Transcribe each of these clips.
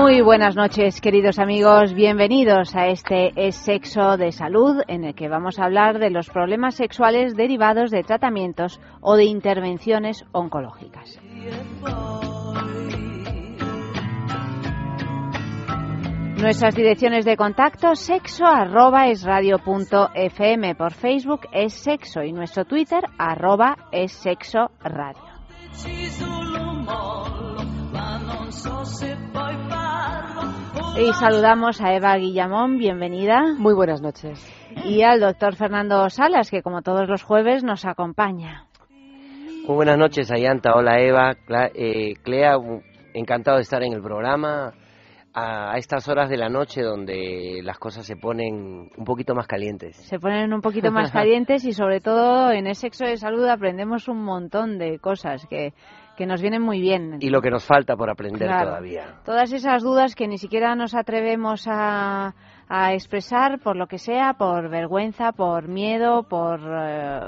Muy buenas noches, queridos amigos. Bienvenidos a este Es Sexo de Salud, en el que vamos a hablar de los problemas sexuales derivados de tratamientos o de intervenciones oncológicas. Nuestras direcciones de contacto sexo arroba es punto fm por Facebook es sexo y nuestro Twitter arroba es sexo radio. Y saludamos a Eva Guillamón, bienvenida. Muy buenas noches. Y al doctor Fernando Salas, que como todos los jueves nos acompaña. Muy buenas noches, Ayanta. Hola, Eva. Eh, Clea, encantado de estar en el programa a, estas horas de la noche donde las cosas se ponen un poquito más calientes. Se ponen un poquito más calientes y sobre todo en el sexo de salud aprendemos un montón de cosas que que nos vienen muy bien. Y lo que nos falta por aprender todavía. Todas esas dudas que ni siquiera nos atrevemos a, a expresar por lo que sea, por vergüenza, por miedo, por eh,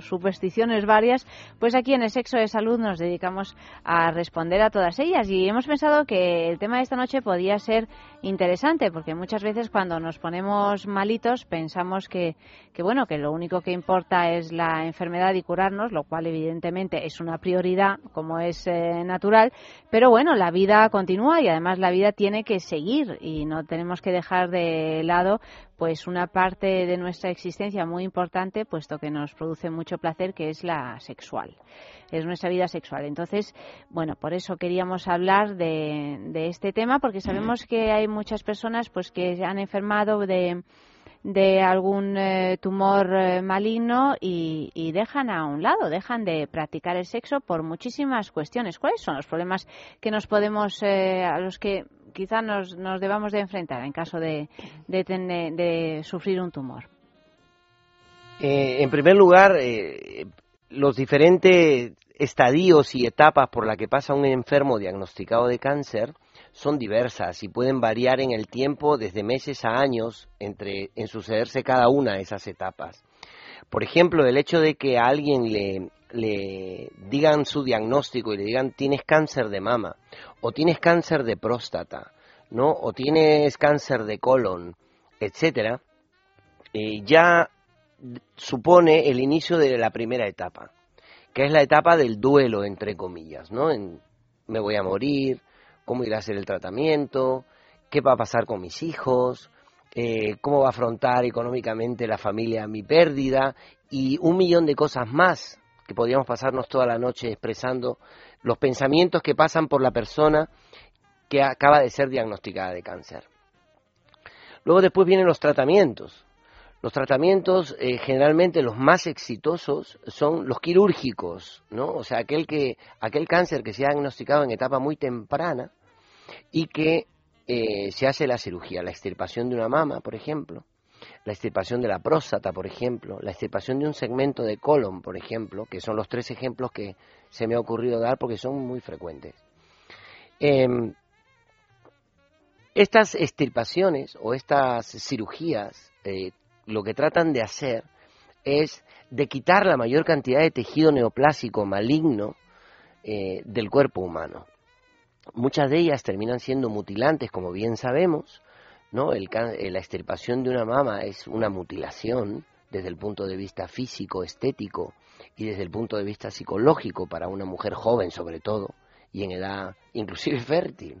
supersticiones varias, pues aquí en el Sexo de Salud nos dedicamos a responder a todas ellas y hemos pensado que el tema de esta noche podía ser interesante porque muchas veces cuando nos ponemos malitos pensamos que, que bueno, que lo único que importa es la enfermedad y curarnos, lo cual evidentemente es una prioridad como es eh, natural, pero bueno, la vida continúa y además la vida tiene que seguir y no tenemos que dejar de lado pues una parte de nuestra existencia muy importante, puesto que nos produce mucho placer, que es la sexual, es nuestra vida sexual. Entonces, bueno, por eso queríamos hablar de, de este tema, porque sabemos que hay muchas personas pues que han enfermado de de algún eh, tumor eh, maligno y, y, dejan a un lado, dejan de practicar el sexo por muchísimas cuestiones. ¿Cuáles son los problemas que nos podemos, eh, a los que quizá nos, nos debamos de enfrentar en caso de, de, de sufrir un tumor? Eh, en primer lugar, eh, los diferentes estadios y etapas por las que pasa un enfermo diagnosticado de cáncer son diversas y pueden variar en el tiempo desde meses a años entre, en sucederse cada una de esas etapas. Por ejemplo, el hecho de que a alguien le, le digan su diagnóstico y le digan tienes cáncer de mama o tienes cáncer de próstata, ¿no? O tienes cáncer de colon, etcétera, eh, ya supone el inicio de la primera etapa, que es la etapa del duelo entre comillas, ¿no? me voy a morir, cómo irá a ser el tratamiento, qué va a pasar con mis hijos, eh, cómo va a afrontar económicamente la familia mi pérdida y un millón de cosas más que podríamos pasarnos toda la noche expresando los pensamientos que pasan por la persona que acaba de ser diagnosticada de cáncer. Luego después vienen los tratamientos. Los tratamientos eh, generalmente los más exitosos son los quirúrgicos, ¿no? O sea, aquel que aquel cáncer que se ha diagnosticado en etapa muy temprana y que eh, se hace la cirugía, la extirpación de una mama, por ejemplo, la extirpación de la próstata, por ejemplo, la extirpación de un segmento de colon, por ejemplo, que son los tres ejemplos que se me ha ocurrido dar porque son muy frecuentes. Em, estas extirpaciones o estas cirugías eh, lo que tratan de hacer es de quitar la mayor cantidad de tejido neoplásico maligno eh, del cuerpo humano. Muchas de ellas terminan siendo mutilantes, como bien sabemos, ¿no? Eh, la extirpación de una mama es una mutilación desde el punto de vista físico, estético y desde el punto de vista psicológico para una mujer joven sobre todo y en edad inclusive fértil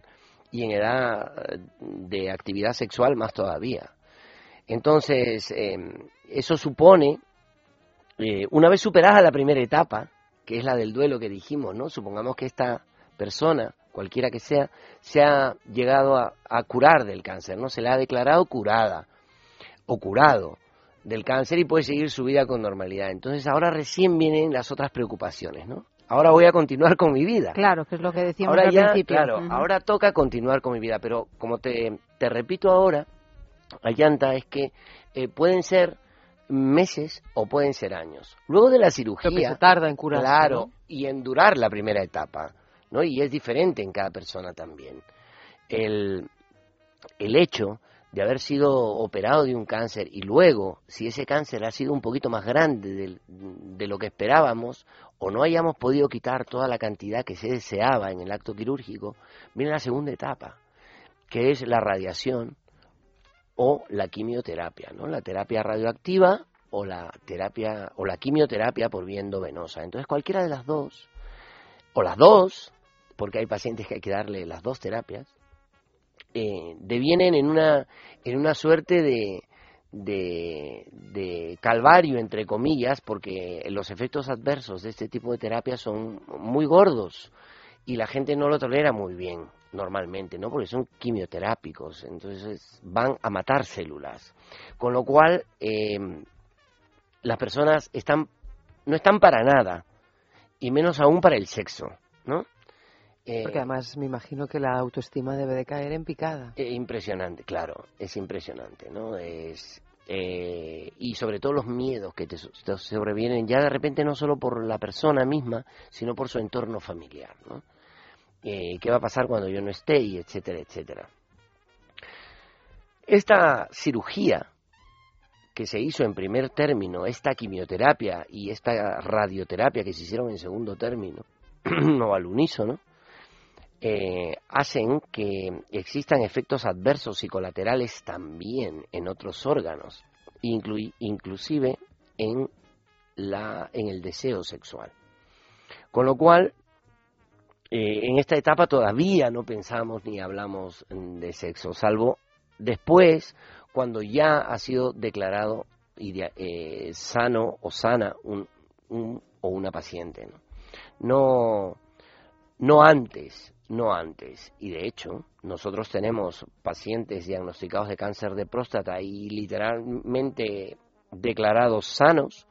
y en edad eh, de actividad sexual más todavía. Entonces, em, eso supone, eh, una vez superada la primera etapa, que es la del duelo que dijimos, ¿no? Supongamos que esta persona cualquiera que sea, se ha llegado a, curar del cáncer, ¿no? Se le ha declarado curada o curado del cáncer y puede seguir su vida con normalidad. Entonces ahora recién vienen las otras preocupaciones, ¿no? ahora voy a continuar con mi vida. Claro, que es lo que decíamos ahora al ya, principio. Claro, ahora toca continuar con mi vida, pero como te, te repito ahora, Ayanta, es que eh, pueden ser meses o pueden ser años. Luego de la Lo que cirugía, se tarda en curarse. claro, ¿no? y en durar la primera etapa, ¿no? Y es diferente en cada persona también. El, el hecho de haber sido operado de un cáncer y luego, si ese cáncer ha sido un poquito más grande de, lo que esperábamos o no hayamos podido quitar toda la cantidad que se deseaba en el acto quirúrgico, viene la segunda etapa, que es la radiación o la quimioterapia, ¿no? La terapia radioactiva o la terapia o la quimioterapia por vía endovenosa. Entonces, cualquiera de las dos o las dos, porque hay pacientes que hay que darle las dos terapias, eh, devienen en una, en una suerte de, de, calvario, entre comillas, porque los efectos adversos de este tipo de terapia son muy gordos y la gente no lo tolera muy bien normalmente, ¿no? Porque son quimioterápicos, entonces van a matar células. Con lo cual, eh, las personas están, no están para nada, y menos aún para el sexo, ¿no? Eh, Porque además me imagino que la autoestima debe de caer en picada. eh, impresionante, claro, es impresionante, ¿no? Es, eh, y sobre todo los miedos que te, so- te sobrevienen ya de repente no solo por la persona misma, sino por su entorno familiar, ¿no? Eh, ¿Qué va a pasar cuando yo no esté? Y etcétera, etcétera. Esta cirugía que se hizo en primer término, esta quimioterapia y esta radioterapia que se hicieron en segundo término, o al unísono, eh, hacen que existan efectos adversos y colaterales también en otros órganos, inclusive en, la, en el deseo sexual. Con lo cual, eh, en esta etapa todavía no pensamos ni hablamos de sexo, salvo después, cuando ya ha sido declarado eh, sano o sana un, un- o una paciente. no no antes, no antes. Y de hecho, nosotros tenemos pacientes diagnosticados de cáncer de próstata y literalmente declarados sanos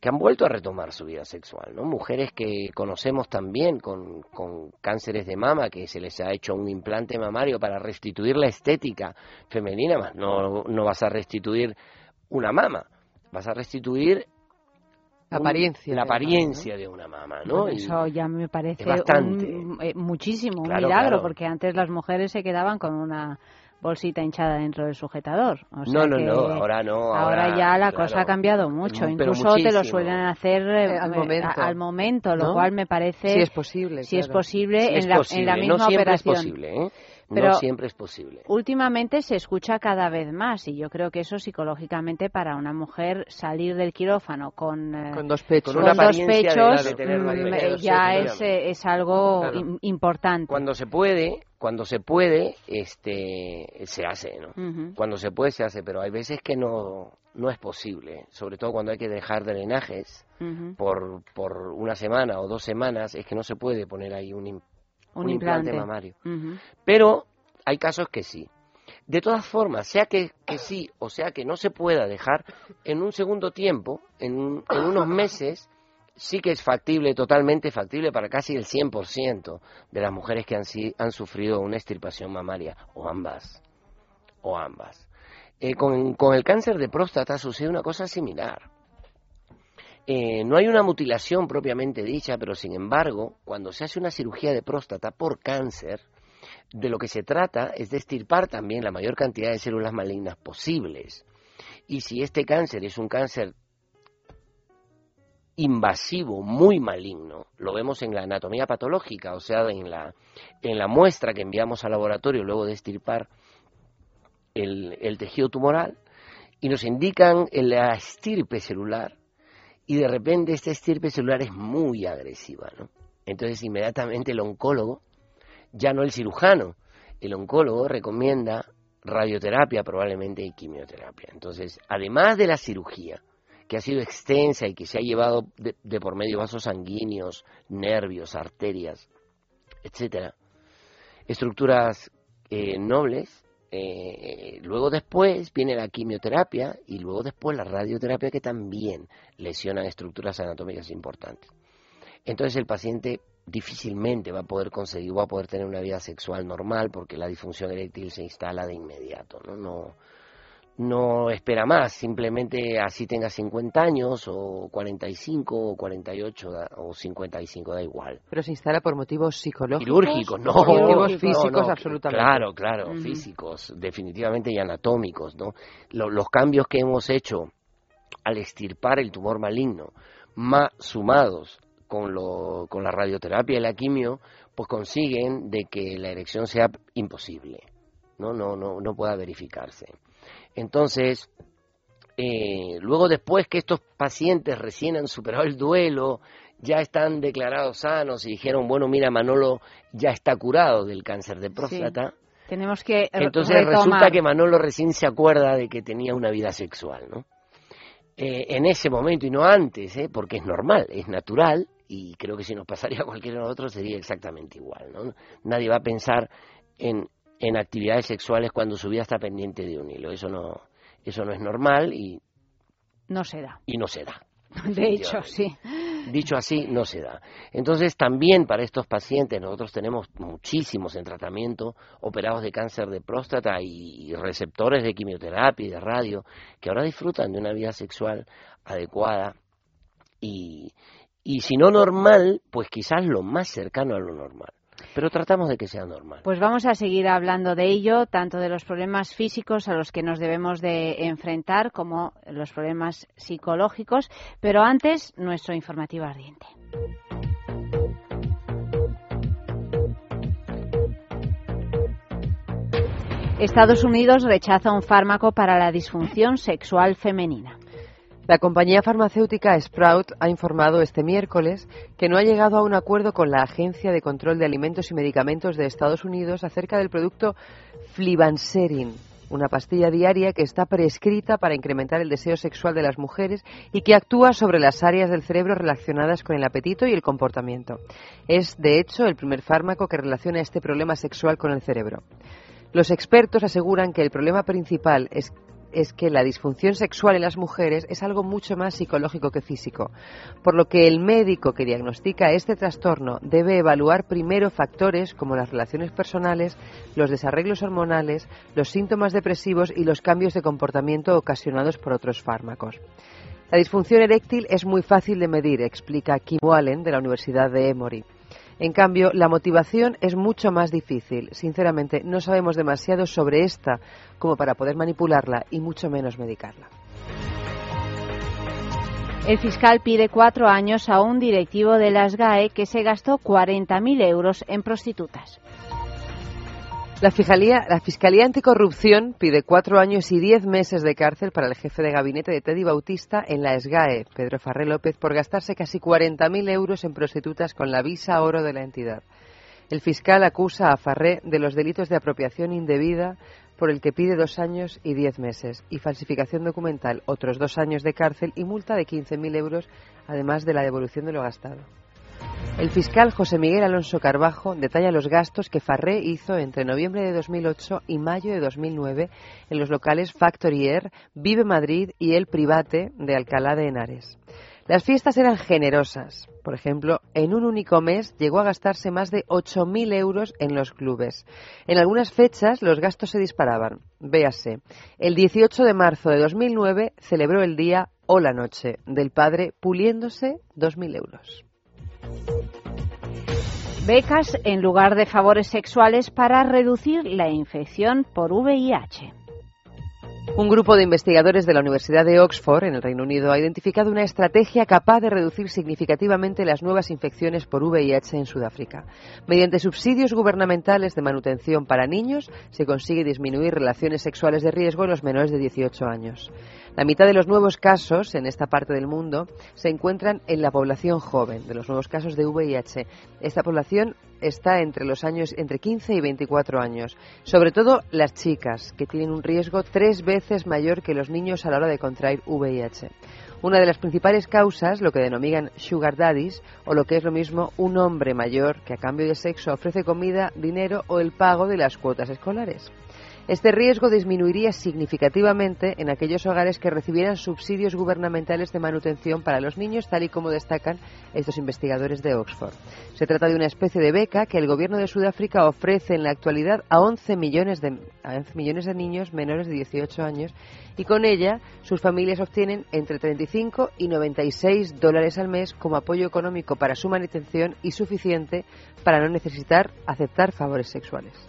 que han vuelto a retomar su vida sexual, ¿no? Mujeres que conocemos también con, con cánceres de mama, que se les ha hecho un implante mamario para restituir la estética femenina, más no, no vas a restituir una mama, vas a restituir La un- apariencia. la apariencia de una mama, ¿no? Bueno, eso ya me parece es bastante. un- eh, muchísimo, un Claro, milagro, claro. porque antes las mujeres se quedaban con una bolsita hinchada dentro del sujetador. O sea no, no, que no, ahora no. ahora ya la claro. cosa ha cambiado mucho. Incluso te lo suelen hacer eh, al eh, momento. a- al momento, lo ¿No? cual me parece, Si es posible. si es claro. posible, Sí en, es la, en la misma no siempre operación. es posible, ¿eh? Pero- no siempre es posible. Últimamente se escucha cada vez más y yo creo que eso psicológicamente para una mujer salir del quirófano con, eh, Con dos pechos. Con con una dos apariencia de- pechos de tener mm, eh, ya es, eh, es algo Claro. im- importante. Cuando se puede, cuando se puede, este, se hace, ¿no? Ujú. Cuando se puede, se hace, pero hay veces que no, no es posible, sobre todo cuando hay que dejar drenajes Ujú. por, por una semana o dos semanas, es que no se puede poner ahí un, Un, un implante. mamario. Pero hay casos que sí. De todas formas, sea que, que sí o sea que no se pueda dejar, en un segundo tiempo, en, en unos meses, sí que es factible, totalmente factible para casi el 100% de las mujeres que han, si- han sufrido una extirpación mamaria, o ambas, o ambas. Eh, con, con el cáncer de próstata sucede una cosa similar. Eh, no hay una mutilación propiamente dicha, pero sin embargo, cuando se hace una cirugía de próstata por cáncer, de lo que se trata es de extirpar también la mayor cantidad de células malignas posibles. Y si este cáncer es un cáncer invasivo, muy maligno, lo vemos en la anatomía patológica, o sea, en la, en la muestra que enviamos al laboratorio luego de extirpar el, el tejido tumoral, y nos indican la estirpe celular, y de repente esta estirpe celular es muy agresiva, ¿no? Entonces inmediatamente el oncólogo ya no el cirujano. El oncólogo recomienda radioterapia probablemente y quimioterapia. Entonces, además de la cirugía, que ha sido extensa y que se ha llevado de, de por medio vasos sanguíneos, nervios, arterias, etcétera, estructuras eh, nobles, eh, luego después viene la quimioterapia y luego después la radioterapia que también lesionan estructuras anatómicas importantes. entonces el paciente difícilmente va a poder conseguir, va a poder tener una vida sexual normal porque la disfunción eréctil se instala de inmediato, ¿no? No, no espera más, simplemente así tenga 50 años o 45 o 48 o 55, da igual. Pero se instala por motivos psicológicos. Quirúrgicos, no. Por motivos físicos, absolutamente. Claro, claro, físicos, definitivamente y anatómicos, ¿no? los cambios que hemos hecho al extirpar el tumor maligno, más sumados con, lo, con la radioterapia y la quimio, pues consiguen de que la erección sea imposible, no, no, no, no pueda verificarse. Entonces, eh, luego después que estos pacientes recién han superado el duelo, ya están declarados sanos y dijeron, bueno, mira, Manolo ya está curado del cáncer de próstata. Tenemos que Entonces resulta que Manolo recién se acuerda de que tenía una vida sexual, ¿no? Eh, en ese momento y no antes, ¿eh? porque es normal, es natural y creo que si nos pasaría a cualquiera de nosotros sería exactamente igual, ¿no? Nadie va a pensar en, en actividades sexuales cuando su vida está pendiente de un hilo. Eso no, eso no es normal y no se da. Y no se da. De hecho, sí. Dicho así, no se da. Entonces, también para estos pacientes, nosotros tenemos muchísimos en tratamiento, operados de cáncer de próstata y receptores de quimioterapia y de radio, que ahora disfrutan de una vida sexual adecuada y, y si no normal, pues quizás lo más cercano a lo normal pero tratamos de que sea normal. Pues vamos a seguir hablando de ello, tanto de los problemas físicos a los que nos debemos de enfrentar como los problemas psicológicos, pero antes nuestro informativo ardiente. Estados Unidos rechaza un fármaco para la disfunción sexual femenina. La compañía farmacéutica Sprout ha informado este miércoles que no ha llegado a un acuerdo con la Agencia de Control de Alimentos y Medicamentos de Estados Unidos acerca del producto Flibanserin, una pastilla diaria que está prescrita para incrementar el deseo sexual de las mujeres y que actúa sobre las áreas del cerebro relacionadas con el apetito y el comportamiento. Es, de hecho, el primer fármaco que relaciona este problema sexual con el cerebro. Los expertos aseguran que el problema principal es es que la disfunción sexual en las mujeres es algo mucho más psicológico que físico, por lo que el médico que diagnostica este trastorno debe evaluar primero factores como las relaciones personales, los desarreglos hormonales, los síntomas depresivos y los cambios de comportamiento ocasionados por otros fármacos. La disfunción eréctil es muy fácil de medir, explica Kim Wallen de la Universidad de Emory. En cambio, la motivación es mucho más difícil. Sinceramente, no sabemos demasiado sobre esta como para poder manipularla y mucho menos medicarla. El fiscal pide cuatro años a un directivo de las GAE que se gastó 40.000 euros en prostitutas. La Fiscalía, la Fiscalía Anticorrupción pide cuatro años y diez meses de cárcel para el jefe de gabinete de Teddy Bautista en la SGAE, Pedro Farré López, por gastarse casi 40.000 euros en prostitutas con la visa oro de la entidad. El fiscal acusa a Farré de los delitos de apropiación indebida, por el que pide dos años y diez meses, y falsificación documental, otros dos años de cárcel y multa de 15.000 euros, además de la devolución de lo gastado. El fiscal José Miguel Alonso Carbajo detalla los gastos que Farré hizo entre noviembre de 2008 y mayo de 2009 en los locales Factory Air, Vive Madrid y El Private de Alcalá de Henares. Las fiestas eran generosas. Por ejemplo, en un único mes llegó a gastarse más de 8.000 euros en los clubes. En algunas fechas los gastos se disparaban. Véase, el 18 de marzo de 2009 celebró el día o la noche del padre puliéndose 2.000 euros. Becas en lugar de favores sexuales para reducir la infección por VIH. Un grupo de investigadores de la Universidad de Oxford, en el Reino Unido, ha identificado una estrategia capaz de reducir significativamente las nuevas infecciones por VIH en Sudáfrica. Mediante subsidios gubernamentales de manutención para niños, se consigue disminuir relaciones sexuales de riesgo en los menores de 18 años. La mitad de los nuevos casos en esta parte del mundo se encuentran en la población joven, de los nuevos casos de VIH. Esta población está entre los años entre 15 y 24 años, sobre todo las chicas, que tienen un riesgo tres veces mayor que los niños a la hora de contraer VIH. Una de las principales causas, lo que denominan sugar daddies, o lo que es lo mismo, un hombre mayor que a cambio de sexo ofrece comida, dinero o el pago de las cuotas escolares. Este riesgo disminuiría significativamente en aquellos hogares que recibieran subsidios gubernamentales de manutención para los niños, tal y como destacan estos investigadores de Oxford. Se trata de una especie de beca que el gobierno de Sudáfrica ofrece en la actualidad a 11 millones de, a 11 millones de niños menores de 18 años y con ella sus familias obtienen entre 35 y 96 dólares al mes como apoyo económico para su manutención y suficiente para no necesitar aceptar favores sexuales.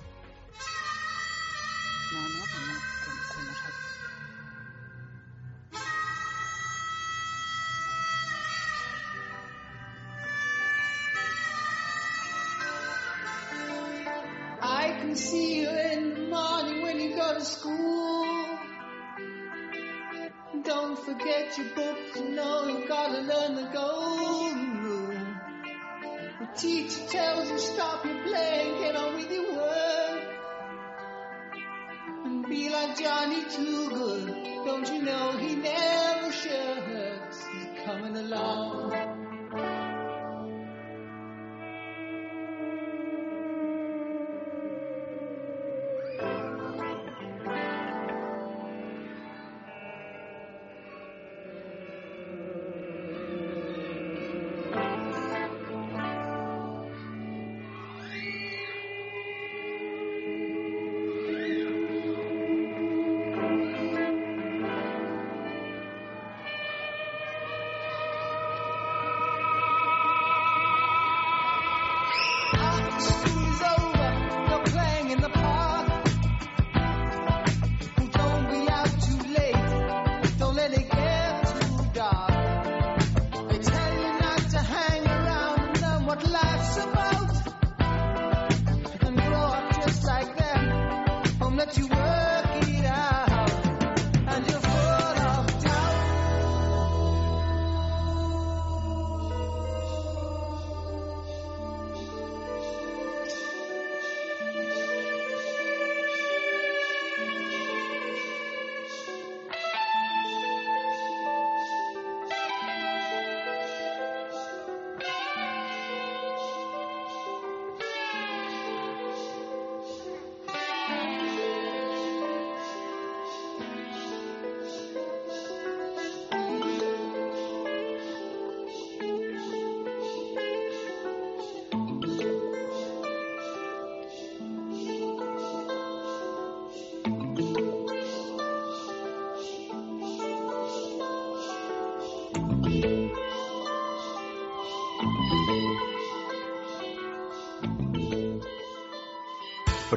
Forget your books, you know you gotta learn the golden rule. The teacher tells you stop your playing, get on with your work. And be like Johnny Too Good. Don't you know he never shirks? He's coming along.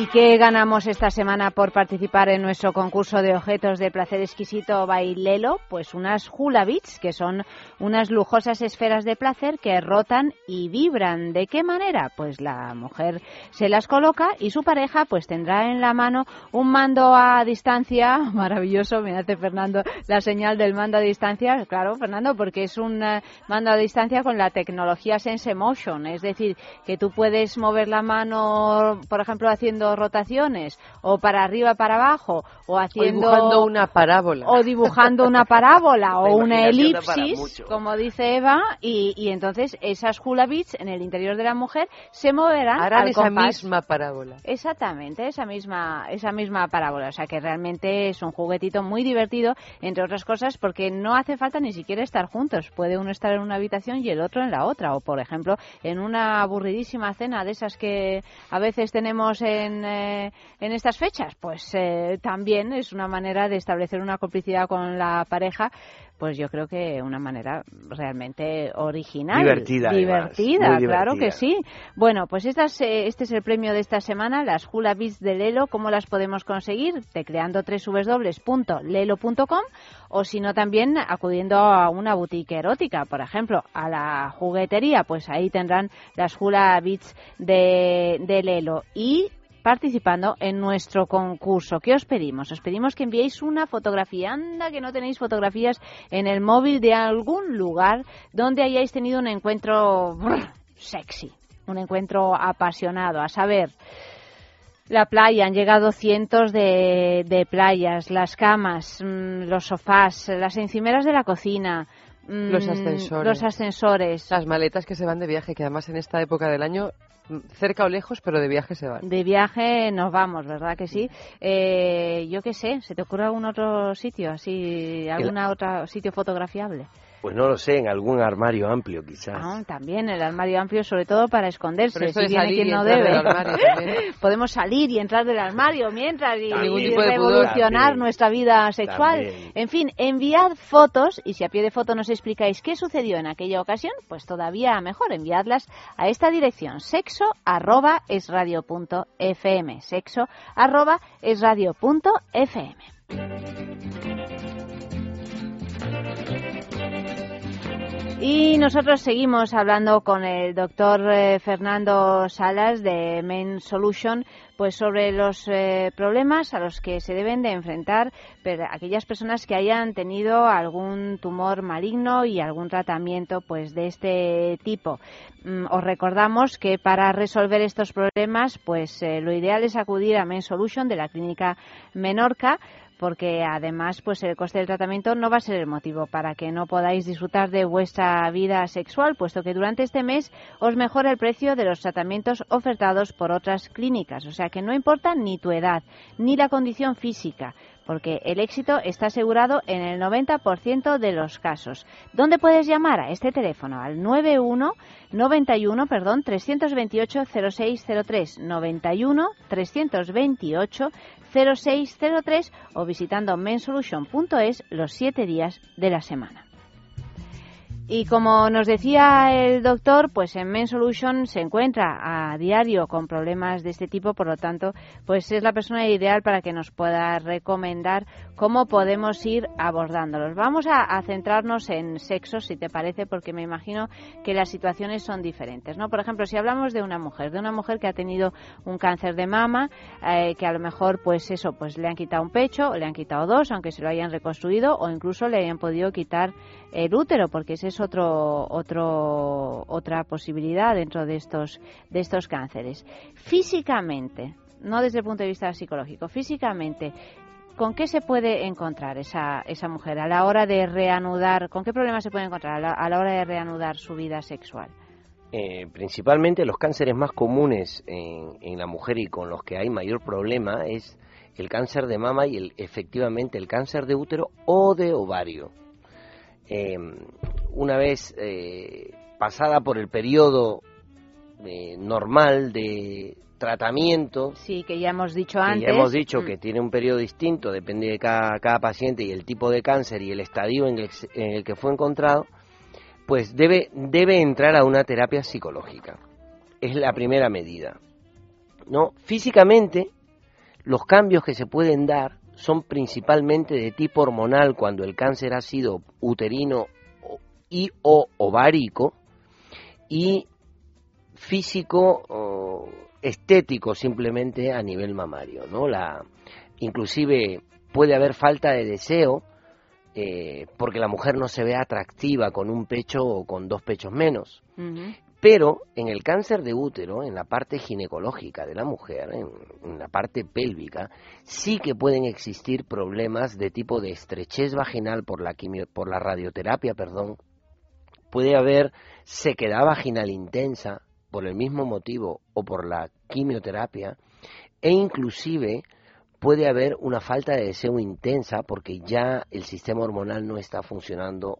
¿Y qué ganamos esta semana por participar en nuestro concurso de objetos de placer exquisito Bailelo? Pues unas hula beats, que son unas lujosas esferas de placer que rotan y vibran. ¿De qué manera? Pues la mujer se las coloca y su pareja pues tendrá en la mano un mando a distancia, maravilloso, me hace Fernando la señal del mando a distancia, claro, Fernando, porque es un eh, mando a distancia con la tecnología Sense Motion, es decir, que tú puedes mover la mano, por ejemplo, haciendo rotaciones o para arriba para abajo o haciendo o dibujando una parábola o dibujando una parábola o una elipsis como dice Eva y, y entonces esas hula beats en el interior de la mujer se moverán harán al esa compás. misma parábola. Exactamente, esa misma, esa misma parábola. O sea que realmente es un juguetito muy divertido, entre otras cosas, porque no hace falta ni siquiera estar juntos. Puede uno estar en una habitación y el otro en la otra. O, por ejemplo, en una aburridísima cena de esas que a veces tenemos en, eh, en estas fechas. Pues eh, también es una manera de establecer una complicidad con la pareja. Pues yo creo que una manera realmente original. Divertida, Divertida, claro que sí. Bueno, pues estas, eh, este es el premio de esta semana, las Hula Beats de Lelo. ¿Cómo las podemos conseguir? Tecleando www.lelo.com o si no también acudiendo a una boutique erótica, por ejemplo, a la juguetería, pues ahí tendrán las Hula Beats de, de Lelo. Y participando en nuestro concurso. ¿Qué os pedimos? Os pedimos que enviéis una fotografía. Anda, que no tenéis fotografías en el móvil de algún lugar donde hayáis tenido un encuentro brr, sexy, un encuentro apasionado. A saber, la playa, han llegado cientos de, de playas, las camas, mm, los sofás, las encimeras de la cocina, mm, Los ascensores. los ascensores. Las maletas que se van de viaje, que además en esta época del año, mm, cerca o lejos, pero de viaje se van. De viaje nos vamos, ¿verdad que sí? Eh, yo qué sé, ¿se te ocurre algún otro sitio, así, algún otro sitio fotografiable? Pues no lo sé, en algún armario amplio quizás. Ah, también el armario amplio, sobre todo para esconderse, Pero si viene quien no debe. Podemos salir y entrar del armario mientras y, revolucionar nuestra vida sexual. También. En fin, enviad fotos y si a pie de foto nos explicáis qué sucedió en aquella ocasión, pues todavía mejor, enviadlas a esta dirección, sexo arroba es radio punto fm, sexo arroba es radio punto fm. Y nosotros seguimos hablando con el doctor eh, Fernando Salas de Men Solution, pues sobre los eh, problemas a los que se deben de enfrentar aquellas personas que hayan tenido algún tumor maligno y algún tratamiento pues de este tipo. Mm, os recordamos que para resolver estos problemas, pues eh, lo ideal es acudir a Men Solution de la clínica Menorca porque además pues el coste del tratamiento no va a ser el motivo para que no podáis disfrutar de vuestra vida sexual, puesto que durante este mes os mejora el precio de los tratamientos ofertados por otras clínicas, o sea que no importa ni tu edad ni la condición física, porque el éxito está asegurado en el 90% de los casos. ¿Dónde puedes llamar a este teléfono? Al 91 91, perdón, 328 0603 91 328 0603 o visitando mensolution.es los siete días de la semana. Y como nos decía el doctor, pues en Men Solution se encuentra a diario con problemas de este tipo, por lo tanto, pues es la persona ideal para que nos pueda recomendar cómo podemos ir abordándolos. Vamos a, centrarnos en sexo, si te parece, porque me imagino que las situaciones son diferentes, ¿no? Por ejemplo, si hablamos de una mujer, de una mujer que ha tenido un cáncer de mama, eh, que a lo mejor, pues eso, pues le han quitado un pecho, o le han quitado dos, aunque se lo hayan reconstruido, o incluso le hayan podido quitar el útero, porque ese es otro, otro, otra posibilidad dentro de estos, de estos cánceres. Físicamente, no desde el punto de vista psicológico, físicamente, ¿con qué se puede encontrar esa, esa mujer a la hora de reanudar, con qué problemas se puede encontrar a la, a la hora de reanudar su vida sexual? Eh, principalmente los cánceres más comunes en, en la mujer y con los que hay mayor problema es el cáncer de mama y el, efectivamente el cáncer de útero o de ovario. Eh, una vez eh, pasada por el periodo eh, normal de tratamiento, Sí, que ya hemos dicho que antes. ya hemos dicho Mm. que tiene un periodo distinto, depende de cada, cada paciente y el tipo de cáncer y el estadio en el, en el que fue encontrado, pues debe, debe entrar a una terapia psicológica. Es la primera medida. ¿no? Físicamente, los cambios que se pueden dar son principalmente de tipo hormonal cuando el cáncer ha sido uterino y o ovárico y físico o estético simplemente a nivel mamario, ¿no? La inclusive puede haber falta de deseo eh, porque la mujer no se ve atractiva con un pecho o con dos pechos menos. Pero en el cáncer de útero, en la parte ginecológica de la mujer, en, la parte pélvica, sí que pueden existir problemas de tipo de estrechez vaginal por la, quimio- por la radioterapia, perdón. Puede haber sequedad vaginal intensa por el mismo motivo o por la quimioterapia e inclusive puede haber una falta de deseo intensa porque ya el sistema hormonal no está funcionando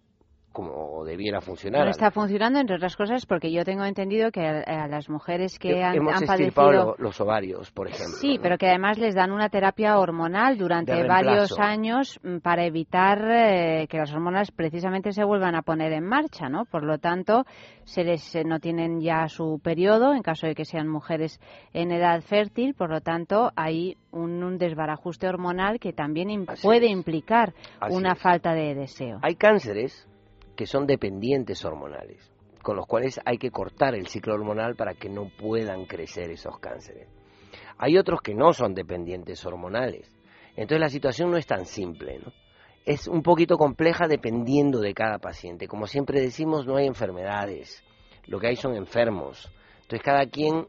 como debiera funcionar. No está funcionando, entre otras cosas, porque yo tengo entendido que a, a las mujeres que han, Hemos han padecido... lo- los ovarios, por ejemplo. Sí, ¿no? pero que además les dan una terapia hormonal durante varios años mm, para evitar eh, que las hormonas precisamente se vuelvan a poner en marcha, ¿no? Por lo tanto, se les eh, no tienen ya su periodo en caso de que sean mujeres en edad fértil, por lo tanto, hay un, un desbarajuste hormonal que también im- Así puede es. implicar Así una es. falta de deseo. Hay cánceres que son dependientes hormonales, con los cuales hay que cortar el ciclo hormonal para que no puedan crecer esos cánceres. Hay otros que no son dependientes hormonales. Entonces la situación no es tan simple, ¿no? Es un poquito compleja dependiendo de cada paciente. Como siempre decimos, no hay enfermedades. Lo que hay son enfermos. Entonces cada quien,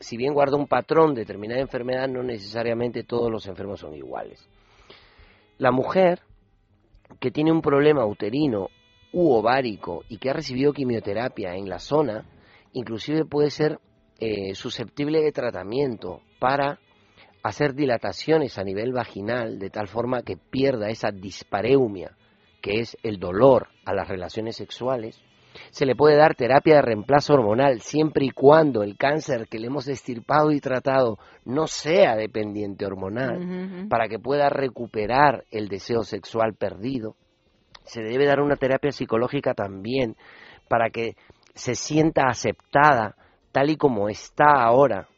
si bien guarda un patrón de determinada enfermedad, no necesariamente todos los enfermos son iguales. La mujer que tiene un problema uterino u ovárico y que ha recibido quimioterapia en la zona, inclusive puede ser eh, susceptible de tratamiento para hacer dilataciones a nivel vaginal de tal forma que pierda esa dispareumia, que es el dolor a las relaciones sexuales. Se le puede dar terapia de reemplazo hormonal siempre y cuando el cáncer que le hemos estirpado y tratado no sea dependiente hormonal para que pueda recuperar el deseo sexual perdido. Se debe dar una terapia psicológica también para que se sienta aceptada tal y como está ahora,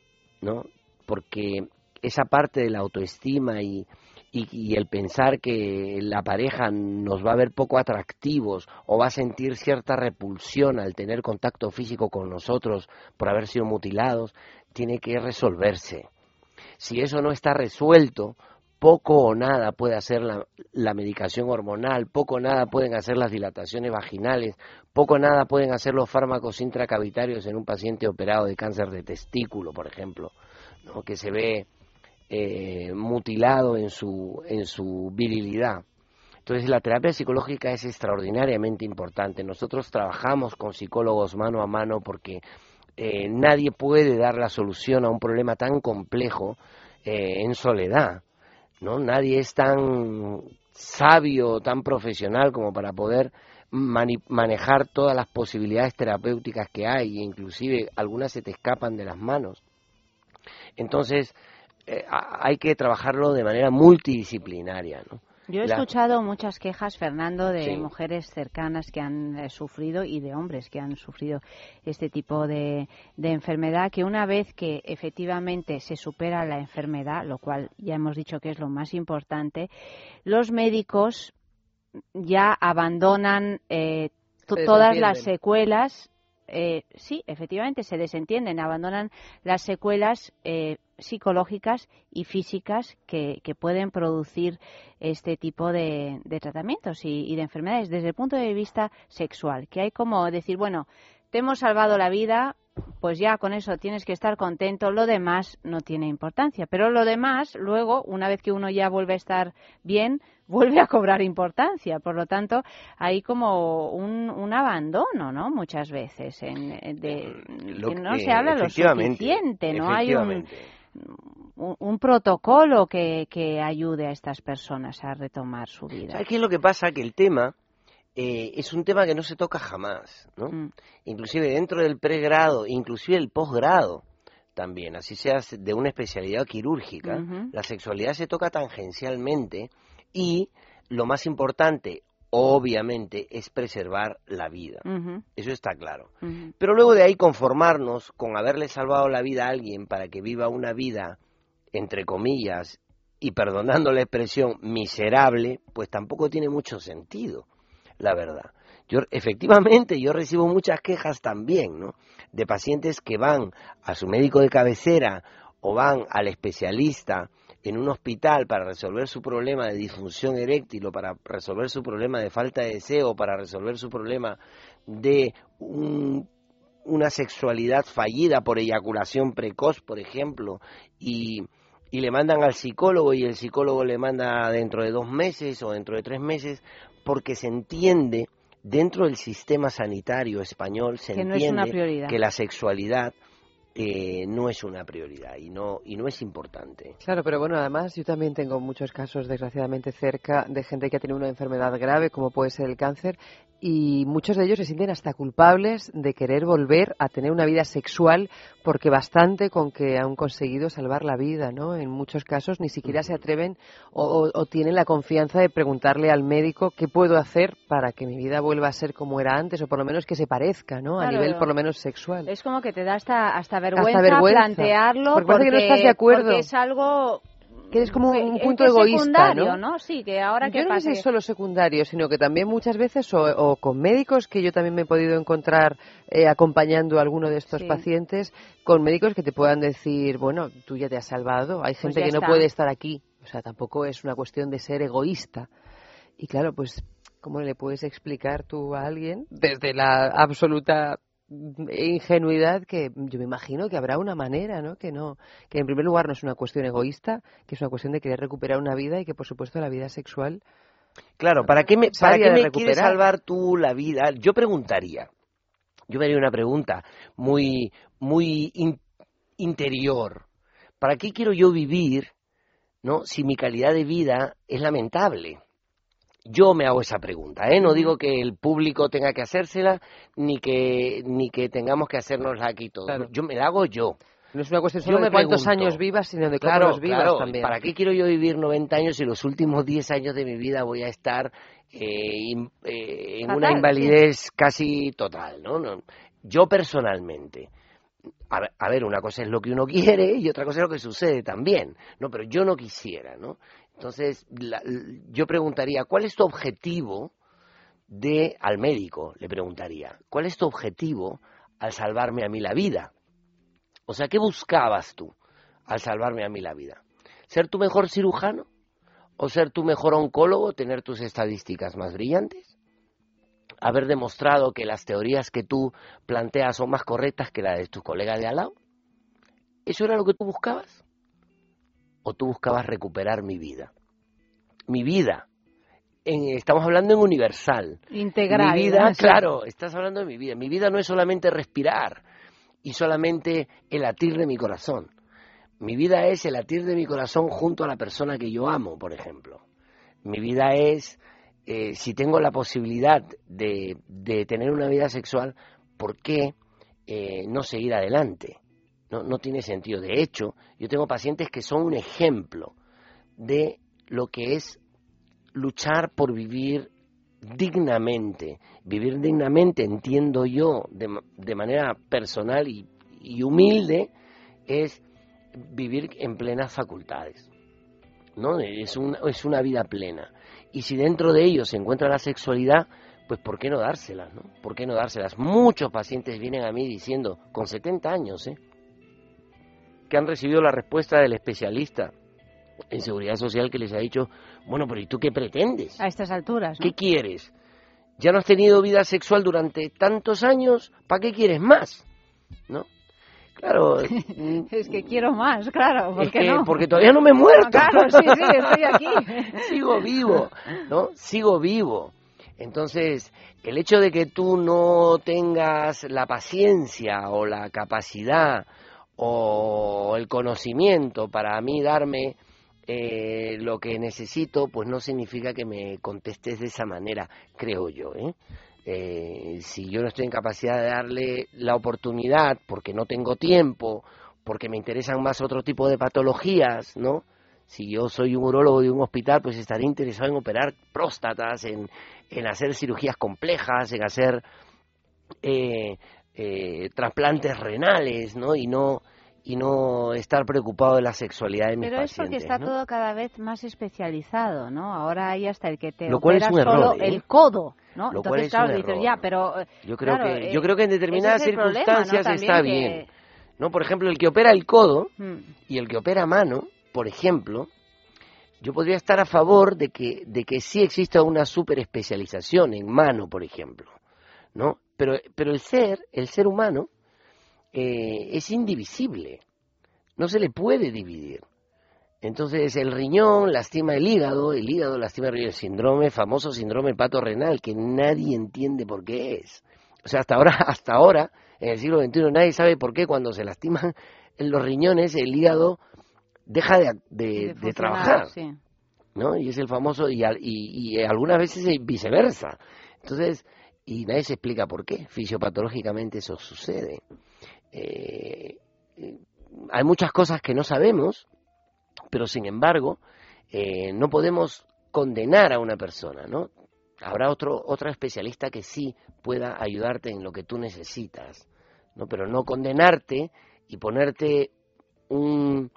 ¿no? Porque esa parte de la autoestima y, y, y el pensar que la pareja nos va a ver poco atractivos o va a sentir cierta repulsión al tener contacto físico con nosotros por haber sido mutilados, tiene que resolverse. Si eso no está resuelto, poco o nada puede hacer la, la medicación hormonal, poco o nada pueden hacer las dilataciones vaginales, poco o nada pueden hacer los fármacos intracavitarios en un paciente operado de cáncer de testículo, por ejemplo, ¿no? que se ve eh, mutilado en su, en su virilidad. Entonces la terapia psicológica es extraordinariamente importante. Nosotros trabajamos con psicólogos mano a mano porque eh, nadie puede dar la solución a un problema tan complejo eh, en soledad. ¿No? Nadie es tan sabio, tan profesional como para poder manejar todas las posibilidades terapéuticas que hay, e inclusive algunas se te escapan de las manos. Entonces, eh, hay que trabajarlo de manera multidisciplinaria, ¿no? Yo he La- escuchado muchas quejas, Fernando, de Sí. mujeres cercanas que han eh, sufrido y de hombres que han sufrido este tipo de, de enfermedad, que una vez que efectivamente se supera la enfermedad, lo cual ya hemos dicho que es lo más importante, los médicos ya abandonan eh, todas las secuelas. Eh, sí, efectivamente, se desentienden, abandonan las secuelas eh, psicológicas y físicas que, pueden producir este tipo de, tratamientos y de enfermedades desde el punto de vista sexual, que hay como decir, bueno, te hemos salvado la vida, pues ya con eso tienes que estar contento, lo demás no tiene importancia, pero lo demás luego, una vez que uno ya vuelve a estar bien, vuelve a cobrar importancia, por lo tanto, hay como un, un abandono, ¿no? Muchas veces, en, de, Lo que no se habla lo suficiente, no hay un, un, un protocolo que, que ayude a estas personas a retomar su vida. ¿Sabes qué es lo que pasa? Que el tema eh, es un tema que no se toca jamás, ¿no? Mm. Inclusive dentro del pregrado, inclusive el posgrado también, así sea de una especialidad quirúrgica, la sexualidad se toca tangencialmente y, lo más importante, obviamente, es preservar la vida. Eso está claro. Pero luego de ahí conformarnos con haberle salvado la vida a alguien para que viva una vida, entre comillas, y perdonando la expresión, miserable, pues tampoco tiene mucho sentido, la verdad. Yo, efectivamente, yo recibo muchas quejas también, ¿no? De pacientes que van a su médico de cabecera o van al especialista en un hospital para resolver su problema de disfunción eréctil o para resolver su problema de falta de deseo, para resolver su problema de un- una sexualidad fallida por eyaculación precoz, por ejemplo, y, y le mandan al psicólogo y el psicólogo le manda dentro de dos meses o dentro de tres meses, porque se entiende dentro del sistema sanitario español, se Que no es entiende una que la sexualidad eh, no es una prioridad y no, y no es importante. Claro, pero bueno, además yo también tengo muchos casos, desgraciadamente, cerca de gente que ha tenido una enfermedad grave, como puede ser el cáncer, y muchos de ellos se sienten hasta culpables de querer volver a tener una vida sexual, porque bastante con que han conseguido salvar la vida, ¿no? En muchos casos ni siquiera se atreven o, o- tienen la confianza de preguntarle al médico qué puedo hacer para que mi vida vuelva a ser como era antes, o por lo menos que se parezca, ¿no? A Claro. nivel por lo menos sexual. Es como que te da hasta, hasta vergüenza, vergüenza. plantearlo Porque parece que no estás de acuerdo. porque es algo Que eres como un, un es punto que es egoísta, secundario, ¿no? Sí, que ahora Yo que no pasa sé si es solo secundario, sino que también muchas veces, o, o con médicos, que yo también me he podido encontrar eh, acompañando a alguno de estos Sí. pacientes, con médicos que te puedan decir, bueno, tú ya te has salvado, hay gente Pues ya que no está. puede estar aquí. O sea, tampoco es una cuestión de ser egoísta. Y claro, pues, ¿cómo le puedes explicar tú a alguien desde la absoluta ingenuidad que yo me imagino que habrá una manera, ¿no? Que no, que en primer lugar no es una cuestión egoísta, que es una cuestión de querer recuperar una vida y que por supuesto la vida sexual Claro, ¿para qué me, para qué me quieres salvar tú la vida? Yo preguntaría, yo me haría una pregunta muy, muy in- interior. ¿Para qué quiero yo vivir, no? Si mi calidad de vida es lamentable. Yo me hago esa pregunta, ¿eh? No digo que el público tenga que hacérsela, ni que, ni que tengamos que hacérnosla aquí todos. Claro. Yo me la hago yo. no es una cuestión solo de cuántos pregunto. años vivas, sino de Claro, los vivas claro. también. ¿Para qué quiero yo vivir 90 años si los últimos 10 años de mi vida voy a estar eh, in- eh, en una invalidez casi total? ¿no? No. Yo personalmente, a ver, a ver, una cosa es lo que uno quiere y otra cosa es lo que sucede también, ¿no? Pero yo no quisiera, ¿no? Entonces, yo preguntaría, ¿cuál es tu objetivo de, al médico, le preguntaría, ¿cuál es tu objetivo al salvarme a mí la vida? O sea, ¿qué buscabas tú al salvarme a mí la vida? ¿Ser tu mejor cirujano? ¿O ser tu mejor oncólogo? ¿Tener tus estadísticas más brillantes? ¿Haber demostrado que las teorías que tú planteas son más correctas que las de tus colegas de al lado? ¿Eso era lo que tú buscabas? ¿O tú buscabas recuperar mi vida? Mi vida. En- estamos hablando en universal. integral. Mi vida, claro, estás hablando de mi vida. Mi vida no es solamente respirar y solamente el latir de mi corazón. Mi vida es el latir de mi corazón junto a la persona que yo amo, por ejemplo. Mi vida es, eh, si tengo la posibilidad de, de tener una vida sexual, ¿por qué eh, no seguir adelante? No, no tiene sentido. De hecho, yo tengo pacientes que son un ejemplo de lo que es luchar por vivir dignamente. Vivir dignamente, entiendo yo, de, de manera personal y, y humilde, es vivir en plenas facultades. ¿no? Es, un- es una vida plena. Y si dentro de ello se encuentra la sexualidad, pues ¿por qué no dárselas? ¿no? ¿Por qué no dárselas? Muchos pacientes vienen a mí diciendo, con 70 años, ¿eh? Que han recibido la respuesta del especialista en seguridad social que les ha dicho, bueno, pero ¿y tú qué pretendes? A estas alturas, ¿no? ¿Qué quieres? ¿Ya no has tenido vida sexual durante tantos años? ¿Para qué quieres más? ¿No? Claro, mm, Es que quiero más, claro, ¿por es qué que no? porque todavía no me he muerto. Claro, sí, sí, estoy aquí. Sigo vivo, ¿no? Sigo vivo. Entonces, el hecho de que tú no tengas la paciencia o la capacidad o el conocimiento para mí darme eh, lo que necesito, pues no significa que me contestes de esa manera, creo yo. ¿eh? Eh, si yo no estoy en capacidad de darle la oportunidad porque no tengo tiempo, porque me interesan más otro tipo de patologías, ¿no? Si yo soy un urólogo de un hospital, pues estaré interesado en operar próstatas, en, en hacer cirugías complejas, en hacer eh, eh, trasplantes renales, ¿no? Y no y no estar preocupado de la sexualidad de mis Pero es pacientes. porque está ¿no? todo cada vez más especializado, ¿no? Ahora hay hasta el que te Lo cual es opera un error, solo ¿eh? el codo, ¿no? Lo cual Entonces, es claro, un dices, ya, pero... eh, Yo creo claro, que eh, yo creo que en determinadas es el problema, ¿no? circunstancias está que- bien. ¿No? Por ejemplo, el que opera el codo Mm. y el que opera mano, por ejemplo, yo podría estar a favor de que de que sí exista una superespecialización en mano, por ejemplo, ¿no? Pero pero el ser, el ser humano eh, es indivisible. No se le puede dividir. Entonces el riñón lastima el hígado, el hígado lastima el riñón, el síndrome, famoso síndrome pato-renal, que nadie entiende por qué es. O sea, hasta ahora, hasta ahora, en el siglo XXI, nadie sabe por qué cuando se lastiman los riñones el hígado deja de, de- trabajar, sí. ¿no? Y es el famoso, y, y, y algunas veces es viceversa. Entonces, y nadie se explica por qué, fisiopatológicamente eso sucede. Eh, hay muchas cosas que no sabemos, pero sin embargo, eh, no podemos condenar a una persona, ¿no? Habrá otro, otra especialista que sí pueda ayudarte en lo que tú necesitas, ¿no? Pero no condenarte y ponerte un,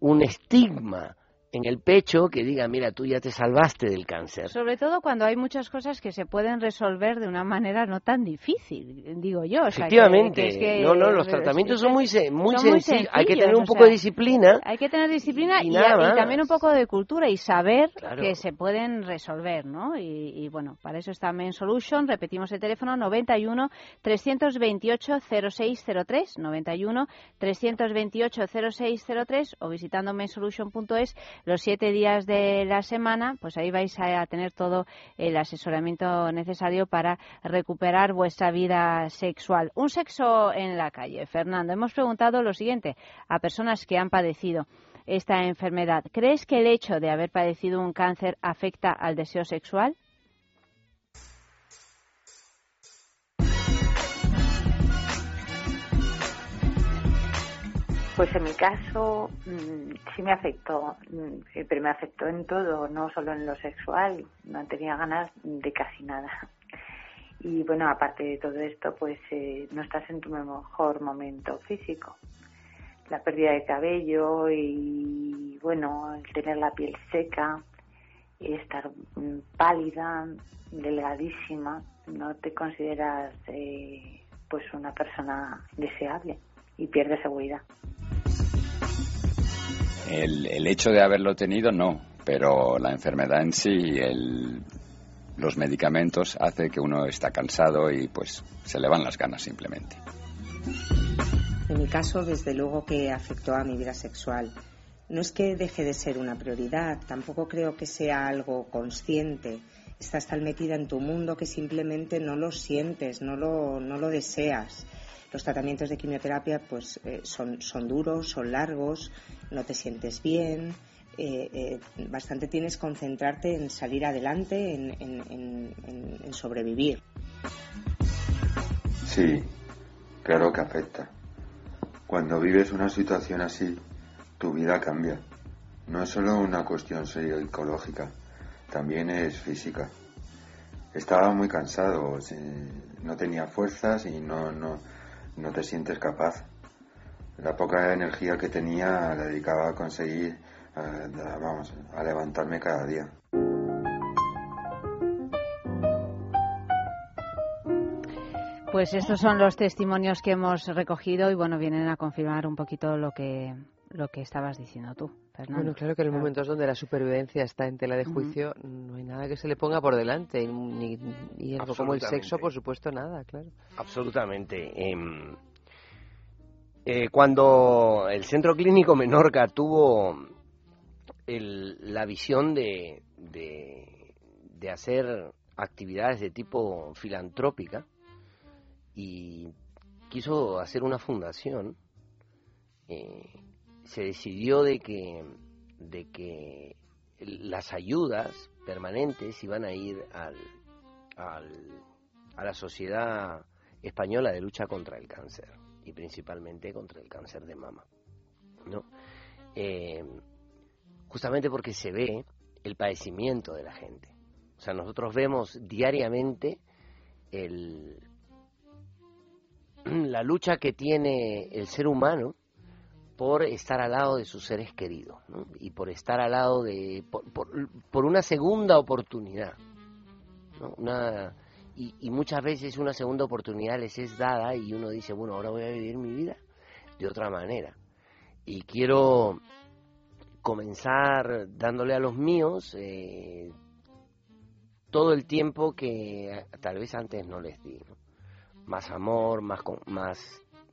un estigma en el pecho que diga, mira, tú ya te salvaste del cáncer. Sobre todo cuando hay muchas cosas que se pueden resolver de una manera no tan difícil, digo yo. o sea, que- Efectivamente, que es que- no, no, los tratamientos que son muy, muy son muy sencillos, hay que tener sencillos, un o poco sea, de disciplina. Hay que tener disciplina Y y, y también un poco de cultura y saber Claro. que se pueden resolver, ¿no? Y, y, bueno, para eso está Men Solution. Repetimos el teléfono 91 328 0603 91 328 0603 o visitando mensolution.es los siete días de la semana, pues ahí vais a tener todo el asesoramiento necesario para recuperar vuestra vida sexual. Un sexo en la calle. Fernando, hemos preguntado lo siguiente a personas que han padecido esta enfermedad. ¿Crees que el hecho de haber padecido un cáncer afecta al deseo sexual? Pues en mi caso mm, sí me afectó, mm, pero me afectó en todo, no solo en lo sexual, no tenía ganas de casi nada. Y bueno, aparte de todo esto, pues eh, no estás en tu mejor momento físico. La pérdida de cabello y bueno, el tener la piel seca, estar mm, pálida, delgadísima, no te consideras eh, pues una persona deseable y pierdes seguridad. El, el hecho de haberlo tenido, no, pero la enfermedad en sí, el- los medicamentos, hace que uno está cansado y pues se le van las ganas simplemente. En mi caso, desde luego que afectó a mi vida sexual. No es que deje de ser una prioridad, tampoco creo que sea algo consciente. Estás tan metida en tu mundo que simplemente no lo sientes, no lo, no lo deseas. Los tratamientos de quimioterapia pues eh, son, son duros, son largos, no te sientes bien. eh, eh, bastante tienes que concentrarte en salir adelante, en, en- en- en- sobrevivir. Sí, claro que afecta. Cuando vives una situación así, tu vida cambia. No es solo una cuestión psicológica, también es física. Estaba muy cansado, no tenía fuerzas y no, no, no te sientes capaz. La poca energía que tenía la dedicaba a conseguir, vamos, a levantarme cada día. Pues estos son los testimonios que hemos recogido y bueno, vienen a confirmar un poquito lo que lo que estabas diciendo tú, Fernando. Bueno, claro que en los momentos donde la supervivencia está en tela de juicio, no hay nada que se le ponga por delante. Ni, y algo como el sexo, por supuesto, nada, claro. Absolutamente. Em, eh, cuando el Centro Clínico Menorca tuvo el- la visión de, de, de hacer actividades de tipo filantrópica y quiso hacer una fundación, eh, se decidió de que, de que las ayudas permanentes iban a ir al, al, a la Sociedad Española de Lucha contra el Cáncer y principalmente contra el cáncer de mama. ¿no? Eh, justamente porque se ve el padecimiento de la gente. O sea, nosotros vemos diariamente el, la lucha que tiene el ser humano por estar al lado de sus seres queridos y por estar al lado de por, por- una segunda oportunidad y, muchas veces una segunda oportunidad les es dada y uno dice bueno ahora voy a vivir mi vida de otra manera y quiero comenzar dándole a los míos eh, todo el tiempo que tal vez antes no les di más amor más con- más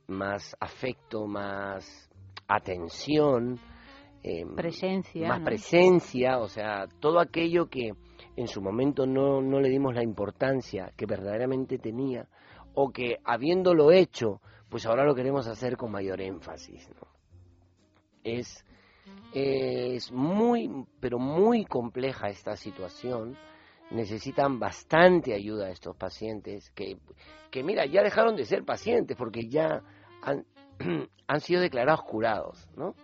más afecto más atención eh, Presencia, más ¿no? presencia o sea todo aquello que en su momento no, no le dimos la importancia que verdaderamente tenía o que habiéndolo hecho pues ahora lo queremos hacer con mayor énfasis ¿no? es es muy pero muy compleja esta situación necesitan bastante ayuda estos pacientes que, que mira, ya dejaron de ser pacientes porque ya han, han sido declarados curados, ¿no?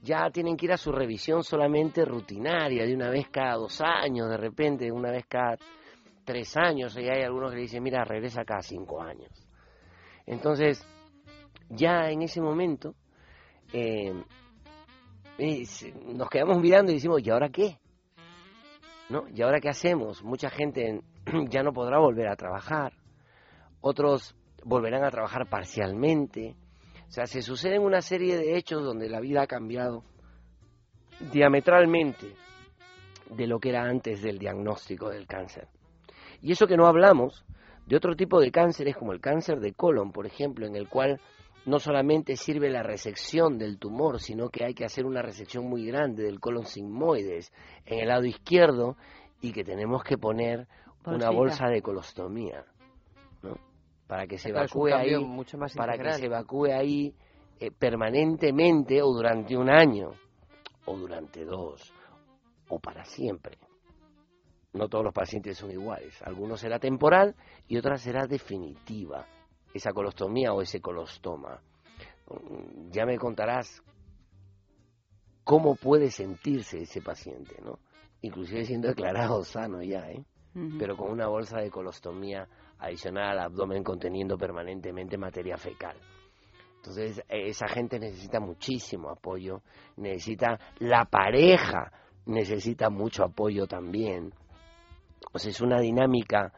Ya tienen que ir a su revisión solamente rutinaria, de una vez cada dos años, de repente, una vez cada tres años, y hay algunos que le dicen, mira, regresa cada cinco años. Entonces, ya en ese momento, eh, nos quedamos mirando y decimos, ¿y ahora qué? ¿no? ¿Y ahora qué hacemos? Mucha gente ya no podrá volver a trabajar, otros volverán a trabajar parcialmente. O sea, se suceden una serie de hechos donde la vida ha cambiado diametralmente de lo que era antes del diagnóstico del cáncer. Y eso que no hablamos de otro tipo de cánceres como el cáncer de colon, por ejemplo, en el cual no solamente sirve la resección del tumor, sino que hay que hacer una resección muy grande del colon sigmoides en el lado izquierdo y que tenemos que poner una bolsa de colostomía, ¿no? Para que se Claro, evacúe ahí, mucho más para que se evacúe ahí eh, permanentemente o durante un año o durante dos o para siempre. No todos los pacientes son iguales. Algunos será temporal y otras será definitiva. Esa colostomía o ese colostoma. Mm, Ya me contarás cómo puede sentirse ese paciente, ¿no? Inclusive siendo declarado sano ya, ¿eh? Pero con una bolsa de colostomía adicional al abdomen conteniendo permanentemente materia fecal. Entonces, eh, esa gente necesita muchísimo apoyo, necesita la pareja, necesita mucho apoyo también. O sea, es una dinámica,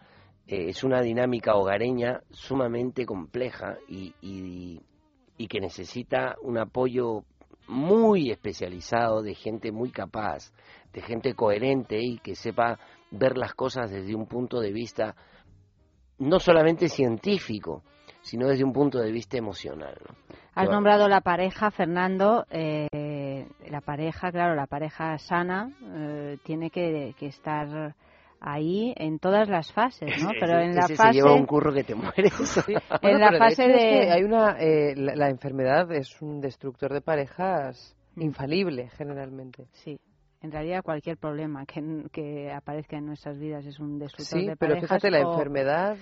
eh, es una dinámica hogareña sumamente compleja y, y, y que necesita un apoyo muy especializado de gente muy capaz, de gente coherente y que sepa ver las cosas desde un punto de vista no solamente científico, sino desde un punto de vista emocional. ¿no? Has nombrado la pareja, Fernando. eh, la pareja, claro, la pareja sana eh, tiene que, que estar ahí en todas las fases, ¿no? Pero en la ese fase se lleva un curro que te mueres. en la fase es de que hay una eh, la, la enfermedad es un destructor de parejas infalible generalmente. Sí, en realidad cualquier problema que, que aparezca en nuestras vidas es un destructor Sí, de pero parejas. fíjate la o- enfermedad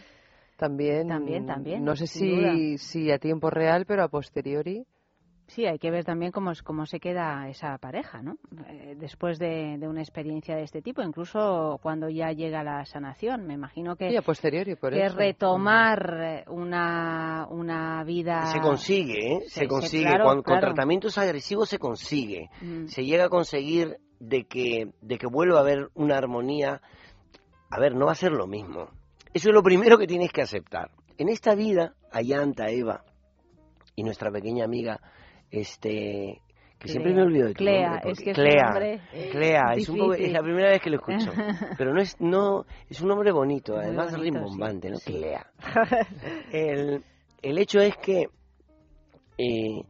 también También, también, no sé si si a tiempo real pero a posteriori Sí, hay que ver también cómo, es- cómo se queda esa pareja, ¿no? Eh, después de, de una experiencia de este tipo, incluso cuando ya llega la sanación. Me imagino que, Sí, a posteriori, por que eso. retomar eh, una, una vida... Se consigue, ¿eh? Se, Se- se- consigue. claro, Cuando- Con claro. tratamientos agresivos se consigue. Mm. Se llega a conseguir de que, de que vuelva a haber una armonía. A ver, no va a ser lo mismo. Eso es lo primero que tienes que aceptar. En esta vida, Ayanta, Eva y nuestra pequeña amiga, este, que siempre me olvido de tu Clea, nombre, es que Clea, Clea, es, un es la primera vez que lo escucho, pero no es, no, es un nombre bonito, Muy además bonito, rimbombante, sí, ¿no? sí. Clea. El, el hecho es que eh,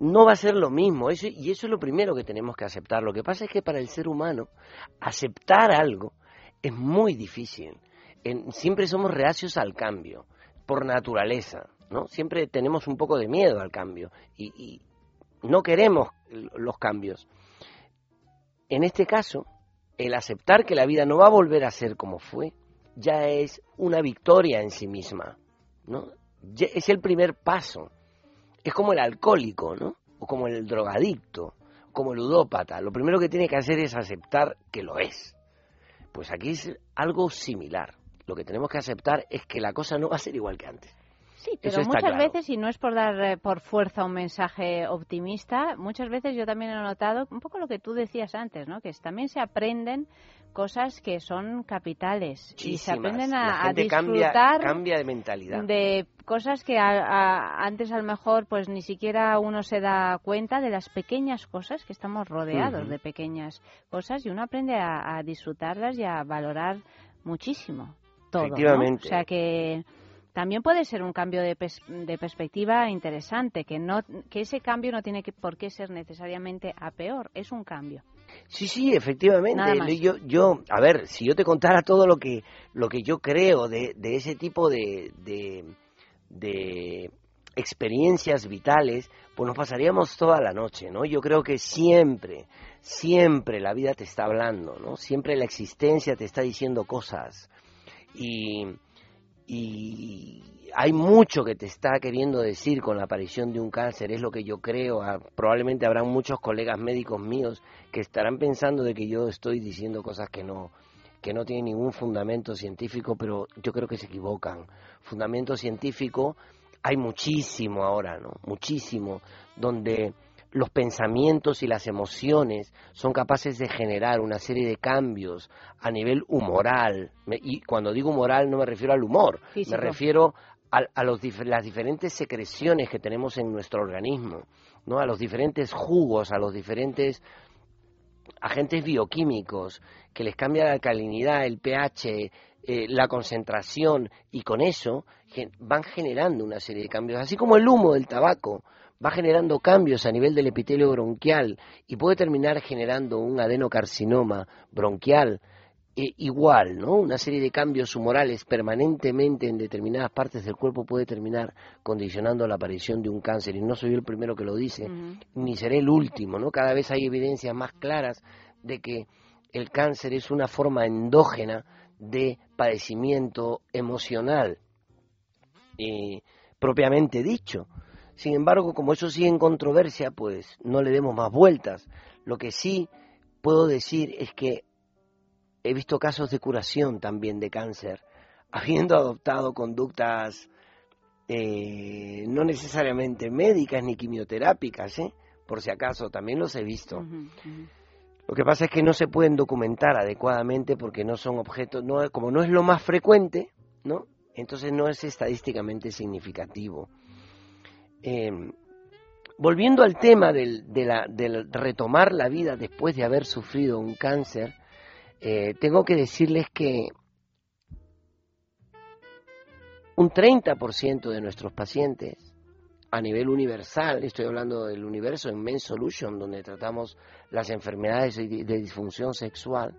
no va a ser lo mismo, eso, y eso es lo primero que tenemos que aceptar. Lo que pasa es que para el ser humano, aceptar algo es muy difícil. En- siempre somos reacios al cambio, por naturaleza, ¿no? Siempre tenemos un poco de miedo al cambio y, y no queremos los cambios. En este caso, el aceptar que la vida no va a volver a ser como fue, ya es una victoria en sí misma, ¿no? Es el primer paso. Es como el alcohólico, ¿no? O como el drogadicto, como ludópata. Lo primero que tiene que hacer es aceptar que lo es. Pues aquí es algo similar. Lo que tenemos que aceptar es que la cosa no va a ser igual que antes. Sí, pero Eso muchas claro. veces, y no es por dar eh, por fuerza un mensaje optimista, muchas veces yo también he notado un poco lo que tú decías antes, ¿no? Que también se aprenden cosas que son capitales y se aprenden a, a gente cambia, disfrutar cambia de mentalidad. de cosas que a- a- antes a lo mejor pues ni siquiera uno se da cuenta de las pequeñas cosas que estamos rodeados de pequeñas cosas y uno aprende a, a disfrutarlas y a valorar muchísimo todo. ¿no? Efectivamente. O sea que también puede ser un cambio de, pers- de perspectiva interesante, que no que ese cambio no tiene que, por qué ser necesariamente a peor, es un cambio. Sí, sí, efectivamente. Yo, yo, a ver, si yo te contara todo lo que, lo que yo creo de, de ese tipo de, de, de experiencias vitales, pues nos pasaríamos toda la noche, ¿no? Yo creo que siempre, siempre la vida te está hablando, ¿no? Siempre la existencia te está diciendo cosas. Y, y hay mucho que te está queriendo decir con la aparición de un cáncer, es lo que yo creo. Ah, Probablemente habrán muchos colegas médicos míos que estarán pensando de que yo estoy diciendo cosas que no que no tienen ningún fundamento científico, pero yo creo que se equivocan. Fundamento científico hay muchísimo ahora, ¿no? Muchísimo, donde los pensamientos y las emociones son capaces de generar una serie de cambios a nivel humoral. Y cuando digo humoral no me refiero al humor, Físico. me refiero a, a los las diferentes secreciones que tenemos en nuestro organismo, ¿no? a los diferentes jugos, a los diferentes agentes bioquímicos que les cambia la alcalinidad, el pH, eh, la concentración y con eso gen- van generando una serie de cambios, así como el humo del tabaco va generando cambios a nivel del epitelio bronquial y puede terminar generando un adenocarcinoma bronquial. eh, igual, ¿no? Una serie de cambios humorales permanentemente en determinadas partes del cuerpo puede terminar condicionando la aparición de un cáncer. Y no soy yo el primero que lo dice, ni seré el último, ¿no? Cada vez hay evidencias más claras de que el cáncer es una forma endógena de padecimiento emocional, eh, propiamente dicho. Sin embargo, como eso sigue en controversia, pues no le demos más vueltas. Lo que sí puedo decir es que he visto casos de curación también de cáncer, habiendo adoptado conductas eh, no necesariamente médicas ni quimioterápicas, ¿eh? por si acaso, también los he visto. Lo que pasa es que no se pueden documentar adecuadamente porque no son objetos, no, como no es lo más frecuente, ¿no? Entonces no es estadísticamente significativo. Eh, volviendo al tema del, retomar la vida después de haber sufrido un cáncer, eh, tengo que decirles que un 30% de nuestros pacientes a nivel universal, estoy hablando del universo en Men Solution, donde tratamos las enfermedades de, disfunción sexual,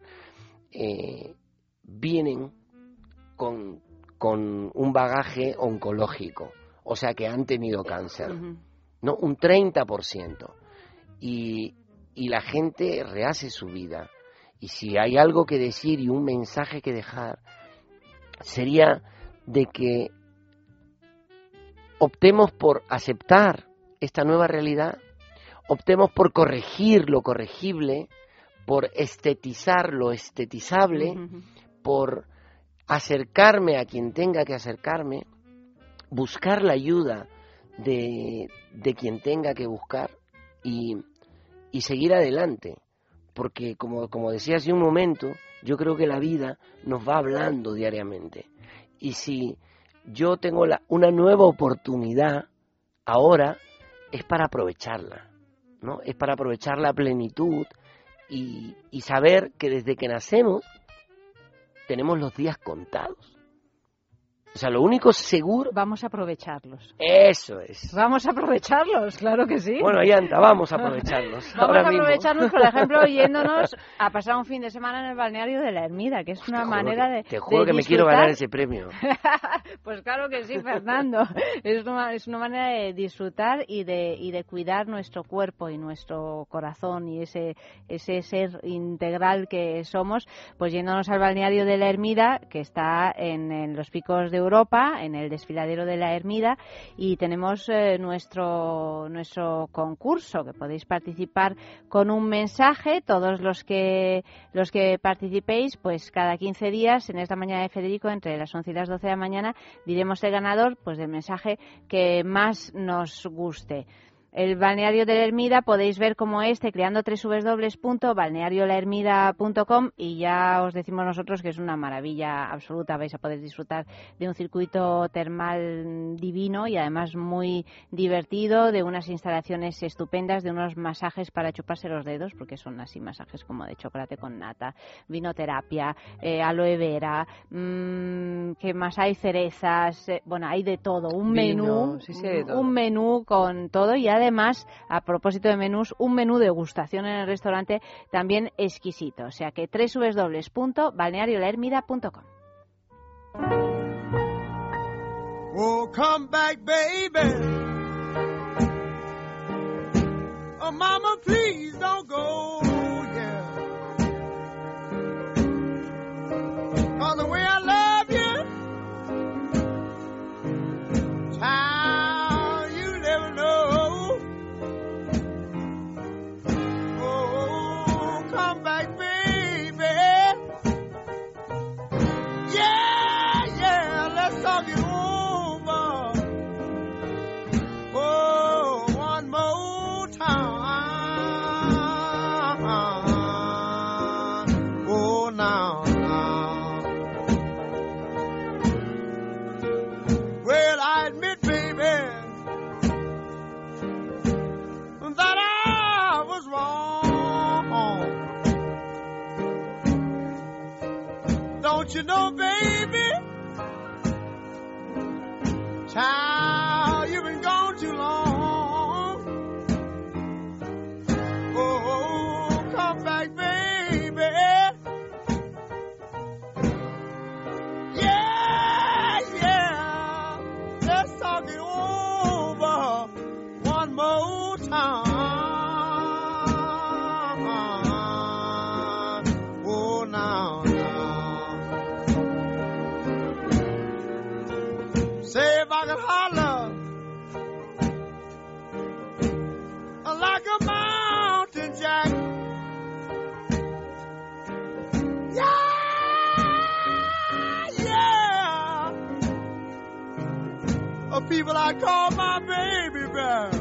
eh, vienen con un bagaje oncológico, o sea que han tenido cáncer, ¿no? Un 30%. Y, y la gente rehace su vida. Y si hay algo que decir y un mensaje que dejar, sería de que optemos por aceptar esta nueva realidad, optemos por corregir lo corregible, por estetizar lo estetizable, por acercarme a quien tenga que acercarme, buscar la ayuda de, de quien tenga que buscar y, y seguir adelante. Porque como, como decía hace un momento, yo creo que la vida nos va hablando diariamente. Y si yo tengo la- una nueva oportunidad ahora, es para aprovecharla, ¿no? Es para aprovechar la plenitud y, y saber que desde que nacemos tenemos los días contados. O sea, lo único seguro... Vamos a aprovecharlos. Eso es. Vamos a aprovecharlos, claro que sí. Bueno, ahí anda, vamos a aprovecharlos. Vamos ahora a mismo. aprovecharnos, por ejemplo, yéndonos a pasar un fin de semana en el balneario de la Ermida, que es una manera que- de. Te juro de que me quiero disfrutar. ganar ese premio. Pues claro que sí, Fernando. Es una, es una manera de disfrutar y de, y de cuidar nuestro cuerpo y nuestro corazón y ese, ese ser integral que somos, pues yéndonos al balneario de la Ermida, que está en, en los picos de Europa en el desfiladero de la Ermida y tenemos eh, nuestro nuestro concurso que podéis participar con un mensaje todos los que los que participéis pues cada 15 días en esta mañana de Federico entre las 11 y las 12 de la mañana diremos el ganador pues del mensaje que más nos guste. El balneario de la Ermida podéis ver como este creando www.balneariolahermida.com y ya os decimos nosotros que es una maravilla absoluta. Vais a poder disfrutar de un circuito termal divino y además muy divertido, de unas instalaciones estupendas, de unos masajes para chuparse los dedos, porque son así masajes como de chocolate con nata, vinoterapia, eh, aloe vera, mmm, que más hay cerezas, eh, bueno, hay de todo, un Vino, menú, sí, sí, de todo. un menú con todo y además, a propósito de menús, un menú de gustación en el restaurante también exquisito. O sea que www.balneariolahermida.com. Oh, back, baby. Oh, mama, please don't go. You know, people I call my baby back.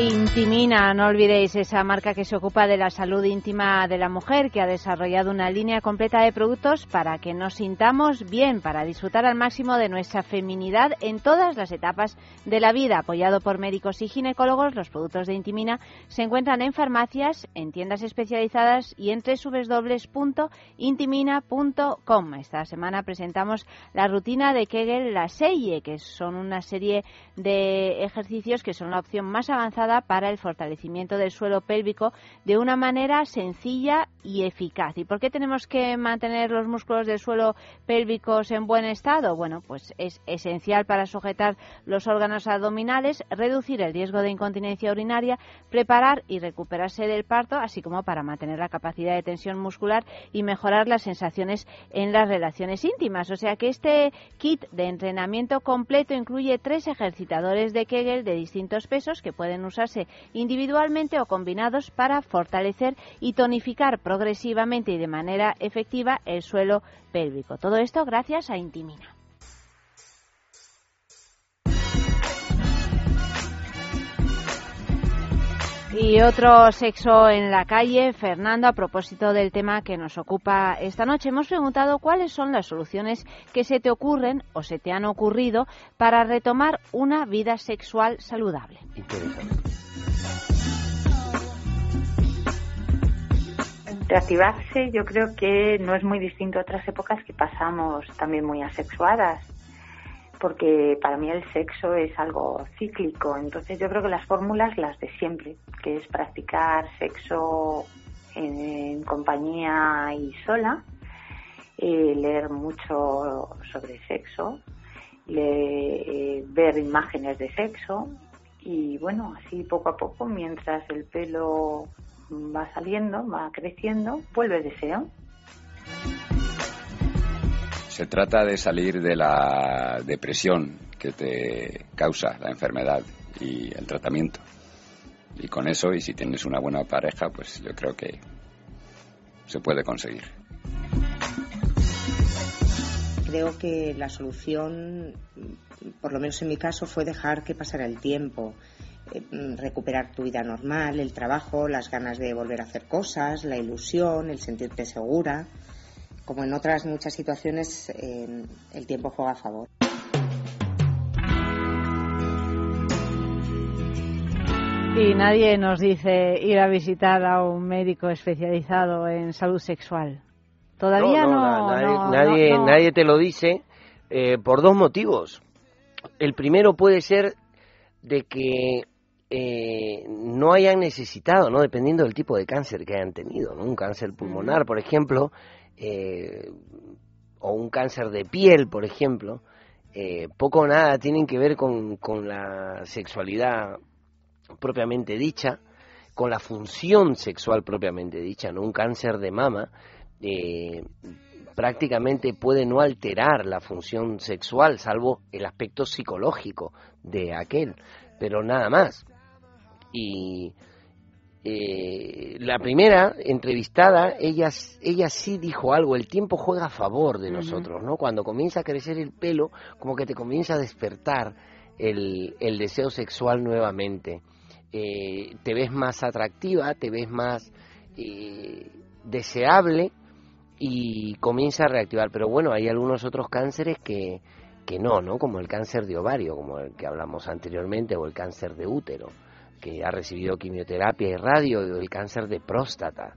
Intimina, no olvidéis esa marca que se ocupa de la salud íntima de la mujer, que ha desarrollado una línea completa de productos para que nos sintamos bien, para disfrutar al máximo de nuestra feminidad en todas las etapas de la vida. Apoyado por médicos y ginecólogos, los productos de Intimina se encuentran en farmacias, en tiendas especializadas y en www.intimina.com. Esta semana presentamos la rutina de Kegel, la Seye, que son una serie de ejercicios que son la opción más avanzada para el fortalecimiento del suelo pélvico de una manera sencilla y eficaz. ¿Y por qué tenemos que mantener los músculos del suelo pélvicos en buen estado? Bueno, pues es esencial para sujetar los órganos abdominales, reducir el riesgo de incontinencia urinaria, preparar y recuperarse del parto, así como para mantener la capacidad de tensión muscular y mejorar las sensaciones en las relaciones íntimas. O sea que este kit de entrenamiento completo incluye tres ejercitadores de Kegel de distintos pesos que pueden usarse individualmente o combinados para fortalecer y tonificar progresivamente y de manera efectiva el suelo pélvico. Todo esto gracias a Intimina. Y otro sexo en la calle, Fernando, a propósito del tema que nos ocupa esta noche, hemos preguntado cuáles son las soluciones que se te ocurren o se te han ocurrido para retomar una vida sexual saludable. Reactivarse yo creo que no es muy distinto a otras épocas que pasamos también muy asexuadas, porque para mí el sexo es algo cíclico, entonces yo creo que las fórmulas las de siempre, que es practicar sexo en, compañía y sola, eh, leer mucho sobre sexo, le- eh, ver imágenes de sexo y bueno, así poco a poco, mientras el pelo va saliendo, va creciendo, vuelve el deseo. Se trata de salir de la depresión que te causa la enfermedad y el tratamiento. Y con eso, y si tienes una buena pareja, pues yo creo que se puede conseguir. Creo que la solución, por lo menos en mi caso, fue dejar que pasara el tiempo, eh, recuperar tu vida normal, el trabajo, las ganas de volver a hacer cosas, la ilusión, el sentirte segura. Como en otras muchas situaciones, eh, el tiempo juega a favor. Y nadie nos dice ir a visitar a un médico especializado en salud sexual. Todavía no. na- nadie, no, nadie, no, no. nadie te lo dice eh, por dos motivos. El primero puede ser de que eh, no hayan necesitado, ¿no? Dependiendo del tipo de cáncer que hayan tenido, ¿no? Un cáncer pulmonar, por ejemplo, eh, o un cáncer de piel, por ejemplo, eh, poco o nada tienen que ver con, con la sexualidad propiamente dicha, con la función sexual propiamente dicha, ¿no? Un cáncer de mama eh, prácticamente puede no alterar la función sexual, salvo el aspecto psicológico de aquel, pero nada más. Y eh, la primera entrevistada, ella, ella sí dijo algo, el tiempo juega a favor de nosotros, ¿no? Cuando comienza a crecer el pelo, como que te comienza a despertar el, el deseo sexual nuevamente. Eh, te ves más atractiva, te ves más eh, deseable y comienza a reactivar. Pero bueno, hay algunos otros cánceres que, que no, ¿no? Como el cáncer de ovario, como el que hablamos anteriormente, o el cáncer de útero, que ha recibido quimioterapia y radio, o el cáncer de próstata,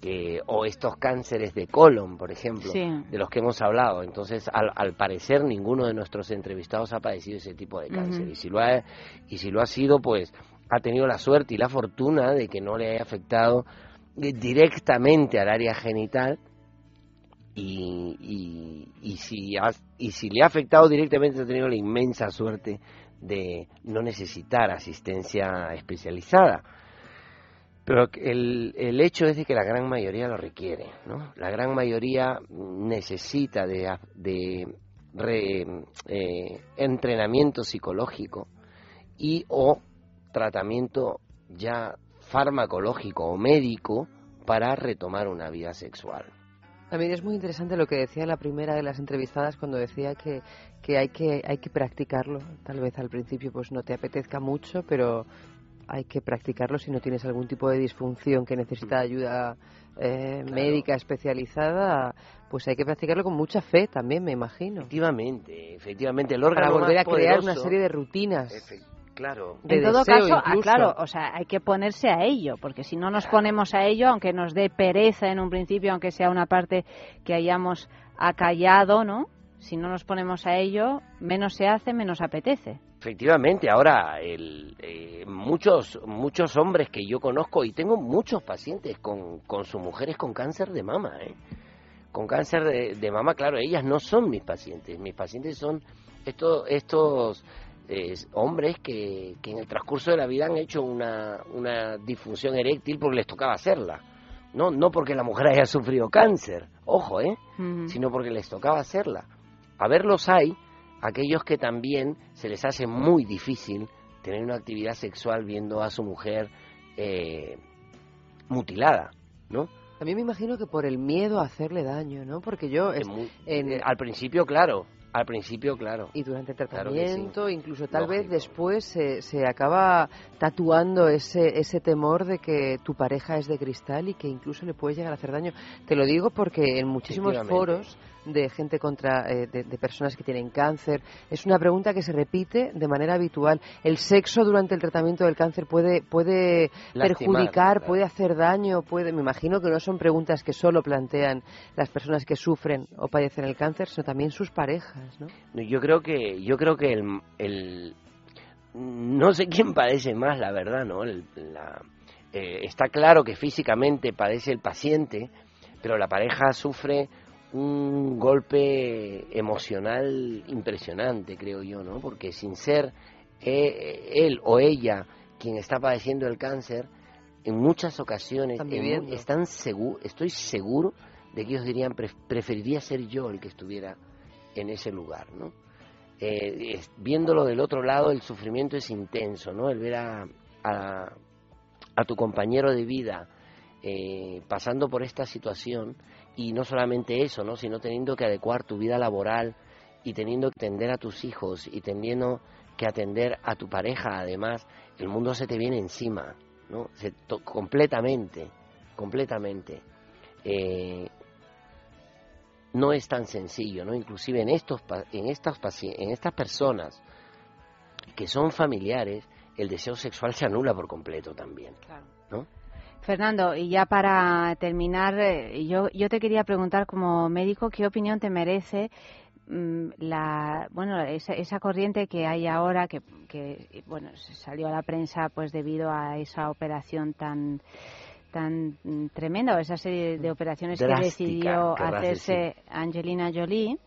que, o estos cánceres de colon, por ejemplo, Sí. de los que hemos hablado. Entonces, al, al parecer, ninguno de nuestros entrevistados ha padecido ese tipo de cáncer. Y si lo ha, y si lo ha sido, pues ha tenido la suerte y la fortuna de que no le haya afectado eh, directamente al área genital y, y, y si ha- y si le ha afectado directamente ha tenido la inmensa suerte de no necesitar asistencia especializada. Pero el, el hecho es de que la gran mayoría lo requiere, ¿no? La gran mayoría necesita de, de re- eh, entrenamiento psicológico y o tratamiento ya farmacológico o médico para retomar una vida sexual. También es muy interesante lo que decía la primera de las entrevistadas cuando decía que, que, hay que hay que practicarlo. Tal vez al principio pues no te apetezca mucho, pero hay que practicarlo si no tienes algún tipo de disfunción que necesita ayuda eh, médica especializada, pues hay que practicarlo con mucha fe también, me imagino. Efectivamente, efectivamente, el Para órgano volver a crear poderoso- una serie de rutinas. Claro. de en todo deseo caso, ah, claro, o sea, hay que ponerse a ello, porque si no nos ponemos a ello, aunque nos dé pereza en un principio, aunque sea una parte que hayamos acallado, ¿no? Si no nos ponemos a ello, menos se hace, menos apetece. Efectivamente, ahora el, eh, muchos muchos hombres que yo conozco y tengo muchos pacientes con, con sus mujeres con cáncer de mama, ¿eh? con cáncer de, de mama, claro, ellas no son mis pacientes, mis pacientes son estos estos eh, hombres que, que en el transcurso de la vida han hecho una, una disfunción eréctil porque les tocaba hacerla, no no porque la mujer haya sufrido cáncer, ojo, ¿eh? sino porque les tocaba hacerla. A ver, los hay, aquellos que también se les hace muy difícil tener una actividad sexual viendo a su mujer eh, mutilada, ¿no? También me imagino que por el miedo a hacerle daño, ¿no? Porque yo es- en- Eh, al principio, claro, al principio, claro. y durante el Claro que sí. tratamiento, incluso tal vez después se, se acaba tatuando ese, ese temor de que tu pareja es de cristal y que incluso le puede llegar a hacer daño. Te lo digo porque en muchísimos foros de gente contra eh, de, de personas que tienen cáncer es una pregunta que se repite de manera habitual. ¿El sexo durante el tratamiento del cáncer puede puede Lastimar, perjudicar, claro. puede hacer daño, puede? Me imagino que no son preguntas que solo plantean las personas que sufren o padecen el cáncer, sino también sus parejas, ¿no? No, Yo creo que, yo creo que el, el- no sé quién padece más, la verdad, ¿no? El- la- eh, está claro que físicamente padece el paciente, pero la pareja sufre un golpe emocional impresionante, creo yo, ¿no? Porque sin ser eh, él o ella quien está padeciendo el cáncer, en muchas ocasiones Están están estoy seguro de que ellos dirían, "Pref- preferiría ser yo el que estuviera en ese lugar, ¿no? Eh, viéndolo del otro lado, el sufrimiento es intenso, ¿no? El ver a, a, a tu compañero de vida eh, pasando por esta situación y no solamente eso, ¿no? Sino teniendo que adecuar tu vida laboral y teniendo que atender a tus hijos y teniendo que atender a tu pareja, además, el mundo se te viene encima, ¿no? Se to- completamente, completamente. Eh, no es tan sencillo, ¿no? Inclusive en estos en estas en estas personas que son familiares, el deseo sexual se anula por completo también, ¿no? Fernando, y ya para terminar, eh, yo, yo te quería preguntar como médico qué opinión te merece mm, la bueno esa, esa corriente que hay ahora que, que bueno se salió a la prensa pues debido a esa operación tan tan mm, tremenda o esa serie de operaciones Drástica, que decidió hacerse Angelina Jolie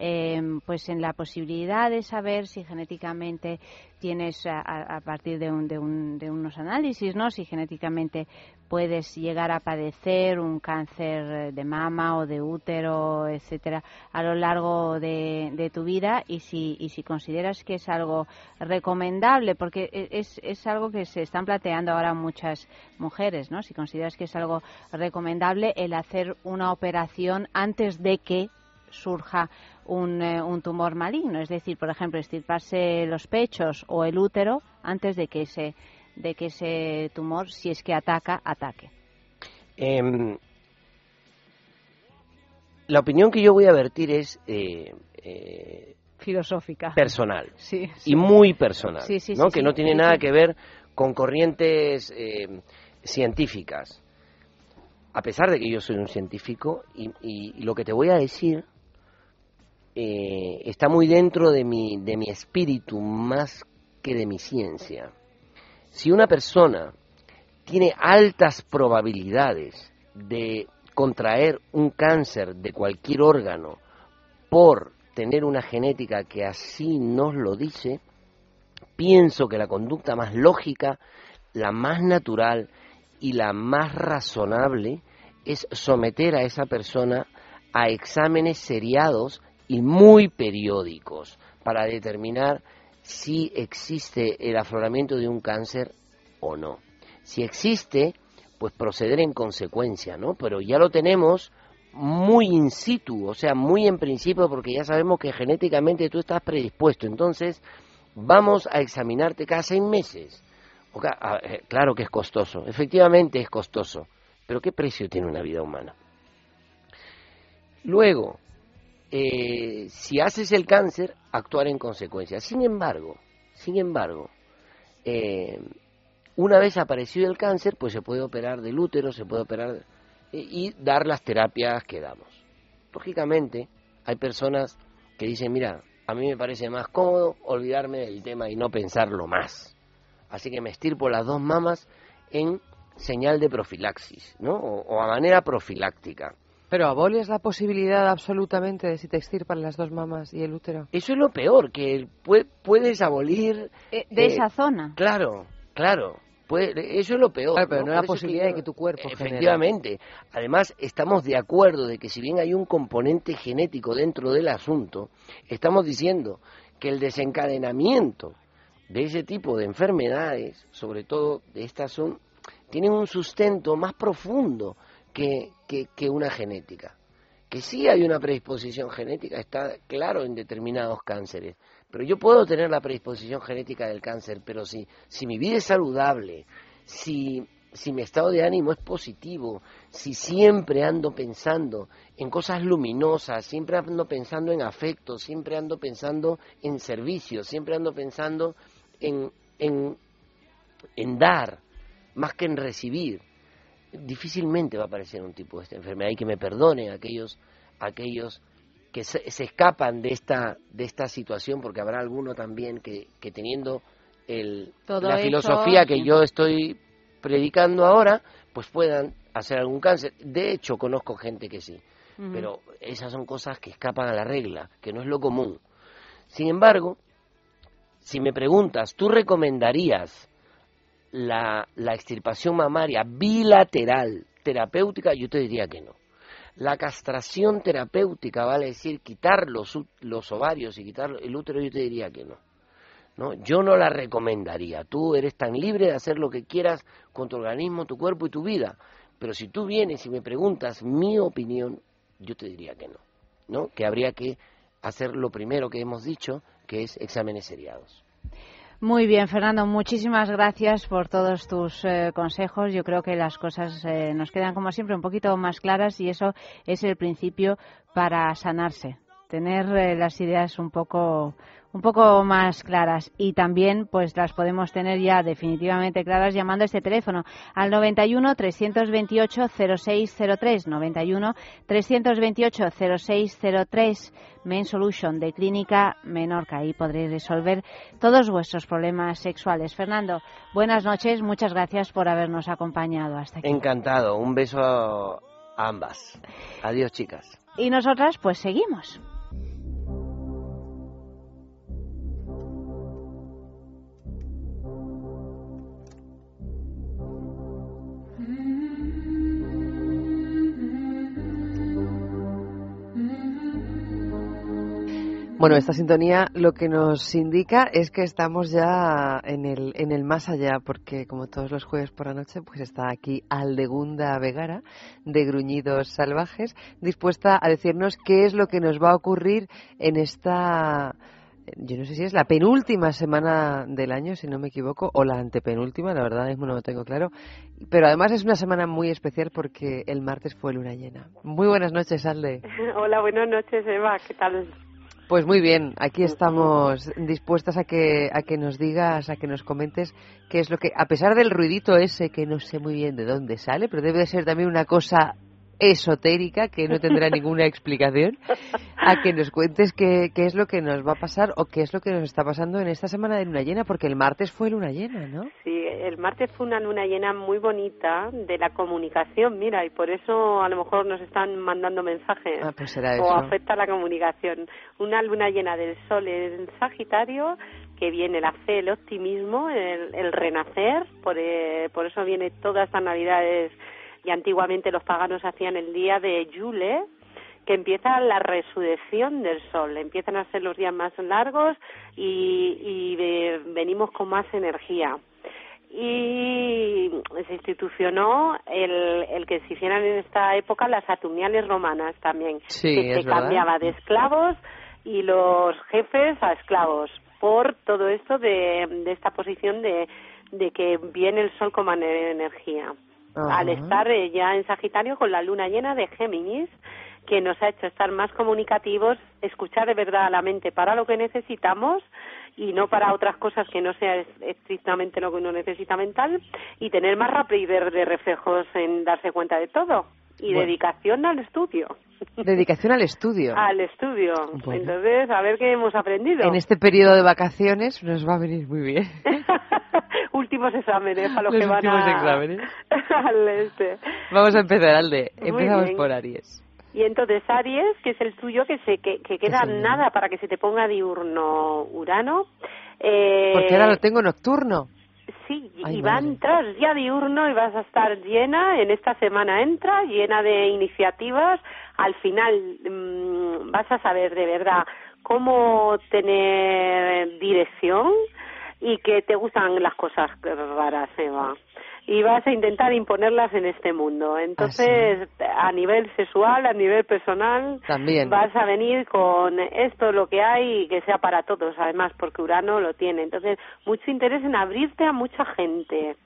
eh, pues en la posibilidad de saber si genéticamente tienes a, a- partir de, un- de, un- de unos análisis, ¿no? Si genéticamente puedes llegar a padecer un cáncer de mama o de útero, etcétera, a lo largo de, de tu vida y si, y si consideras que es algo recomendable, porque e- es, es algo que se están planteando ahora muchas mujeres, ¿no? Si consideras que es algo recomendable el hacer una operación antes de que surja un, eh, un tumor maligno, es decir, por ejemplo, estirparse los pechos o el útero antes de que ese de que ese tumor, si es que ataca, ataque. Em, la opinión que yo voy a vertir es eh, eh, Filosófica. personal Sí, y muy personal, Sí, sí, ¿no? que no tiene nada que ver con corrientes eh, científicas. A pesar de que yo soy un científico y, y lo que te voy a decir eh, está muy dentro de mi, de mi espíritu más que de mi ciencia. Si una persona tiene altas probabilidades de contraer un cáncer de cualquier órgano por tener una genética que así nos lo dice, pienso que la conducta más lógica, la más natural y la más razonable es someter a esa persona a exámenes seriados y muy periódicos para determinar si existe el afloramiento de un cáncer o no. Si existe, pues proceder en consecuencia, ¿no? Pero ya lo tenemos muy in situ, o sea, muy en principio, porque ya sabemos que genéticamente tú estás predispuesto. Entonces, vamos a examinarte cada seis meses. Ah, eh, claro que es costoso, efectivamente es costoso, pero ¿qué precio tiene una vida humana? Luego, eh, si haces el cáncer, actuar en consecuencia. Sin embargo, sin embargo, eh, una vez aparecido el cáncer, pues se puede operar del útero, se puede operar eh, y dar las terapias que damos. Lógicamente, hay personas que dicen, mira, a mí me parece más cómodo olvidarme del tema y no pensarlo más. Así que me estirpo las dos mamas en señal de profilaxis, ¿no? O, o a manera profiláctica. Pero aboles la posibilidad absolutamente de si te extirpan las dos mamas y el útero. Eso es lo peor, que pue- puedes abolir... Eh, de eh, esa zona. Claro, claro. Puede- eso es lo peor. Claro, pero no, Por la es posibilidad yo- de que tu cuerpo. Efectivamente. Además, estamos de acuerdo de que si bien hay un componente genético dentro del asunto, estamos diciendo que el desencadenamiento de ese tipo de enfermedades, sobre todo de estas son, tienen un sustento más profundo que, que, una genética. Que sí hay una predisposición genética, está claro en determinados cánceres, pero yo puedo tener la predisposición genética del cáncer, pero si, si mi vida es saludable, si, si mi estado de ánimo es positivo, si siempre ando pensando en cosas luminosas, siempre ando pensando en afecto, siempre ando pensando en servicio, siempre ando pensando en, en, en dar más que en recibir, difícilmente va a aparecer un tipo de esta enfermedad y que me perdonen aquellos aquellos que se, se escapan de esta de esta situación porque habrá alguno también que, que teniendo el, Todo la eso, filosofía que yo estoy predicando ahora pues puedan hacer algún cáncer. De hecho conozco gente que sí pero esas son cosas que escapan a la regla que no es lo común. Sin embargo si me preguntas tú recomendarías la, la extirpación mamaria bilateral terapéutica, yo te diría que no. La castración terapéutica, vale decir, quitar los, los ovarios y quitar el útero, yo te diría que no. ¿no? Yo no la recomendaría. Tú eres tan libre de hacer lo que quieras con tu organismo, tu cuerpo y tu vida. Pero si tú vienes y me preguntas mi opinión, yo te diría que no. ¿no? Que habría que hacer lo primero que hemos dicho, que es exámenes seriados. Muy bien, Fernando, muchísimas gracias por todos tus eh, consejos. Yo creo que las cosas eh, nos quedan, como siempre, un poquito más claras y eso es el principio para sanarse. Tener eh, las ideas un poco, un poco más claras y también pues las podemos tener ya definitivamente claras llamando a este teléfono al 91 328 0603 91 328 0603 Main Solution de Clínica Menorca. Ahí podréis resolver todos vuestros problemas sexuales. Fernando, buenas noches. Muchas gracias por habernos acompañado hasta aquí. Encantado. Un beso a ambas. Adiós, chicas. Y nosotras, pues seguimos. Bueno, esta sintonía lo que nos indica es que estamos ya en el, en el más allá, porque como todos los jueves por la noche, pues está aquí Aldegunda Vegara, de Gruñidos Salvajes, dispuesta a decirnos qué es lo que nos va a ocurrir en esta yo no sé si es la penúltima semana del año, si no me equivoco, o la antepenúltima, la verdad mismo no lo tengo claro. Pero además es una semana muy especial porque el martes fue luna llena. Muy buenas noches, Alde. Hola, buenas noches, Eva. ¿Qué tal? Pues muy bien, aquí estamos dispuestas a que, a que nos digas, a que nos comentes qué es lo que, a pesar del ruidito ese que no sé muy bien de dónde sale, pero debe de ser también una cosa esotérica que no tendrá ninguna explicación, a que nos cuentes qué, qué es lo que nos va a pasar o qué es lo que nos está pasando en esta semana de luna llena, porque el martes fue luna llena, ¿no? Sí, el martes fue una luna llena muy bonita de la comunicación, mira, y por eso a lo mejor nos están mandando mensajes. Ah, pues será o afecta la comunicación. Una luna llena del sol en Sagitario, que viene la fe, el optimismo, el, el renacer, por, eh, por eso viene todas estas navidades y antiguamente los paganos hacían el día de Yule, que empieza la resurrección del sol, empiezan a ser los días más largos y, y eh, venimos con más energía. Y se institucionó el, el que se hicieran en esta época las saturniales romanas también, Sí, que se verdad. cambiaba de esclavos y los jefes a esclavos por todo esto de, de esta posición de, de que viene el sol como ener- energía Ajá. al estar eh, ya en Sagitario con la luna llena de Géminis, que nos ha hecho estar más comunicativos, escuchar de verdad a la mente para lo que necesitamos y no para otras cosas que no sea es- estrictamente lo que uno necesita mental y tener más rapidez de reflejos en darse cuenta de todo y Bueno. dedicación al estudio. Dedicación al estudio. Al estudio. Bueno. Entonces, a ver qué hemos aprendido. En este periodo de vacaciones nos va a venir muy bien. Últimos exámenes a los, Los que van últimos a... exámenes. al este. Vamos a empezar, Alde. Empezamos por Aries. Y entonces Aries, que es el tuyo, que se que, que queda nada para que se te ponga diurno Urano. Eh, Porque ahora lo tengo nocturno. Sí, y- Ay, y va a entrar ya diurno y vas a estar llena, en esta semana entra, llena de iniciativas. Al final mm, vas a saber de verdad cómo tener dirección y que te gustan las cosas raras, Eva. Y vas a intentar imponerlas en este mundo. Entonces, a nivel sexual, a nivel personal, También. vas a venir con esto lo que hay y que sea para todos, además, porque Urano lo tiene. Entonces, mucho interés en abrirte a mucha gente.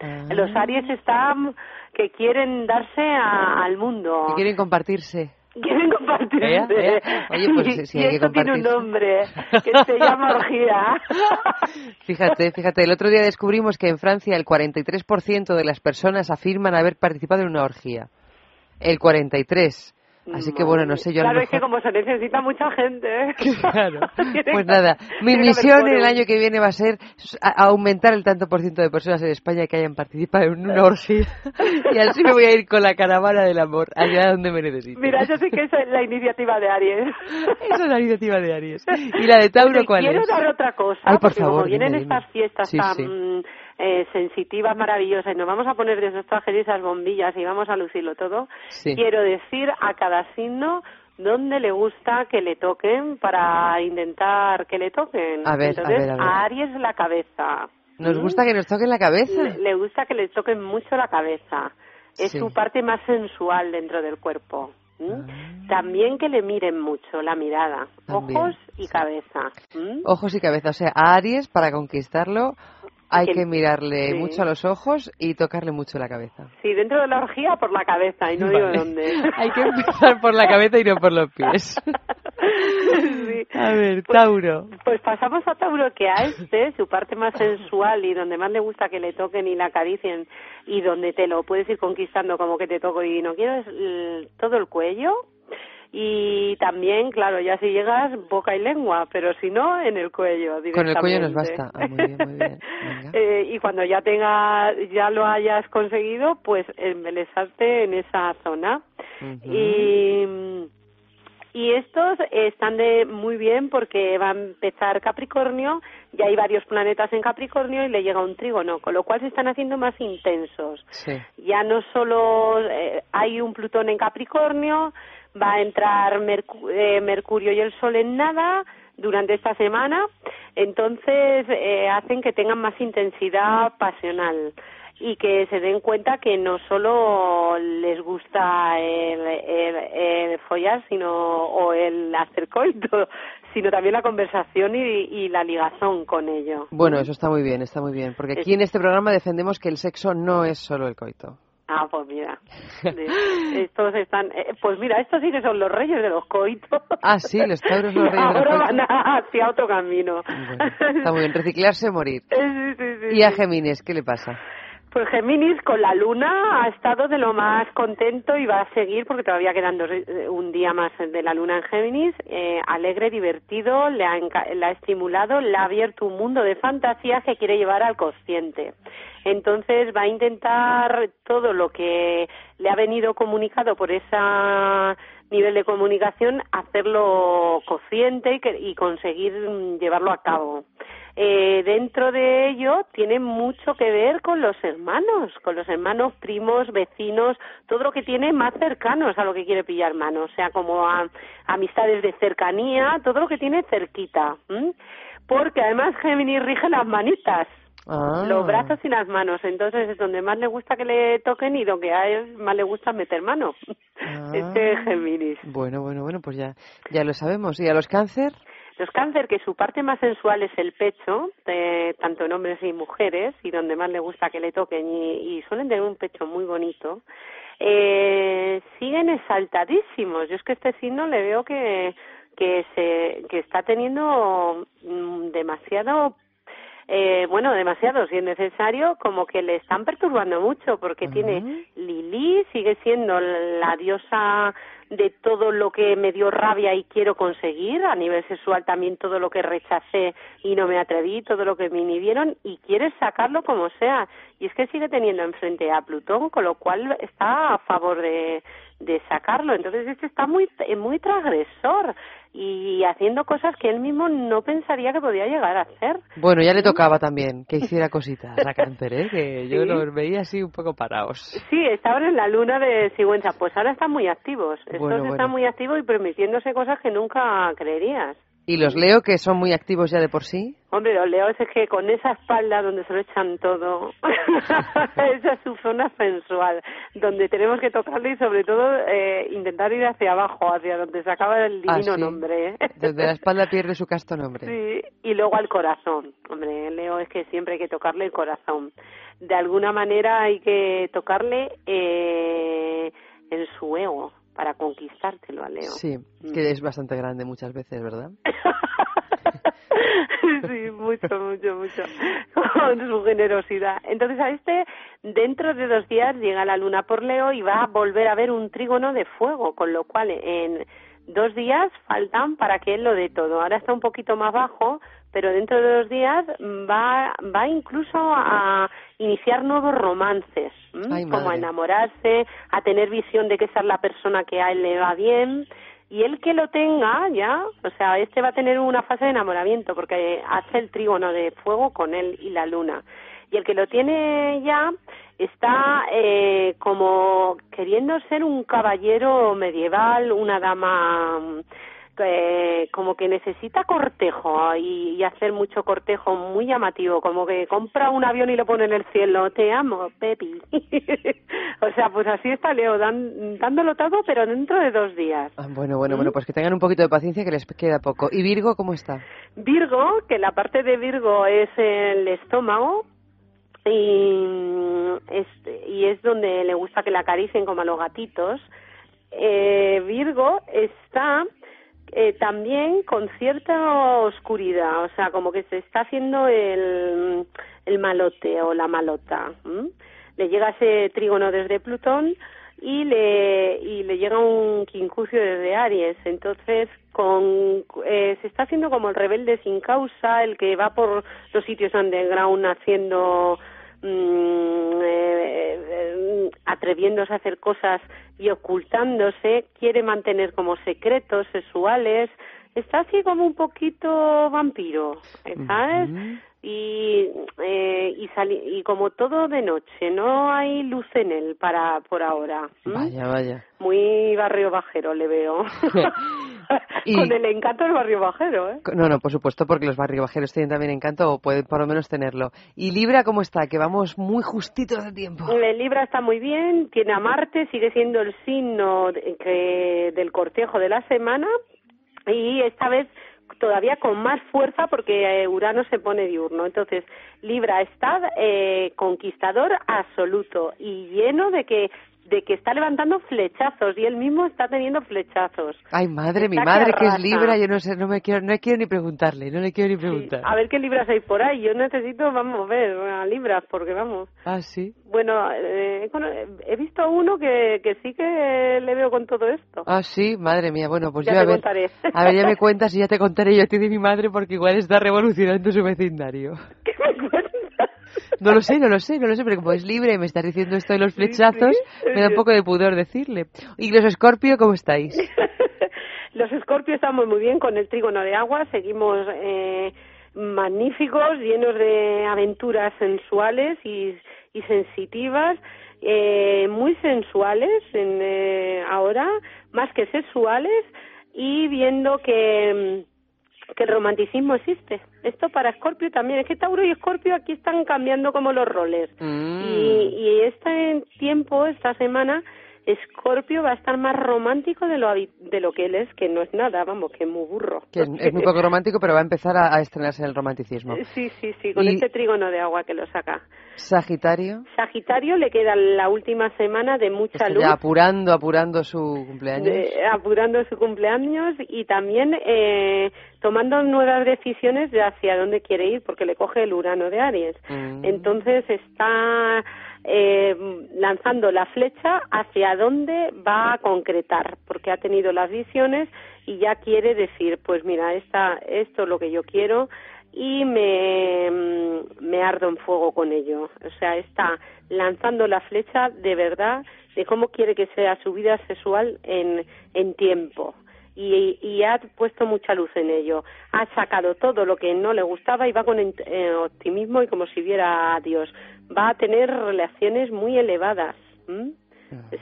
Ah. Los Aries están que quieren darse a- al mundo. Que quieren compartirse. Quieren compartirse. ¿Eh? ¿Eh? Oye, pues sí, y hay que esto tiene un nombre que se llama orgía. Fíjate, fíjate, el otro día descubrimos que en Francia el 43% de las personas afirman haber participado en una orgía. El 43. Así que bueno, no sé yo a Claro, lo es que mejor... como se necesita mucha gente. ¿eh? Claro. Pues nada, mi misión el año que viene va a ser a- aumentar el tanto por ciento de personas en España que hayan participado en una orgía. Y así me voy a ir con la caravana del amor allá donde me necesiten. Mira, yo sé que es la iniciativa de Aries. Esa es la iniciativa de Aries. ¿Y la de Tauro cuál quiero es? dar otra cosa, Ay, por porque favor, como vienen dime, dime. estas fiestas Sí, tan sí. Eh, sensitivas, maravillosas, y nos vamos a poner de esos trajes y esas bombillas y vamos a lucirlo todo, Sí. quiero decir a cada signo dónde le gusta que le toquen para intentar que le toquen. A ver, a Entonces, ver, a ver. Aries la cabeza. Nos ¿Mm? gusta que nos toquen la cabeza. Le, le gusta que le toquen mucho la cabeza. Es Sí. su parte más sensual dentro del cuerpo. ¿m? También que le miren mucho la mirada, Ah. También, ojos y cabeza. Ojos y cabeza. O sea, a Aries, para conquistarlo, hay Que- que mirarle sí. mucho a los ojos y tocarle mucho la cabeza. Sí, dentro de la orgía por la cabeza y no digo dónde. Hay que empezar por la cabeza y no por los pies. Sí. A ver, Tauro. Pues pasamos a Tauro, que a este, su parte más sensual y donde más le gusta que le toquen y le acaricien y donde te lo puedes ir conquistando como que te toco y no quiero es todo el cuello y también, claro, ya si llegas boca y lengua, pero si no, en el cuello Con el cuello nos directamente. basta. Ah, muy bien, muy bien. Eh, y cuando ya tenga, ya lo hayas conseguido, pues embelesarte en esa zona. Y y estos están de muy bien porque va a empezar Capricornio, ya hay varios planetas en Capricornio y le llega un trígono, con lo cual se están haciendo más intensos. Sí. Ya no solo eh, hay un Plutón en Capricornio, va a entrar Mercu- eh, Mercurio y el Sol en nada durante esta semana Entonces eh, hacen que tengan más intensidad pasional y que se den cuenta que no solo les gusta el, el, el follar sino o el hacer coito sino también la conversación y, y la ligazón con ello. Bueno, eso está muy bien, está muy bien. Porque aquí en este programa defendemos que el sexo no es solo el coito. Ah, pues mira, estos están, eh, pues mira, estos sí que son los reyes de los coitos. Ah, sí, los tauros los reyes Ahora van a- hacia otro camino. Está muy bien, reciclarse morir. Sí, sí, sí, ¿Y a sí. Géminis qué le pasa? Pues Géminis con la luna ha estado de lo más contento y va a seguir porque todavía quedan dos- eh, un día más de la luna en Géminis. Eh, alegre, divertido, le ha, le ha estimulado, le ha abierto un mundo de fantasías que quiere llevar al consciente. Entonces va a intentar todo lo que le ha venido comunicado por ese nivel de comunicación, hacerlo consciente y, conseguir mm, llevarlo a cabo. Eh, dentro de ello tiene mucho que ver con los hermanos, con los hermanos, primos, vecinos, todo lo que tiene más cercanos a lo que quiere pillar mano, o sea, como a, amistades de cercanía, todo lo que tiene cerquita, ¿m? porque además Géminis rige las manitas, Ah. los brazos y las manos, entonces es donde más le gusta que le toquen y donde a él más le gusta meter mano, este Géminis. Bueno, bueno, bueno, pues ya, ya lo sabemos. ¿Y a los cáncer? Los cáncer, que su parte más sensual es el pecho, tanto en hombres y mujeres, y donde más le gusta que le toquen, y, y suelen tener un pecho muy bonito, eh, siguen exaltadísimos. Yo es que este signo le veo que, que, se, que está teniendo mm, demasiado eh, bueno, demasiado, si es necesario, como que le están perturbando mucho, porque tiene Lili, sigue siendo la diosa de todo lo que me dio rabia y quiero conseguir, a nivel sexual también todo lo que rechacé y no me atreví, todo lo que me inhibieron, y quiere sacarlo como sea. Y es que sigue teniendo enfrente a Plutón, con lo cual está a favor de, de sacarlo. Entonces este está muy, muy transgresor y haciendo cosas que él mismo no pensaría que podía llegar a hacer. Bueno, ya le tocaba también que hiciera cositas a cáncer, ¿eh? Que yo Sí. los veía así un poco parados. Sí, estaban en la luna de Sigüenza, pues ahora están muy activos. Estos Bueno, están muy activos y permitiéndose cosas que nunca creerías. ¿Y los leo que son muy activos ya de por sí? Hombre, los leos es que con esa espalda donde se lo echan todo, esa es su zona sensual, donde tenemos que tocarle y sobre todo eh, intentar ir hacia abajo, hacia donde se acaba el Ah, divino sí. nombre. Desde la espalda pierde su casto nombre. Sí, y luego al corazón. Hombre, Leo es que siempre hay que tocarle el corazón. De alguna manera hay que tocarle eh, en su ego para conquistártelo a Leo. Sí, que es bastante grande muchas veces, ¿verdad? sí, mucho, mucho, mucho. Con su generosidad. Entonces a este, dentro de dos días llega la luna por Leo y va a volver a ver un trígono de fuego, con lo cual en dos días faltan para que él lo dé todo. Ahora está un poquito más bajo, pero dentro de dos días va, va incluso a iniciar nuevos romances, como a enamorarse, a tener visión de que esa es la persona que a él le va bien. Y el que lo tenga ya, o sea, este va a tener una fase de enamoramiento porque hace el trígono de fuego con él y la luna. Y el que lo tiene ya está eh, como queriendo ser un caballero medieval, una dama eh, como que necesita cortejo y, y hacer mucho cortejo muy llamativo, como que compra un avión y lo pone en el cielo, te amo, Pepi. o sea, pues así está Leo, dan- dándolo todo, pero dentro de dos días. Ah, bueno, bueno, bueno, pues que tengan un poquito de paciencia que les queda poco. ¿Y Virgo cómo está? Virgo, que la parte de Virgo es el estómago y es, y es donde le gusta que la acaricien como a los gatitos. Eh, Virgo está eh, también con cierta oscuridad, o sea, como que se está haciendo el, el malote o la malota. Le llega ese trígono desde Plutón y le y le llega un quincucio desde Aries entonces con eh, se está haciendo como el rebelde sin causa el que va por los sitios underground haciendo mm, eh, eh, atreviéndose a hacer cosas y ocultándose quiere mantener como secretos sexuales está así como un poquito vampiro ¿sabes? y eh, y, sali- y como todo de noche no hay luz en él para por ahora ¿m? Vaya, vaya. muy barrio bajero le veo Y- con el encanto del barrio bajero, ¿eh? No, no, por supuesto, porque los barribajeros tienen también encanto, o pueden por lo menos tenerlo. ¿Y Libra cómo está? Que vamos muy justitos de tiempo. El Libra está muy bien, tiene a Marte, sigue siendo el signo de- que- del cortejo de la semana y esta vez todavía con más fuerza porque eh, Urano se pone diurno. Entonces, Libra está eh, conquistador absoluto y lleno de que de que está levantando flechazos y él mismo está teniendo flechazos. Ay, madre, mi Está madre que que es. Libra, yo no sé, no me quiero, no quiero ni preguntarle, no le quiero ni preguntar. A ver qué libras hay por ahí. Yo necesito, vamos, ver a libras porque vamos. Ah, sí. Bueno, eh, he visto a uno que, que sí que le veo con todo esto. Ah, sí, madre mía, bueno, pues Ya yo a te ver, contaré. a ver, ya me cuentas y ya te contaré yo a ti de mi madre porque igual está revolucionando su vecindario. No lo sé, no lo sé, no lo sé, pero como es libre y me estás diciendo esto de los flechazos, sí. me da un poco de pudor decirle. ¿Y los Escorpio cómo estáis? Los escorpios estamos muy bien con el trígono de agua, seguimos eh, magníficos, llenos de aventuras sensuales y, y sensitivas, eh, muy sensuales en, eh, ahora, más que sexuales, y viendo que, que el romanticismo existe. Esto para Escorpio también. Es que Tauro y Escorpio aquí están cambiando como los roles. Mm. Y, y este tiempo, esta semana, Escorpio va a estar más romántico de lo, de lo que él es, que no es nada, vamos, que es muy burro. Que es, muy poco romántico, pero va a empezar a, a estrenarse en el romanticismo. Sí, sí, sí, con Y- este trígono de agua que lo saca. Sagitario, Sagitario le queda la última semana de mucha está luz, apurando, apurando su cumpleaños. de- apurando su cumpleaños y también eh, tomando nuevas decisiones de hacia dónde quiere ir, porque le coge el Urano de Aries. Mm. Entonces está eh, lanzando la flecha hacia dónde va a concretar, porque ha tenido las visiones y ya quiere decir, pues mira, esta, esto es lo que yo quiero y me, mm, me ardo en fuego con ello. O sea, está lanzando la flecha de verdad de cómo quiere que sea su vida sexual en, en tiempo. Y, y ha puesto mucha luz en ello. Ha sacado todo lo que no le gustaba y va con eh, optimismo y como si viera a Dios. Va a tener relaciones muy elevadas. ¿m?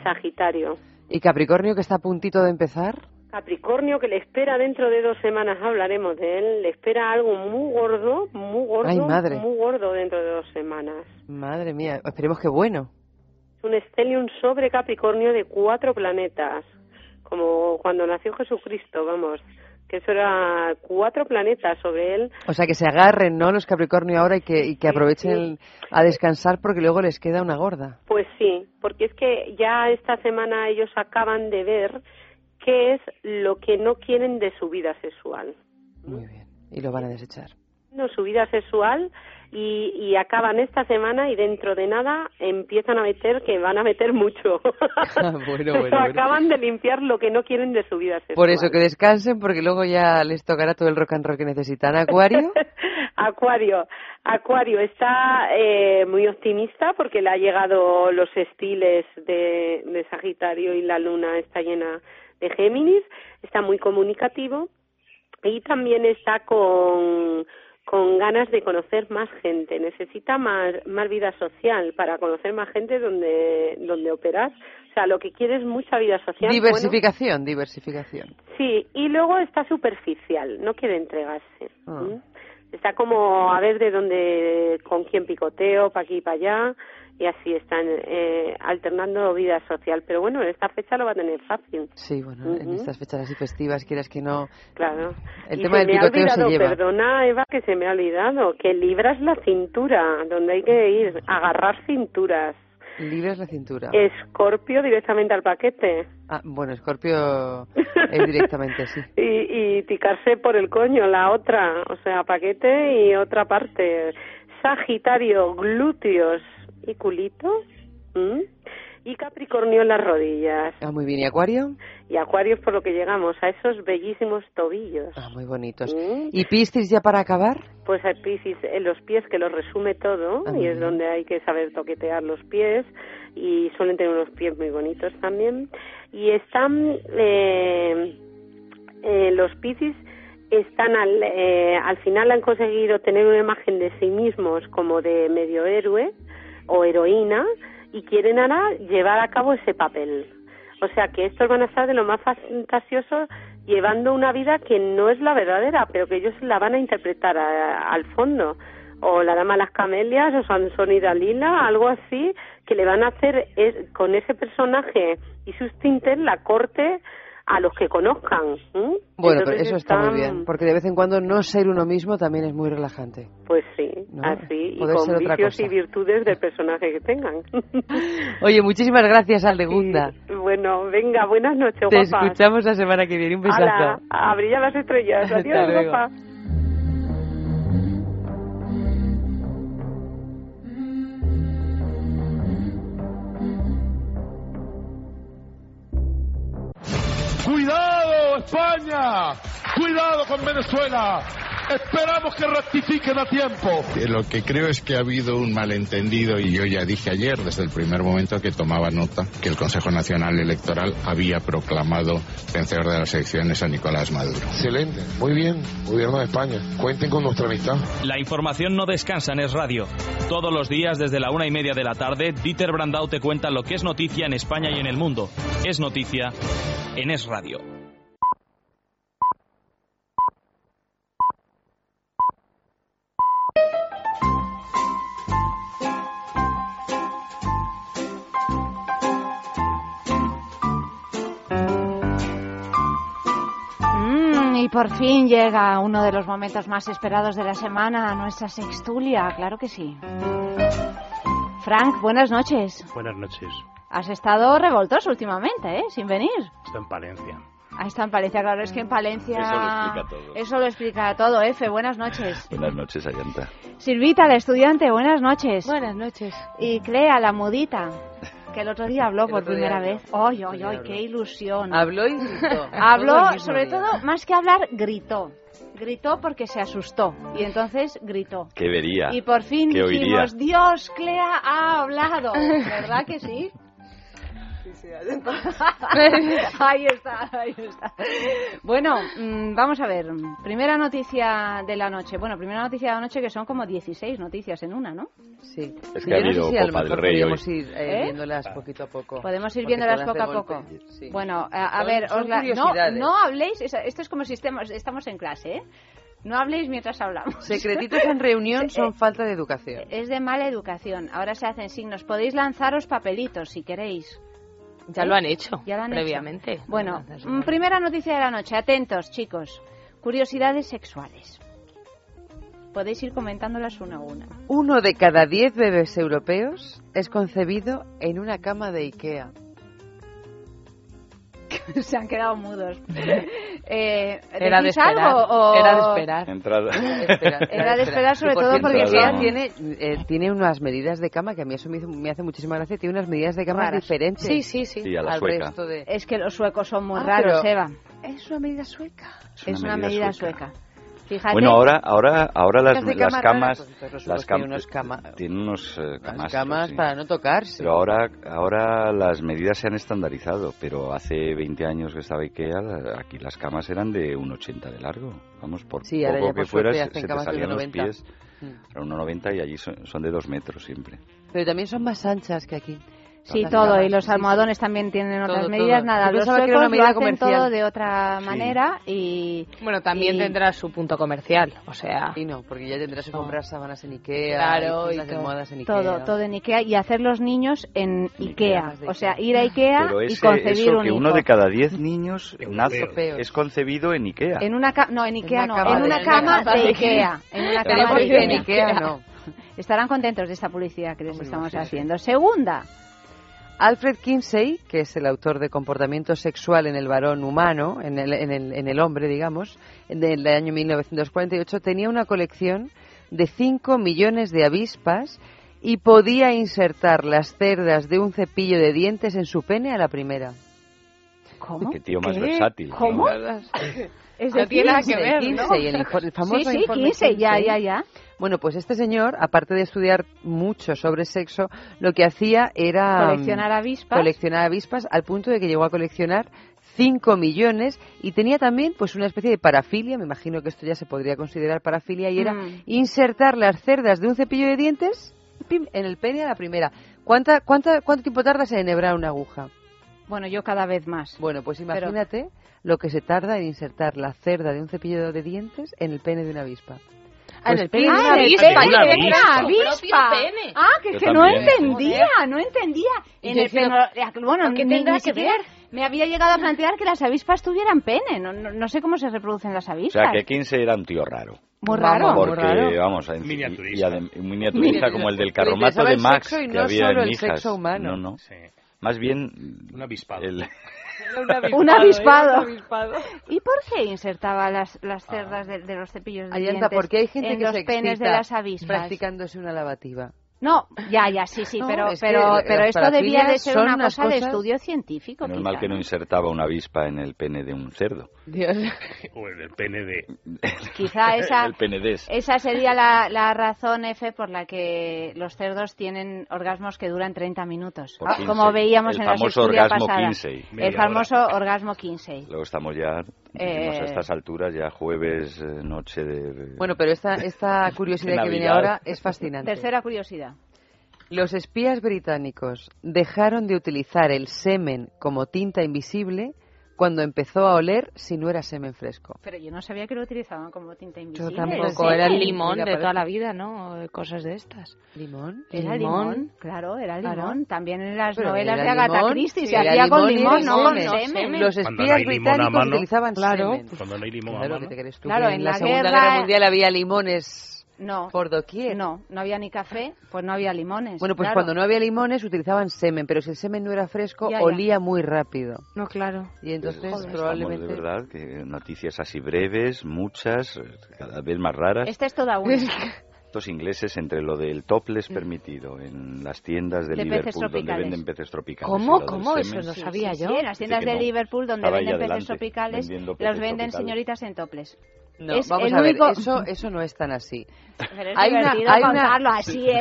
Sagitario. ¿Y Capricornio que está a puntito de empezar? Capricornio que le espera dentro de dos semanas, hablaremos de él, le espera algo muy gordo, muy gordo, Ay, madre. muy gordo dentro de dos semanas. Madre mía, esperemos que bueno. Es un stellium sobre Capricornio de cuatro planetas, como cuando nació Jesucristo, vamos, que eso era cuatro planetas sobre él. O sea, que se agarren, ¿no? Los Capricornio ahora y que, y que aprovechen el- a descansar porque luego les queda una gorda. Pues sí, porque es que ya esta semana ellos acaban de ver qué es lo que no quieren de su vida sexual. Muy bien. Y lo van a desechar. no, su vida sexual y, y acaban esta semana y dentro de nada empiezan a meter que van a meter mucho. bueno, bueno, bueno. acaban de limpiar lo que no quieren de su vida sexual. Por eso que descansen porque luego ya les tocará todo el rock and roll que necesitan. Acuario, Acuario, Acuario está eh, muy optimista porque le ha llegado los estiles de, de Sagitario y la luna está llena de Géminis, está muy comunicativo y también está con, con ganas de conocer más gente, necesita más, más vida social para conocer más gente donde, donde operar. O sea, lo que quiere es mucha vida social. Bueno, diversificación, diversificación. Sí, y luego está superficial, no quiere entregarse. Ah. Está como a ver de dónde, con quién picoteo, para aquí y para allá, y así están eh, alternando vida social. Pero bueno, en esta fecha lo va a tener fácil. Sí, bueno, en estas fechas así festivas, quieras que no. Claro. El y tema se del me ha picoteo se olvidado, lleva. perdona Eva, que se me ha olvidado, que libras la cintura, donde hay que ir, agarrar cinturas. Libres la cintura. Escorpio directamente al paquete. Ah, bueno, Escorpio es directamente, sí. y, y picarse por el coño la otra, o sea, paquete y otra parte. Sagitario, glúteos y culito. ¿m? Y Capricornio en las rodillas. Ah, muy bien. ¿Y Acuario? Y Acuario es por lo que llegamos a esos bellísimos tobillos. Ah, muy bonitos. ¿Mm? ¿Y Piscis ya para acabar? Pues hay Piscis en los pies que los resume todo Ah, y es bien. donde hay que saber toquetear los pies y suelen tener unos pies muy bonitos también. Y están eh, eh, los Piscis están al, eh, al final han conseguido tener una imagen de sí mismos como de medio héroe o heroína y quieren ahora llevar a cabo ese papel. O sea que estos van a estar de lo más fantasiosos llevando una vida que no es la verdadera, pero que ellos la van a interpretar a- al fondo. O la dama las camelias, o Sansón y Dalila, algo así, que le van a hacer es- con ese personaje y sus tintes la corte a los que conozcan. Bueno, pero Entonces eso está muy bien, porque de vez en cuando no ser uno mismo también es muy relajante. Pues sí, No, así, y con vicios y virtudes del personaje que tengan. Oye, muchísimas gracias, Aldegunda. bueno, venga, buenas noches, Te escuchamos la semana que viene. Un besazo. Hala, a brillar las estrellas. Adiós, guapa. ¡Cuidado, España! ¡Cuidado con Venezuela! Esperamos que rectifiquen a tiempo. Eh, Lo que creo es que ha habido un malentendido y yo ya dije ayer, desde el primer momento que tomaba nota, que el Consejo Nacional Electoral había proclamado vencedor de las elecciones a Nicolás Maduro. Excelente, muy bien, gobierno de España. Cuenten con nuestra amistad. La información no descansa en Es Radio. Todos los días desde la una y media de la tarde, Dieter Brandau te cuenta lo que es noticia en España y en el mundo. Es noticia en Es Radio. Y por fin llega uno de los momentos más esperados de la semana, nuestra sextulia, claro que sí. Frank, buenas noches. Buenas noches. Has estado revoltoso últimamente, ¿eh? Sin venir. Estoy en Palencia. Ahí está en Palencia, claro, es que en Palencia... Eso lo explica todo. Eso lo explica todo, Efe, buenas noches. Buenas noches, Ayanta. Silvita, la estudiante, buenas noches. Buenas noches. Y Clea, la mudita, que el otro día habló por primera vez. ¡Ay, ay, ay, habló. qué ilusión! Habló y gritó. Habló, sobre día. todo, más que hablar, gritó. Gritó porque se asustó y entonces gritó. ¿Qué vería? Y por fin ¿Qué oiría? dijimos, Dios, Clea ha hablado. ¿Verdad que sí? ahí está, ahí está. Bueno, mm, vamos a ver. Primera noticia de la noche. Bueno, primera noticia de la noche que son como 16 noticias en una, ¿no? Sí. Es que ha yo no sé habido si Copa del Rey podríamos hoy. ir eh, ¿Eh? viéndolas poquito a poco. Podemos ir viéndolas poco a poco. Sí. Bueno, a, ver, os la- no, no habléis, esto es como si estemos, estamos en clase, ¿eh? No habléis mientras hablamos. Secretitos en reunión son falta de educación. Es de mala educación. Ahora se hacen signos. Podéis lanzaros papelitos si queréis. Ya lo han hecho Ya lo han previamente. hecho. Bueno, mm, primera noticia de la noche. Atentos, chicos. Curiosidades sexuales. Podéis ir comentándolas una a una. Uno de cada diez bebés europeos es concebido en una cama de Ikea. Se han quedado mudos. Eh, Era de ¿decís esperar. algo o- Era de esperar. Entrada. Era de esperar sobre por todo porque son- tiene, eh, tiene unas medidas de cama que a mí eso me, hizo- me hace muchísima gracia. Tiene unas medidas de cama Raras. diferentes. Sí, sí, sí. Sí, a la al sueca. resto de... Es que los suecos son muy Ah, raros, pero- Eva. Es una medida sueca. Es una, medida, sueca. Fíjate. Bueno, ahora, ahora, ahora las, Las camas, pues, las cam- unos cama- tienen unos eh, camas sí. para no tocarse. Pero ahora, ahora las medidas se han estandarizado, pero hace 20 años que estaba Ikea, aquí las camas eran de 1,80 de largo. Vamos, por Sí, poco que suerte hacen se te salían los 1,90. pies. Mm. Eran 1,90 y allí son, son de 2 metros siempre. Pero también son más anchas que aquí. Sí, todo. Y los almohadones también tienen otras medidas. todo. Nada, Yo los suecos una medida lo hacen comercial. todo de otra Sí. manera y... Bueno, también y- tendrá su punto comercial, o sea... Y no, porque ya tendrás que No. comprar sábanas en Ikea, Claro, y todo. almohadas en Ikea. Todo, todo en Ikea y hacer los niños en Ikea. O sea, ir a Ikea Pero y ese, concebir eso un que hijo. uno de cada 10 niños nace, es concebido en Ikea. En una cama, no, en Ikea no, cama en una cama de Ikea. En una cama de Ikea. en Ikea no. Estarán contentos de esta publicidad que les estamos haciendo. Segunda, Alfred Kinsey, que es el autor de Comportamiento Sexual en el Varón Humano, en el, en el, en el hombre, digamos, del año 1948, tenía una colección de 5 millones de avispas y podía insertar las cerdas de un cepillo de dientes en su pene a la primera. ¿cómo? Qué tío más ¿Qué? versátil. ¿no? Es No decir, tiene nada que ver, ¿no? Kinsey, el, famoso Sí, sí, informe 15, ya, ya, ya. Bueno, pues este señor, aparte de estudiar mucho sobre sexo, lo que hacía era... Coleccionar mm, avispas. Coleccionar avispas al punto de que llegó a coleccionar 5 millones y tenía también pues una especie de parafilia, me imagino que esto ya se podría considerar parafilia, y era Mm. insertar las cerdas de un cepillo de dientes pim, en el pene a la primera. ¿Cuánta, cuánta, ¿Cuánto tiempo tardas en enhebrar una aguja? Bueno, yo cada vez más. Bueno, pues Pero- imagínate lo que se tarda en insertar la cerda de un cepillo de dientes en el pene de una avispa. Ah, en Pues el pene de piensa- una avispa, Una yo avispa. avispa. Pene. Ah, que, que no entendía, no entendía. Y En el pene, bueno, ¿qué ni- tendrá ni que ver? me había llegado a plantear que las avispas tuvieran pene. No, no, no sé cómo se reproducen las O avispas. sea, que Kinsey era un tío raro. Muy raro. Porque, Muy raro. vamos, en- Miniaturista. y adem- un miniaturista como el del carromato de el Max sexo y que no había solo en el Hijas. sexo humano. No, no. Más bien... Un avispado. Un avispado. Un avispado. ¿Y por qué insertaba las, las cerdas de, de los cepillos de Ahí dientes anda, porque hay gente en que los se penes de las avispas? practicándose una lavativa. No, ya, ya, sí, sí, No, pero, es que pero, pero esto debía de ser una cosa de cosas- estudio científico. Menos mal que no insertaba una avispa en el pene de un cerdo. O en el pene de... Quizá esa, el pene de ese. esa sería la, la razón, F, por la que los cerdos tienen orgasmos que duran 30 minutos. 15. Como veíamos El en la famoso orgasmo pasada. 15. El famoso orgasmo 15. Luego estamos ya, Eh, a estas alturas, ya jueves, eh, noche de... Bueno, pero esta, esta curiosidad que viene ahora es fascinante. Tercera curiosidad. Los espías británicos dejaron de utilizar el semen como tinta invisible cuando empezó a oler si no era semen fresco. Pero yo no sabía que lo utilizaban como tinta invisible. tampoco, ¿Sí? era el limón de parece- toda la vida, ¿no? Cosas de estas. ¿Limón? Era limón, claro, era limón. Claro. También en las Pero novelas de Agatha Christie se hacía con limón no con semen. semen. Los no espías a británicos mano, utilizaban Claro. semen. Cuando no hay limón a Claro, mano. ¿qué te crees tú? Claro, que en la, la Segunda Guerra Mundial había limones No. por doquier. No, no había ni café, pues no había limones. Bueno, pues claro. cuando no había limones utilizaban semen, pero si el semen no era fresco, Ya, ya. olía muy rápido. No, claro. Y entonces Estamos probablemente... de verdad que noticias así breves, muchas, cada vez más raras. Este es toda una. Estos ingleses, entre lo del topless permitido en las tiendas de, Liverpool, donde venden peces tropicales. ¿Cómo? ¿Cómo? Eso semen, no sabía sí, yo. sí, en las tiendas de no. Liverpool donde Estaba venden peces tropicales, los venden tropicales. señoritas en toples. No, es vamos el a ver, único... eso, eso no es tan así. Pero es Hay una- hay una- así, ¿eh?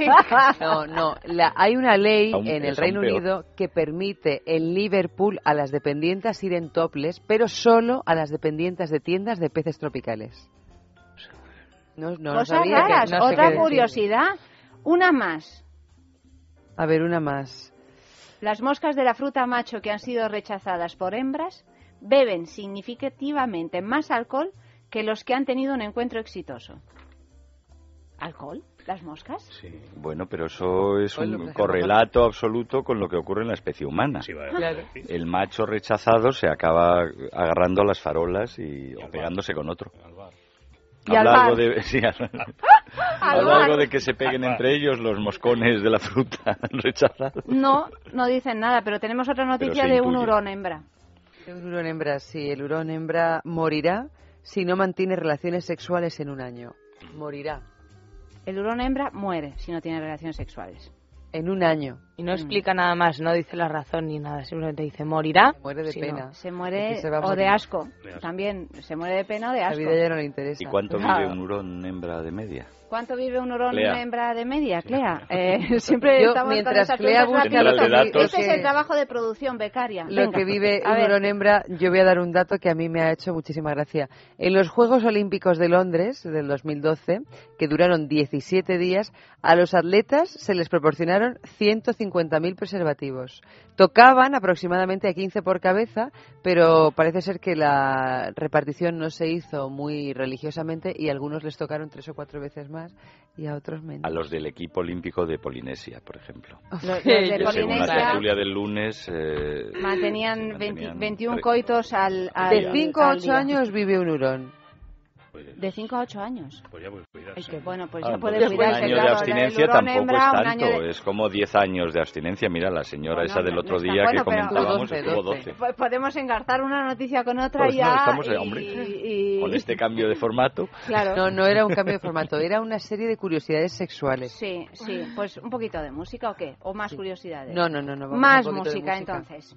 ¡Ey! No, no, la- hay una ley Aún- en el Reino. Unido que permite en Liverpool a las dependientas ir en toples, pero solo a las dependientes de tiendas de peces tropicales. No, no, no Cosas sabía que- raras. no sé qué Otra decir. curiosidad. Una más. A ver, una más. Las moscas de la fruta macho que han sido rechazadas por hembras beben significativamente más alcohol que los que han tenido un encuentro exitoso. ¿Alcohol? ¿Las moscas? Bueno, pero eso es un correlato absoluto con lo que ocurre en la especie humana. Claro. El macho rechazado se acaba agarrando a las farolas y o pegándose con otro. Y al Habla bar. algo de, sí, habla- algo de que se peguen entre ellos los moscones de la fruta rechazados. No, no dicen nada, pero tenemos otra noticia de un intuye. hurón hembra. Un hurón hembra, sí, el hurón hembra morirá si no mantiene relaciones sexuales en un año. Morirá. El hurón hembra muere si no tiene relaciones sexuales. En un año. Y no explica nada más, no dice la razón ni nada, simplemente dice morirá. muere de si pena. no. Se muere se o de asco. También se muere de pena o de La asco. vida ya no le interesa. ¿Y cuánto Claro. vive un hurón hembra de media? ¿Cuánto vive un hurón Clea. hembra de media, Clea? Eh, siempre Yo, estamos mientras Clea busca lo que- rapiditas. Este lo es el trabajo de producción becaria. Lo Venga. que vive A un ver. hurón hembra, yo voy a dar un dato que a mí me ha hecho muchísima gracia. En los Juegos Olímpicos de Londres del 2012, que duraron 17 días, a los atletas se les proporcionaron 150.000 preservativos. Tocaban aproximadamente a 15 por cabeza, pero parece ser que la repartición no se hizo muy religiosamente y a algunos les tocaron tres o cuatro veces más y a otros menos. A los del equipo olímpico de Polinesia, por ejemplo. Los, los de Que según la Polinesia tertulia del lunes... eh, mantenían, 20 mantenían 21 tre- coitos al, al De 5 a al 8 día. años vive un hurón. De 5 a 8 años. Pues ya puedes cuidar. Ay, qué bueno, pues Ah, ya puede pues un cuidarse. año de claro, abstinencia el hurón tampoco hembra, es tanto, de- es como 10 años de abstinencia. Mira, la señora esa del no otro día bueno, que comentábamos 12, estuvo 12. 12. Pues podemos engarzar una noticia con otra Pues no, ya. estamos, eh, y- hombre, y- Con este cambio de formato. Claro. No, no era un cambio de formato, era una serie de curiosidades sexuales. Sí, sí. Pues un poquito de música o qué? ¿O más curiosidades? No, no, no, no, vamos Más de música, música. entonces.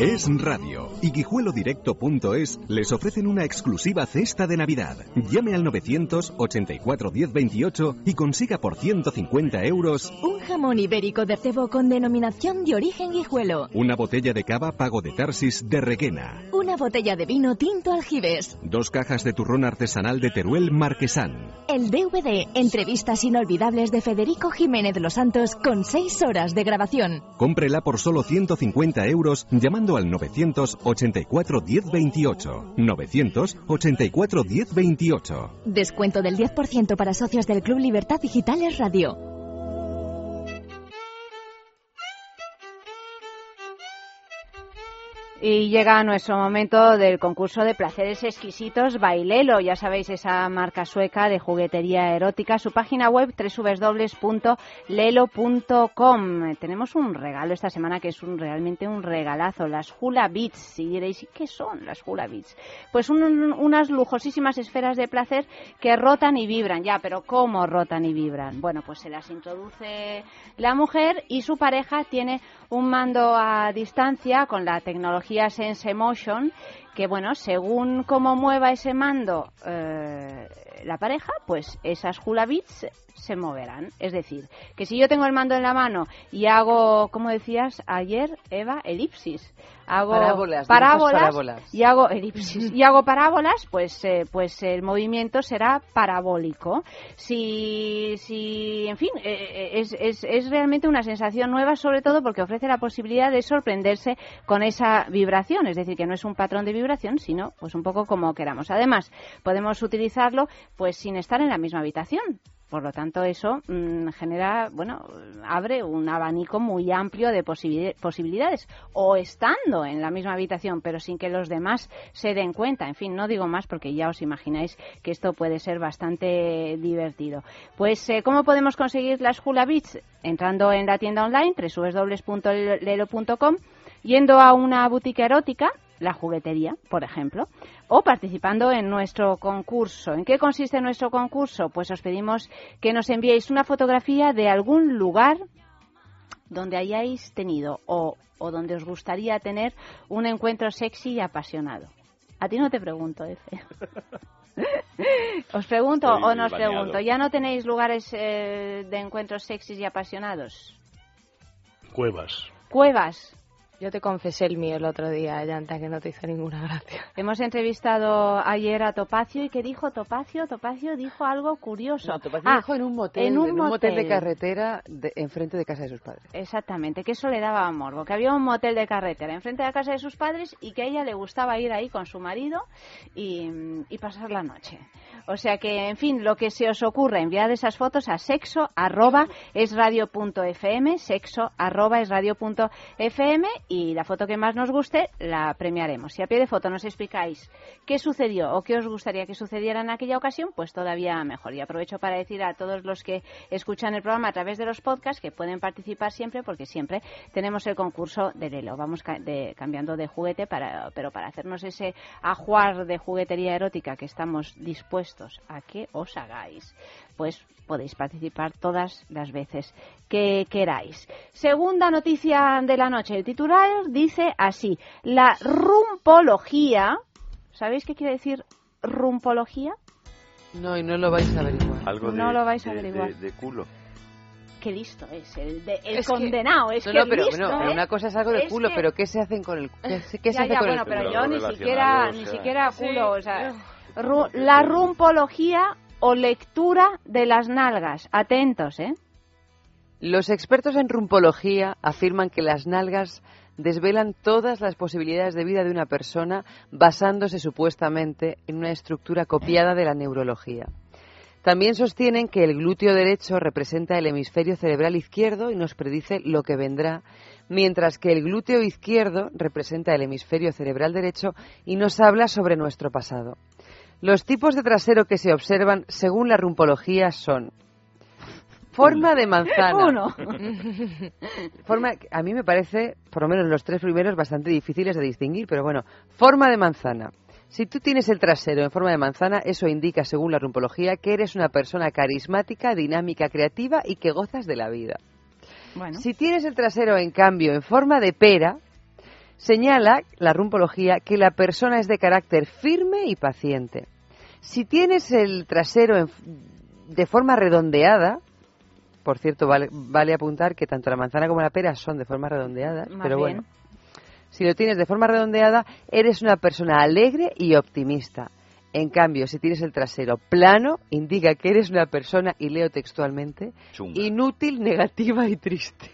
Es Radio y guijuelodirecto.es les ofrecen una exclusiva cesta de Navidad. Llame al 984 10 28 y consiga por 150 euros Un jamón ibérico de cebo con denominación de origen guijuelo. una botella de cava Pago de Tarsis de Requena, Una botella de vino tinto aljibes. dos cajas de turrón artesanal de Teruel Marquesán. El DVD Entrevistas inolvidables de Federico Jiménez los Santos con seis horas de grabación. Cómprela por solo 150 euros llamando al 984 10 28. 984 10 28. Descuento del 10% para socios del Club Libertad Digitales Radio. Y llega nuestro momento del concurso de placeres exquisitos Bailelo. Ya sabéis, esa marca sueca de juguetería erótica. Su página web www.lelo.com. Tenemos un regalo esta semana que es un, realmente un regalazo. Las Hula Beats. Y diréis, ¿y qué son las Hula Beats? Pues un- unas lujosísimas esferas de placer que rotan y vibran. Ya, pero ¿cómo rotan y vibran? Bueno, pues se las introduce la mujer y su pareja tiene un mando a distancia con la tecnología Sense Motion que bueno, según cómo mueva ese mando eh, la pareja, pues esas hula beats se moverán. Es decir, que si yo tengo el mando en la mano y hago, como decías ayer, Eva, elipsis, hago Parábolas, parábolas, y hago elipsis y hago parábolas, pues eh, pues el movimiento será parabólico. Si si en fin, eh, es, es, es realmente una sensación nueva, sobre todo porque ofrece la posibilidad de sorprenderse con esa vibración, es decir, que no es un patrón de vibración, sino pues un poco como queramos. Además, podemos utilizarlo pues sin estar en la misma habitación. Por lo tanto, eso mm, genera, bueno, abre un abanico muy amplio de posibi- posibilidades. O estando en la misma habitación, pero sin que los demás se den cuenta. En fin, no digo más porque ya os imagináis que esto puede ser bastante divertido. Pues, eh, ¿cómo podemos conseguir las Hula Beats? Entrando en la tienda online, www.lelo.com, yendo a una boutique erótica, la juguetería, por ejemplo, o participando en nuestro concurso. ¿En qué consiste nuestro concurso? Pues os pedimos que nos enviéis una fotografía de algún lugar donde hayáis tenido o, o donde os gustaría tener un encuentro sexy y apasionado. A ti no te pregunto, Efe. ¿Os pregunto Estoy o no os baneado. pregunto? ¿Ya no tenéis lugares eh, de encuentros sexys y apasionados? Cuevas. Cuevas. Yo te confesé el mío el otro día, Llanta, que no te hizo ninguna gracia. Hemos entrevistado ayer a Topacio y ¿qué dijo Topacio? Topacio dijo algo curioso. No, Topacio Ah, dijo en un motel, en un motel de carretera de, enfrente de casa de sus padres. Exactamente, que eso le daba morbo, que había un motel de carretera enfrente de la casa de sus padres y que a ella le gustaba ir ahí con su marido y, y pasar la noche. O sea que, en fin, lo que se os ocurra, enviad esas fotos a sexo arroba es radio punto fm, sexo arroba es radio punto fm y la foto que más nos guste la premiaremos. Si a pie de foto nos explicáis qué sucedió o qué os gustaría que sucediera en aquella ocasión, pues todavía mejor. Y aprovecho para decir a todos los que escuchan el programa a través de los podcasts que pueden participar siempre porque siempre tenemos el concurso de Lelo. Vamos ca- de- cambiando de juguete, para, pero para hacernos ese ajuar de juguetería erótica que estamos dispuestos a que os hagáis, pues podéis participar todas las veces que queráis. Segunda noticia de la noche. El titular dice así, la rumpología, ¿sabéis qué quiere decir rumpología? No, y no lo vais a averiguar. Algo de, No lo vais a de- averiguar. de- de culo. Qué listo es el, de- el Es que- condenado, es no, que no, pero, listo, no, pero ¿eh? una cosa es algo de Es culo, que- pero ¿qué se hacen con el qué, se- qué se Ya, hace ya, con bueno, el pero yo ni siquiera, o ni sea. siquiera culo, o sea, ru- la rumpología o lectura de las nalgas. Atentos, ¿eh? Los expertos en rumpología afirman que las nalgas desvelan todas las posibilidades de vida de una persona basándose supuestamente en una estructura copiada de la neurología. También sostienen que el glúteo derecho representa el hemisferio cerebral izquierdo y nos predice lo que vendrá, mientras que el glúteo izquierdo representa el hemisferio cerebral derecho y nos habla sobre nuestro pasado. Los tipos de trasero que se observan según la rumpología son forma de manzana. Uno. Forma, a mí me parece, por lo menos los tres primeros, bastante difíciles de distinguir, pero bueno, forma de manzana. Si tú tienes el trasero en forma de manzana, eso indica, según la rumpología, que eres una persona carismática, dinámica, creativa y que gozas de la vida. Bueno. Si tienes el trasero, en cambio, en forma de pera, señala la rumpología que la persona es de carácter firme y paciente. Si tienes el trasero en- de forma redondeada, por cierto, vale, vale apuntar que tanto la manzana como la pera son de forma redondeada, Más pero bien. bueno, si lo tienes de forma redondeada, eres una persona alegre y optimista. En cambio, si tienes el trasero plano, indica que eres una persona, y leo textualmente, Chunga. inútil, negativa y triste.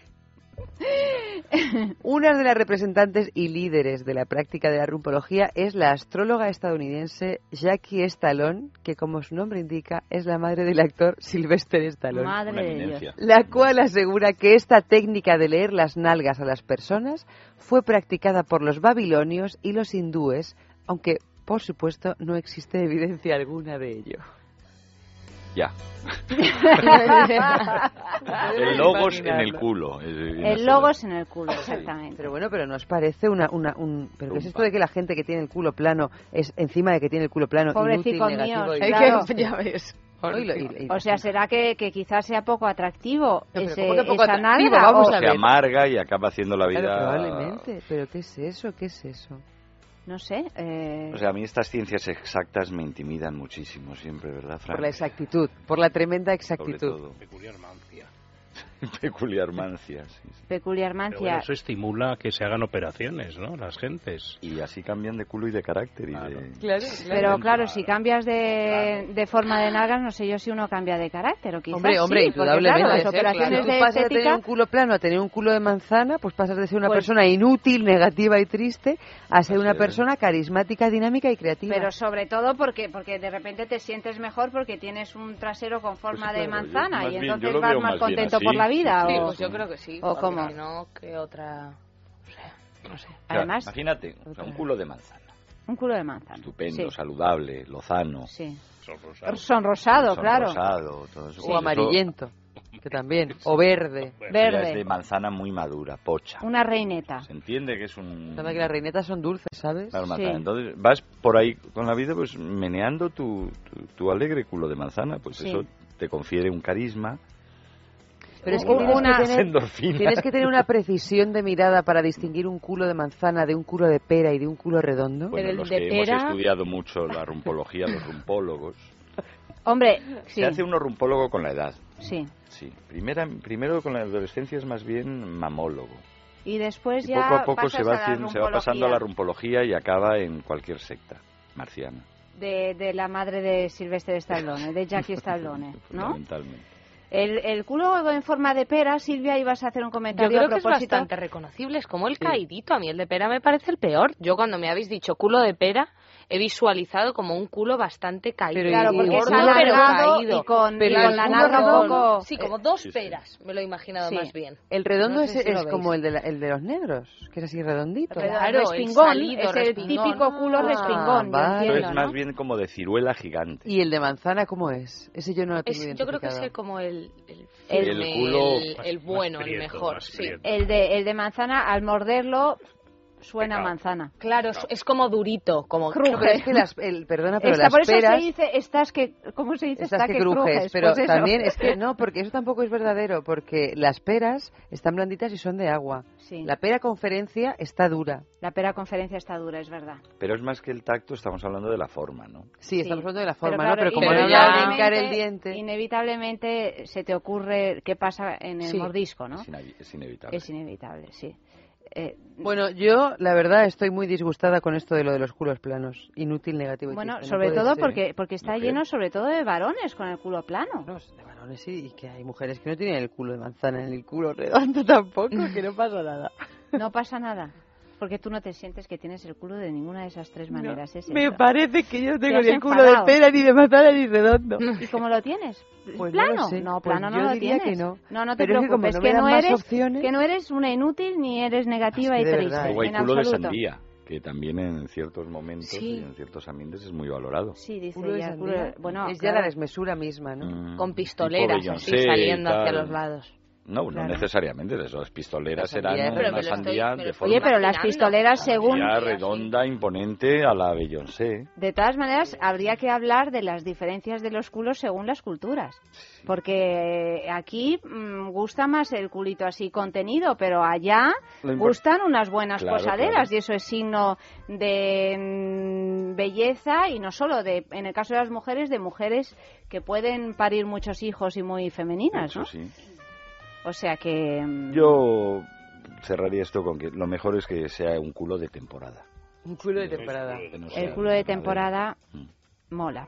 Una de las representantes y líderes de la práctica de la rumpología es la astróloga estadounidense Jackie Stallone, que como su nombre indica es la madre del actor Sylvester Stallone. Madre. La cual asegura que esta técnica de leer las nalgas a las personas fue practicada por los babilonios y los hindúes, aunque por supuesto no existe evidencia alguna de ello. Ya. el logos en el culo. El logos en el culo, exactamente. Pero bueno, pero nos parece una, una un, pero qué es esto de que la gente que tiene el culo plano es encima de que tiene el culo plano inútil, Pobrecicos negativo y- claro. ya ves. O sea, será que, que quizás sea poco atractivo ese, ¿cómo que poco esa atractivo? nalga, Vamos o- a Se ver. amarga y acaba haciendo la Claro, vida. probablemente. Pero qué es eso, qué es eso. No sé. eh, O sea, a mí estas ciencias exactas me intimidan muchísimo siempre, ¿verdad, Frank? Por la exactitud, por la tremenda Sobre exactitud. todo. Peculiar mancia. Peculiar mancia, sí, sí. peculiar Pero mancia. bueno, eso estimula que se hagan operaciones, ¿no? Las gentes. Y así cambian de culo y de carácter. Y de... Claro, Pero claro, si cambias de, de forma de nalgas, no sé yo si uno cambia de carácter o quizás Hombre, hombre, sí, indudablemente. claro, las ¿eh? operaciones de pasas de tener estética un culo plano a tener un culo de manzana, pues pasas de ser una Pues- persona inútil, negativa y triste a ser una persona carismática, dinámica y creativa. Pero sobre todo porque porque de repente te sientes mejor porque tienes un trasero con forma Pues de yo manzana y entonces vas más contento así. por la vida. Sí, Sí, o, pues yo creo que sí. ¿O cómo? Si no, ¿qué otra...? O sea, no sé. O sea, Además- imagínate, o sea, un culo de manzana. Un culo de manzana. Estupendo, Sí. saludable, lozano. Sí. Son rosados. Sonrosado, claro. sonrosado, todo eso. O Pues amarillento, que también. O verde. ya es de Verde. manzana muy madura, pocha. Una reineta. Se entiende que es un... Que las reinetas son dulces, ¿sabes? Claro, Sí. Entonces vas por ahí con la vida pues meneando tu, tu, tu alegre culo de manzana, pues Sí. eso te confiere un carisma. Pero es que tienes que una- tener- endorfinas. Tienes que tener una precisión de mirada para distinguir un culo de manzana de un culo de pera y de un culo redondo. Bueno, los que hemos estudiado mucho la rumpología, los rumpólogos. Hombre, sí. Se hace uno rumpólogo con la edad. Sí. Sí. Primera, primero con la adolescencia es más bien mamólogo. Y después Y ya poco a poco se va, haciendo- se va pasando a la rumpología rumpología y acaba en cualquier secta marciana. de, de la madre de Silvestre Stallone, de Jackie Stallone, ¿no? Fundamentalmente. El, el culo en forma de pera, Silvia, ibas a hacer un Yo comentario creo a que es propósito. bastante reconocible. Es como el caidito. A mí el de pera me parece el peor. Yo cuando me habéis dicho culo de pera, he visualizado como un culo bastante caído. Pero Claro, porque gordo, es alargado pero caído. y con- Pero y con el la nalga un poco- Sí, como dos Sí, sí. peras, me lo he imaginado Sí. más bien. El redondo No sé es, si es como el de, la- el de los negros, que es así redondito. Claro, respingón, salido, es el respingón. típico culo Ah, respingón, vale. Eso es ¿no? más bien como de ciruela gigante. ¿Y el de manzana cómo es? Ese yo no lo tengo Es- yo creo que es el- como el, el, El culo el, más- el bueno, el prieto, mejor. más Sí. El de, el de manzana, al morderlo, suena a manzana. Claro, es, es como durito, como Cruje. No, pero es que las, el, perdona, pero Esta- las por eso peras... se dice, estás que, ¿cómo se dice? Estás Está que crujes, pero Pues también es que no, porque eso tampoco es verdadero, porque las peras están blanditas y son de agua. Sí. La pera conferencia está dura. La pera conferencia está dura, es verdad. Pero es más que el tacto, estamos hablando de la forma, ¿no? Sí, estamos hablando de la Pero forma, claro, ¿no? Pero como no de hincar el diente... Inevitablemente se te ocurre qué pasa en el Sí. mordisco, ¿no? Es, es inevitable. Es inevitable, sí. Eh, Bueno, yo la verdad estoy muy disgustada con esto de lo de los culos planos. Inútil, negativo y bueno, no sobre puede todo ser. porque porque está Mujer. lleno sobre todo de varones con el culo plano. de varones sí, y que hay mujeres que no tienen el culo de manzana ni el culo redondo tampoco, que no pasa nada. No pasa nada. Porque tú no te sientes que tienes el culo de ninguna de esas tres maneras. es Me eso. parece que yo no Te tengo ni el culo de pera, ni de manzana, ni redondo. ¿Y cómo lo tienes? Pues no lo ¿Plano? sé. No, Pues plano no yo lo diría tienes. que no. No, no te Pero es que como preocupes, no que, me dan no más eres, opciones- que no eres una inútil ni eres negativa Es y que de triste. Luego hay en culo de absoluto. sandía, que también en ciertos momentos Sí. y en ciertos ambientes es muy valorado. Sí, dice Culo de ella, de- Bueno, es ya claro. la desmesura misma, ¿no? Mm, Con pistoleras así y saliendo hacia los lados. No, no necesariamente, esas pistoleras La sandía serán es- Pero una estoy- sandía de forma Oye, pero las pistoleras, según... sandía redonda, imponente a la Beyoncé. De todas maneras, habría que hablar de las diferencias de los culos según las culturas. Porque aquí mm, gusta más el culito así contenido, pero allá gustan unas buenas Claro, posaderas claro. y eso es signo de mm, belleza y no solo de, en el caso de las mujeres, de mujeres que pueden parir muchos hijos y muy femeninas, Eso ¿no? sí. O sea que... mm, Yo cerraría esto con que lo mejor es que sea un culo de temporada. Un culo de temporada. No El culo de temporada Mm. mola.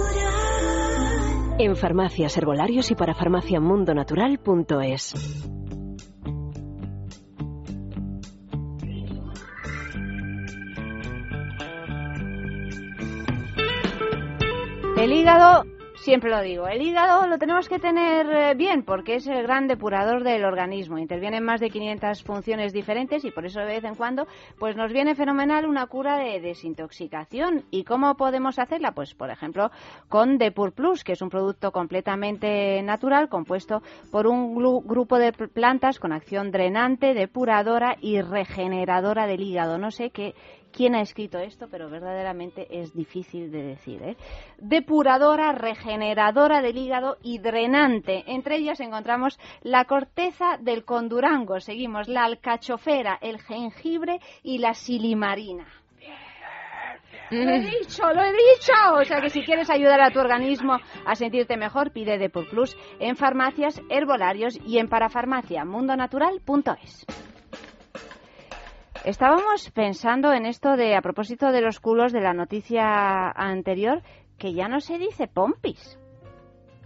En farmacias, herbolarios y para farmaciamundonatural.es. El hígado Siempre lo digo, el hígado lo tenemos que tener eh, bien porque es el gran depurador del organismo. Intervienen más de 500 funciones diferentes y por eso de vez en cuando pues nos viene fenomenal una cura de desintoxicación. ¿Y cómo podemos hacerla? Pues por ejemplo con Depur Plus, que es un producto completamente natural compuesto por un grupo de pl- plantas con acción drenante, depuradora y regeneradora del hígado. No sé qué quién ha escrito esto, pero verdaderamente es difícil de decir. ¿eh? Depuradora, regeneradora del hígado y drenante. Entre ellas encontramos la corteza del condurango, seguimos la alcachofera, el jengibre y la silimarina. Lo he dicho, lo he dicho. O sea que si quieres ayudar a tu organismo a sentirte mejor, pide Depur Plus en farmacias, herbolarios y en parafarmacia mundonatural.es. Estábamos pensando en esto de, a propósito de los culos de la noticia anterior, que ya no se dice pompis.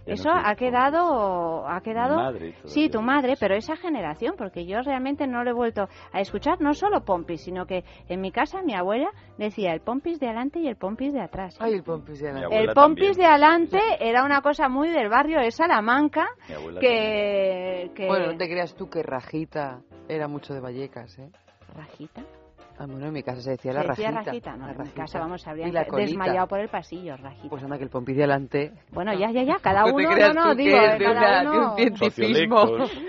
Ya Eso ha quedado, ha quedado. Madre sí, tu madre, pero esa generación, porque yo realmente no lo he vuelto a escuchar, no solo pompis, sino que en mi casa mi abuela decía el pompis de adelante y el pompis de atrás. Ay, el pompis de adelante. El pompis de adelante era una cosa muy del barrio de Salamanca Mi abuela que, que... Bueno, no te creas tú que rajita era mucho de Vallecas, ¿eh? ¿Rajita? Ah, bueno, en mi casa se decía la ¿Se decía rajita. rajita? No, la en mi rajita. casa, vamos, habrían desmayado por el pasillo, rajita. Pues anda, que el pompis de adelante... Bueno, ya, ya, ya, cada uno, no, no, tú que digo, es de cada una- de uno... un cientificismo. Sociolectos,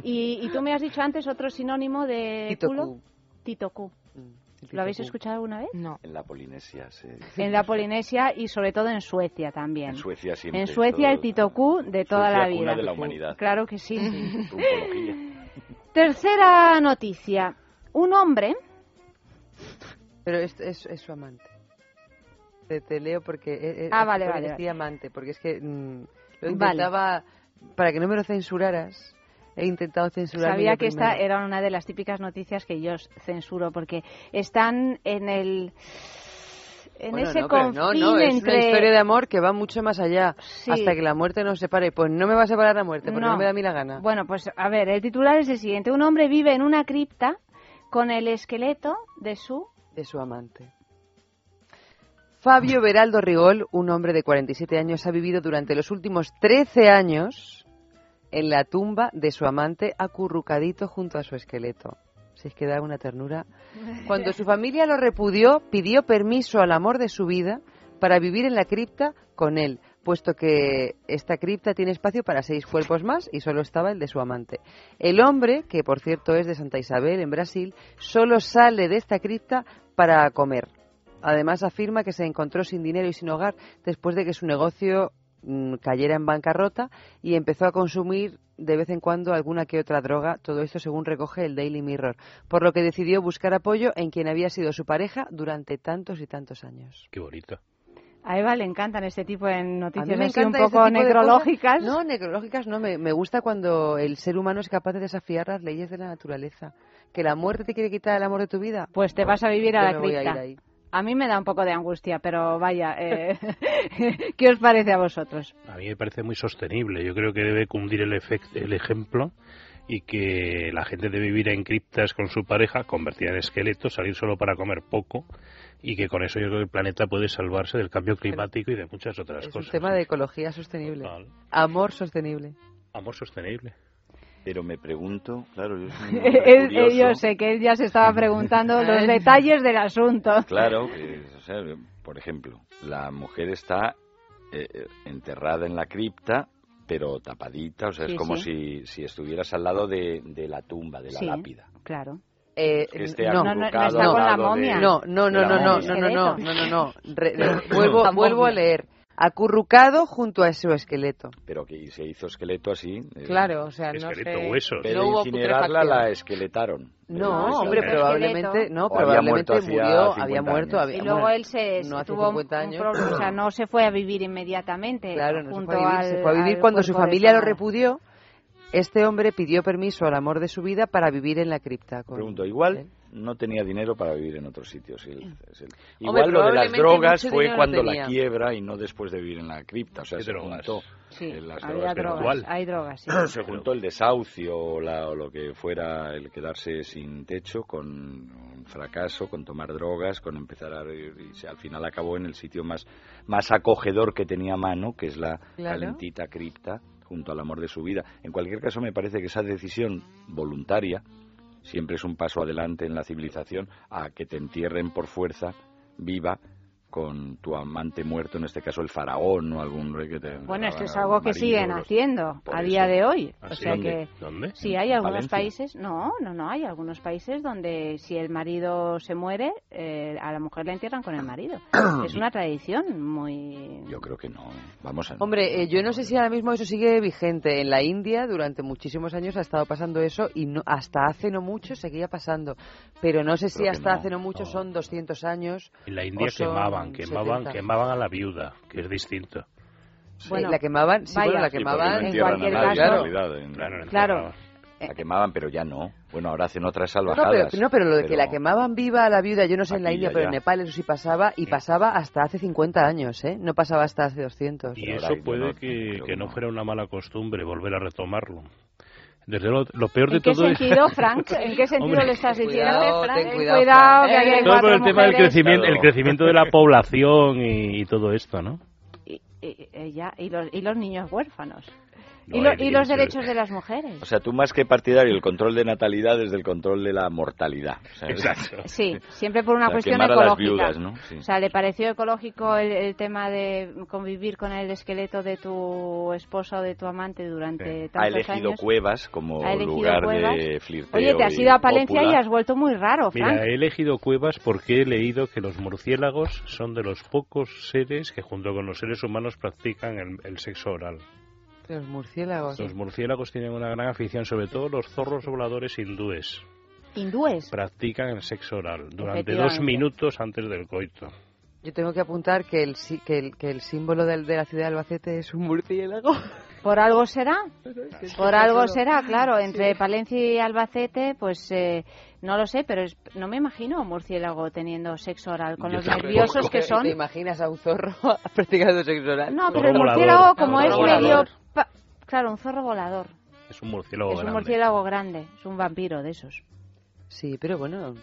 Y, y tú me has dicho antes otro sinónimo de Tito culo. Q. Tito Q. Mm, ¿Lo habéis escuchado alguna vez? No. En la Polinesia, sí. En la Polinesia y sobre todo en Suecia también. En Suecia siempre. En Suecia el todo- Tito Q de toda Suecia, la cuna vida. de la humanidad. Claro que sí. Tercera noticia. Un hombre Pero es, es, es su amante. Te, te leo porque... eh, eh, Ah, vale, porque vale, decía amante, porque es que mm, lo Vale. intentaba... Para que no me lo censuraras, he intentado censurar Sabía que esta era una de las típicas noticias que yo censuro porque están en el en Bueno, ese no, confín no, no, es entre una historia de amor que va mucho más allá, Sí. hasta que la muerte nos separe. Pues no me va a separar la muerte, porque no, No. me da a mí la gana. Bueno, pues a ver, el titular es el siguiente. Un hombre vive en una cripta con el esqueleto de su... De su amante. Fabio Beraldo Rigol, un hombre de 47 años, ha vivido durante los últimos 13 años en la tumba de su amante acurrucadito junto a su esqueleto. Si es que da una ternura. Cuando su familia lo repudió, pidió permiso al amor de su vida para vivir en la cripta con él, puesto que esta cripta tiene espacio para seis cuerpos más y solo estaba el de su amante. El hombre, que por cierto es de Santa Isabel, en Brasil, solo sale de esta cripta para comer. Además afirma que se encontró sin dinero y sin hogar después de que su negocio mm, cayera en bancarrota y empezó a consumir de vez en cuando alguna que otra droga, todo esto según recoge el Daily Mirror, por lo que decidió buscar apoyo en quien había sido su pareja durante tantos y tantos años. Qué bonito. A Eva le encantan este tipo de A mí noticias me así un encanta este poco tipo de necrológicas. cosas. No, necrológicas no. Me, me gusta cuando el ser humano es capaz de desafiar las leyes de la naturaleza. Que la muerte te quiere quitar el amor de tu vida. Pues te vas a vivir a la a cripta. A mí me da un poco de angustia, pero vaya, eh, ¿qué os parece a vosotros? A mí me parece muy sostenible. Yo creo que debe cundir el, efect- el ejemplo y que la gente debe vivir en criptas con su pareja, convertida en esqueleto, salir solo para comer poco y que con eso yo creo que el planeta puede salvarse del cambio climático y de muchas otras Es un cosas. tema de ecología sostenible. Total. Amor sostenible. Amor sostenible. Pero me pregunto, claro, yo soy Él- yo sé que él ya se estaba preguntando los detalles del asunto. Claro, o sea, por ejemplo, la mujer está eh, eh, enterrada en la cripta, pero tapadita, o sea, Sí, es como sí. si, si estuvieras al lado de, de la tumba, de la Sí, lápida. claro. Eh, no, No, no, no está con la de- momia. No, no, no, no, no, no, no, no, no, no, no. Re- vuelvo, vuelvo a leer. Acurrucado junto a su esqueleto. Pero que se hizo esqueleto así. eh, Claro, o sea, no Esqueleto, sé. huesos. Vez No incinerarla, la esqueletaron. No, Esa- hombre, probablemente, no, había probablemente muerto hacía murió, 50 había muerto, había Y luego bueno, él se no hace tuvo un, 50 años. un problema, o sea, no se fue a vivir inmediatamente. Claro, no se fue a vivir, al, se fue a vivir cuando su familia lo repudió. Este hombre pidió permiso al amor de su vida para vivir en la cripta. con Pregunto, igual él. no tenía dinero para vivir en otros sitios. Hombre, Igual lo de las drogas fue no cuando la quiebra y no después de vivir en la cripta. O sea, ¿Qué se drogas? juntó Sí, eh, las había drogas, pero drogas, hay drogas, sí. se juntó el desahucio o, la- o lo que fuera el quedarse sin techo con con fracaso, con tomar drogas, con empezar a... Y se- al final acabó en el sitio más, más acogedor que tenía a mano, que es la Claro. calentita cripta, junto al amor de su vida. En cualquier caso, me parece que esa decisión voluntaria siempre es un paso adelante en la civilización a que te entierren por fuerza viva con tu amante muerto, en este caso el faraón o algún rey que te... Bueno, esto es algo que marido, siguen los- haciendo por a eso. día de hoy. ¿Ah, O sí? sea ¿Dónde? que ¿Dónde? sí hay algunos Valencia. países, no, no, no, hay algunos países donde si el marido se muere, eh, a la mujer la entierran con el marido. es una tradición muy Yo creo que no. Vamos a... Hombre, eh, yo no sé si ahora mismo eso sigue vigente. En la India durante muchísimos años ha estado pasando eso y no, hasta hace no mucho seguía pasando. Pero no sé si Creo hasta no, hace no mucho son 200 años. En la India son quemaban, quemaban, 70. quemaban a la viuda, que es distinto. Bueno, la quemaban, sí, vaya. bueno, la quemaban no en entierran a cualquier nadie, caso. en realidad, en- Claro, Claro. La quemaban, pero ya no. Bueno, ahora hacen otras No, pero, salvajadas. no, pero lo de que la quemaban viva a la viuda, yo no sé en la India, ya, pero ya. en Nepal eso sí pasaba y pasaba hasta hace 50 años, ¿eh? No pasaba hasta hace 200. Y eso puede que, que no fuera una mala costumbre volver a retomarlo. Desde lo, lo peor de ¿En qué todo es... sentido, Frank? ¿En qué sentido Hombre. le estás diciendo? Cuidado, Frank? ten cuidado, cuidado, que hay todo por el tema del crecimiento, el crecimiento de la población y, y todo esto, ¿no? Y- y ya, y, los, y los niños huérfanos. No y, lo- y los derechos de las mujeres. O sea, tú más que partidario el control de natalidad es del control de la mortalidad. Sea, Exacto. Sí, siempre por una O sea, cuestión quemar a las ecológica. viudas, ¿no? Sí. O sea, ¿le pareció ecológico el, el tema de convivir con el esqueleto de tu esposo o de tu amante durante tantos Ha elegido años? cuevas como lugar cuevas. de flirteo Oye, te has ido a Palencia cópula. y has vuelto muy raro, Frank. Mira, he elegido cuevas porque he leído que los murciélagos son de los pocos seres que junto con los seres humanos practican el, el sexo oral. Los murciélagos. Los murciélagos tienen una gran afición, sobre todo los zorros voladores hindúes. Hindúes. Practican el sexo oral durante dos minutos antes del coito. Yo tengo que apuntar que el, sí- que el, que el símbolo del- de la ciudad de Albacete es un murciélago. Por algo será. Por algo será, claro. Entre Palencia y Albacete, pues eh, no lo sé, pero es- no me imagino un murciélago teniendo sexo oral con Yo los tampoco. nerviosos que son. ¿Te imaginas a un zorro practicando sexo oral? No, pero el murciélago, como es medio. pa- Claro, un zorro volador. Es un murciélago Es un grande. murciélago grande, es un vampiro de esos. Sí, pero bueno.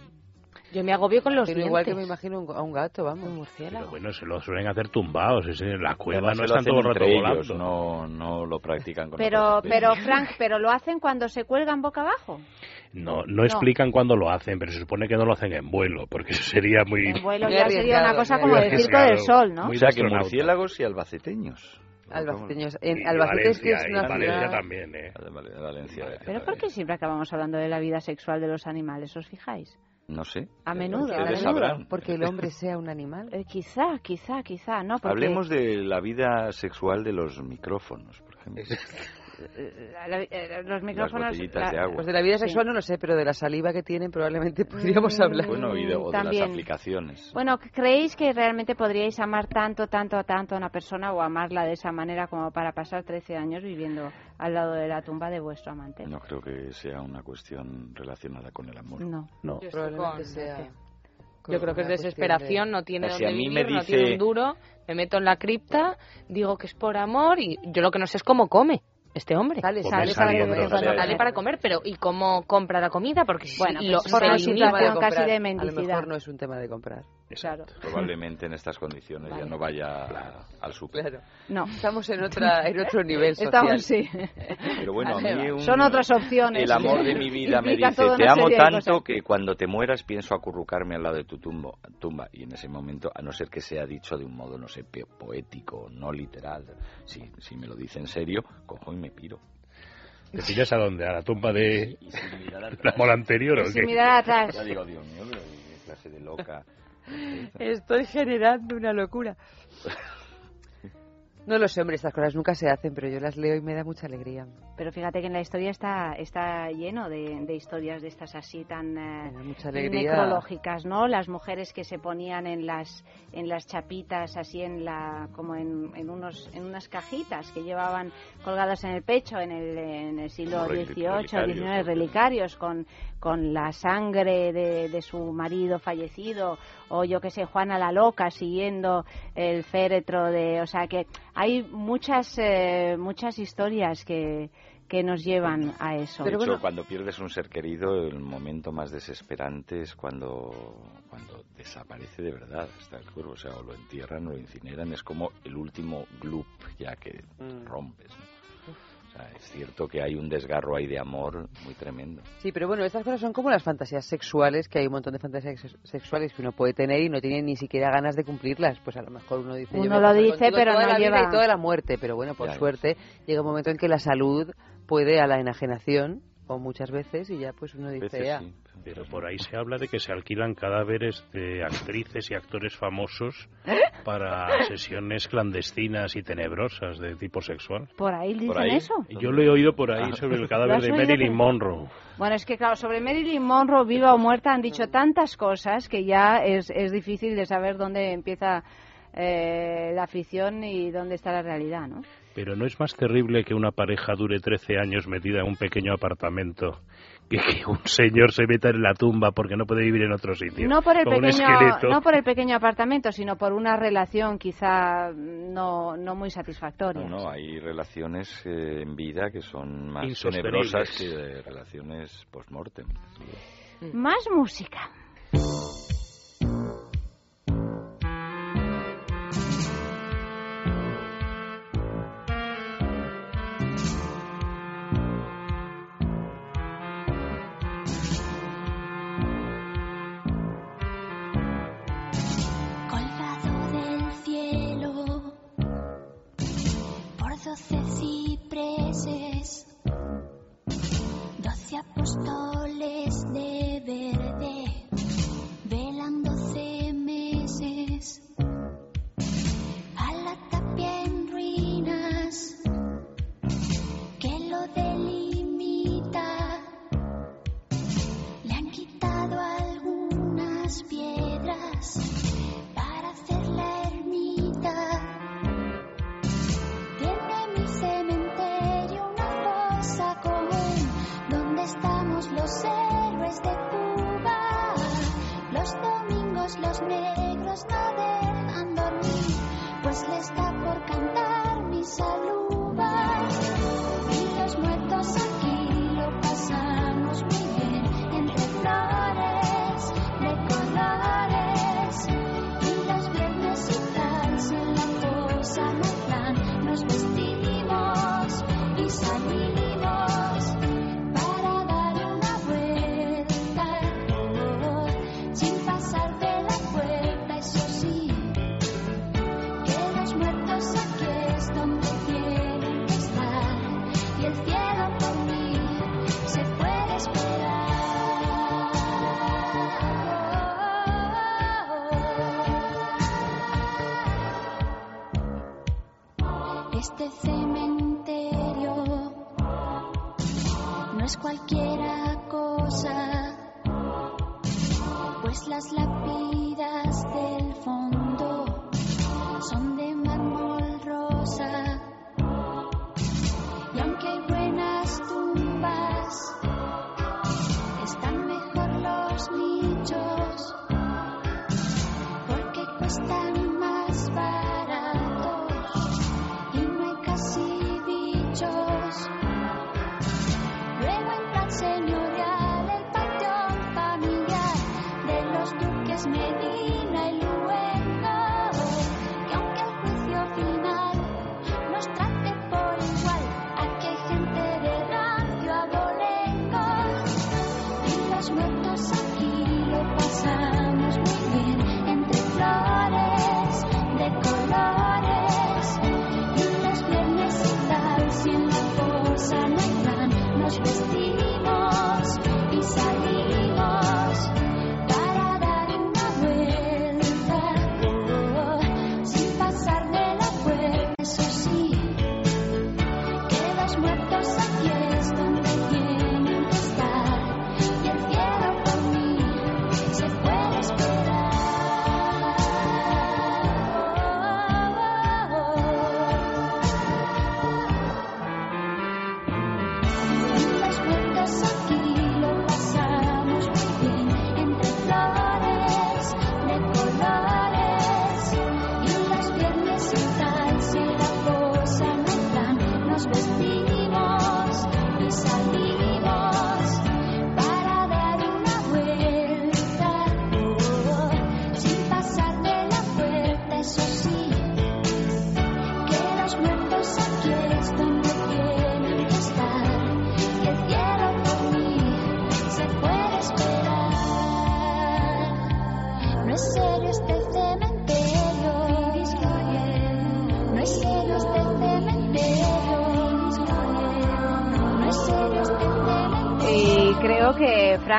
Yo me agobio con los Pero dientes. igual que me imagino un- a un gato, vamos. Un Pero bueno, se lo suelen hacer tumbados. es en la cueva Además, no se lo están todo el hacen rato entre volando. ellos, no, no lo practican con Pero, otras pero especies. Frank, pero lo hacen cuando se cuelgan boca abajo. No, no explican cuándo lo hacen, pero se supone que no lo hacen en vuelo, porque eso sería muy... En vuelo Muy ya sería una cosa muy como el arriesgado. circo del sol, ¿no? O Muy sea, que astronauta. murciélagos y albaceteños. Albaceteños. En Y Albacete es que Valencia, es y una Valencia ciudad... también, ¿eh? Vale, Valencia. Pero ¿por qué siempre acabamos hablando de la vida sexual de los animales? ¿Os fijáis? No sé. A menudo, a menudo. Porque el hombre sea un animal. Eh, quizá, quizá, quizá, no, porque Hablemos de la vida sexual de los micrófonos, por ejemplo. La- la- eh, los micrófonos... botellitas de la- agua. Pues de la vida Sí. sexual no lo sé, pero de la saliva que tienen probablemente podríamos Mm, hablar. Bueno, y de, o de las También. aplicaciones. Bueno, ¿creéis que realmente podríais amar tanto, tanto, tanto a una persona o amarla de esa manera como para pasar 13 años viviendo al lado de la tumba de vuestro amante? No creo que sea una cuestión relacionada con el amor. No. No. Yo Probablemente sea... Yo creo que es desesperación, de- no tiene O sea, si dónde a mí me vivir, no dice- tiene un duro, me meto en la cripta, digo que es por amor y yo lo que no sé es cómo come este hombre. Sale, Come sale, saliendo, sale, sale sale, Sale para comer, pero ¿y cómo compra la comida? Porque si Bueno, lo, pues por se una situación casi de A lo mendicidad. mejor no es un tema de comprar. Claro. Probablemente en estas condiciones ya no vaya al. Claro. No. Estamos en otra en otro nivel social. Estamos, sí. Pero bueno, a mí un- Son otras opciones. el amor de mi vida me dice, te amo tanto cosas". que cuando te mueras pienso acurrucarme al lado de tu tumbo, tumba. Y en ese momento, a no ser que sea dicho de un modo, no sé, poético, no literal, si, si me lo dice en serio, cojo y me piro. ¿Te pillas a dónde? ¿A la tumba de Y sin mirar la mola anterior o Sin qué? mirar atrás. Ya digo, Dios mío, pero qué clase de loca. Estoy generando una locura. No lo sé, hombre, estas cosas nunca se hacen, pero yo las leo y me da mucha alegría. Pero fíjate que en la historia está, está lleno de, de historias de estas así tan eh, alegría. necrológicas, ¿no? Las mujeres que se ponían en las en las chapitas, así en la como en, en unos en unas cajitas que llevaban colgadas en el pecho en el, en el siglo XVIII, XIX, relicarios con, con la sangre de, de su marido fallecido o yo que sé Juana la loca siguiendo el féretro de, o sea que hay muchas eh, muchas historias que que nos llevan a eso. de hecho, cuando pierdes un ser querido, el momento más desesperante es cuando, cuando desaparece de verdad hasta el cuerpo. O sea, o lo entierran o lo incineran. Es como el último gloop ya que Mm. rompes. ¿no? O sea, es cierto que hay un desgarro ahí de amor muy tremendo. Sí, pero bueno, estas cosas son como las fantasías sexuales, que hay un montón de fantasías sex- sexuales que uno puede tener y no tiene ni siquiera ganas de cumplirlas. Pues a lo mejor uno dice... Uno lo dice, pero toda no la vida lleva- y toda la muerte, pero bueno, por suerte llega un momento en que la salud puede a la enajenación, o muchas veces, y ya pues uno dice... "Ah". Pero por ahí se habla de que se alquilan cadáveres de actrices y actores famosos para sesiones clandestinas y tenebrosas de tipo sexual. Por ahí dicen eso. Yo lo he oído por ahí Ah. sobre el ¿Lo cadáver de Marilyn? Monroe. Bueno, es que claro, sobre Marilyn Monroe, viva o muerta, han dicho tantas cosas que ya es, es difícil de saber dónde empieza eh, la ficción y dónde está la realidad, ¿no? Pero ¿no es más terrible que una pareja dure 13 años metida en un pequeño apartamento que que un señor se meta en la tumba porque no puede vivir en otro sitio? No por el pequeño, no por el pequeño apartamento, sino por una relación quizá no, no muy satisfactoria. No, no, hay relaciones eh, en vida que son más tenebrosas que relaciones post-mortem. Más música. Apóstoles de verde, cementerio. No es cualquiera cosa, pues las lápidas del fondo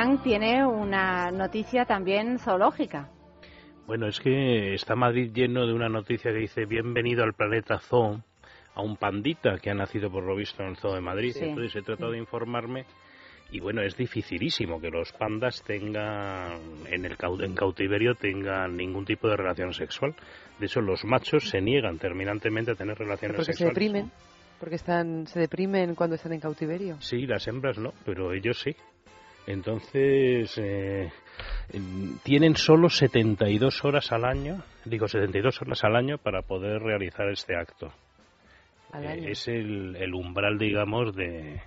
Frank tiene una noticia también zoológica. Bueno, es que está Madrid lleno de una noticia que dice bienvenido al planeta Zoo, a un pandita que ha nacido por lo visto en el Zoo de Madrid. Sí. Entonces he tratado de informarme y bueno, es dificilísimo que los pandas tengan, en el cau- en cautiverio, tengan ningún tipo de relación sexual. De hecho, los machos se niegan terminantemente a tener relaciones Porque se sexuales. deprimen. Porque están, se deprimen cuando están en cautiverio. Sí, las hembras no, pero ellos sí. Entonces, eh, tienen solo 72 horas al año, digo 72 horas al año para poder realizar este acto. Eh, es el, el umbral, digamos, de...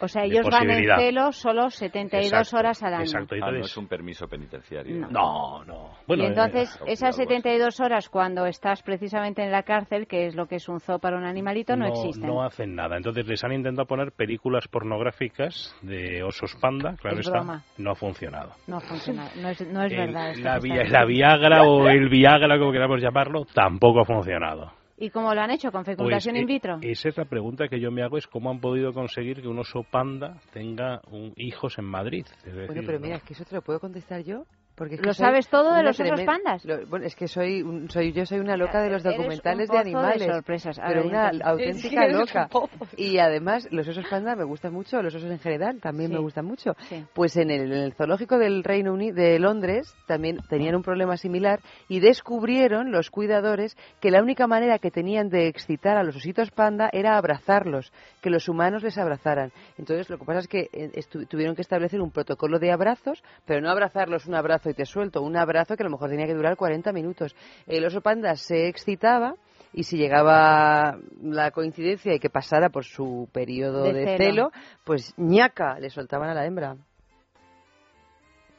O sea, ellos van en celo solo 72 Exacto, horas al año. exacto. Ah, no entonces- es un permiso penitenciario. No. No, no. Bueno, y entonces, eh, esas 72 horas cuando estás precisamente en la cárcel, que es lo que es un zoo para un animalito, no, existen. no hacen nada. Entonces les han intentado poner películas pornográficas de osos panda, claro Es está, broma. no ha funcionado. No ha funcionado. No es, no es El- verdad. la. Viagra o el Viagra, como queramos llamarlo, tampoco ha funcionado. ¿Y cómo lo han hecho? ¿Con fecundación Pues, in eh, vitro? Esa es la pregunta que yo me hago, es cómo han podido conseguir que un oso panda tenga un, hijos en Madrid. Es Bueno, pero ¿no? mira, es que eso te lo puedo contestar yo. Porque es que ¿Lo sabes todo de los osos pandas? Lo- bueno, es que soy, un- soy yo soy una loca de los un documentales de pozo de animales. sorpresas. A Pero una auténtica Sí, eres un loca. Y además, los osos panda me gustan mucho, los osos en general también Sí. me gustan mucho. Sí. Pues en el, en el zoológico del Reino Unido, de Londres, también tenían un problema similar y descubrieron los cuidadores que la única manera que tenían de excitar a los ositos panda era abrazarlos, que los humanos les abrazaran. Entonces, lo que pasa es que eh, tuvieron que establecer un protocolo de abrazos, pero no abrazarlos un abrazo y te suelto, un abrazo que a lo mejor tenía que durar 40 minutos. El oso panda se excitaba y si llegaba la coincidencia de que pasara por su periodo De de, celo. celo, pues ñaca, le soltaban a la hembra.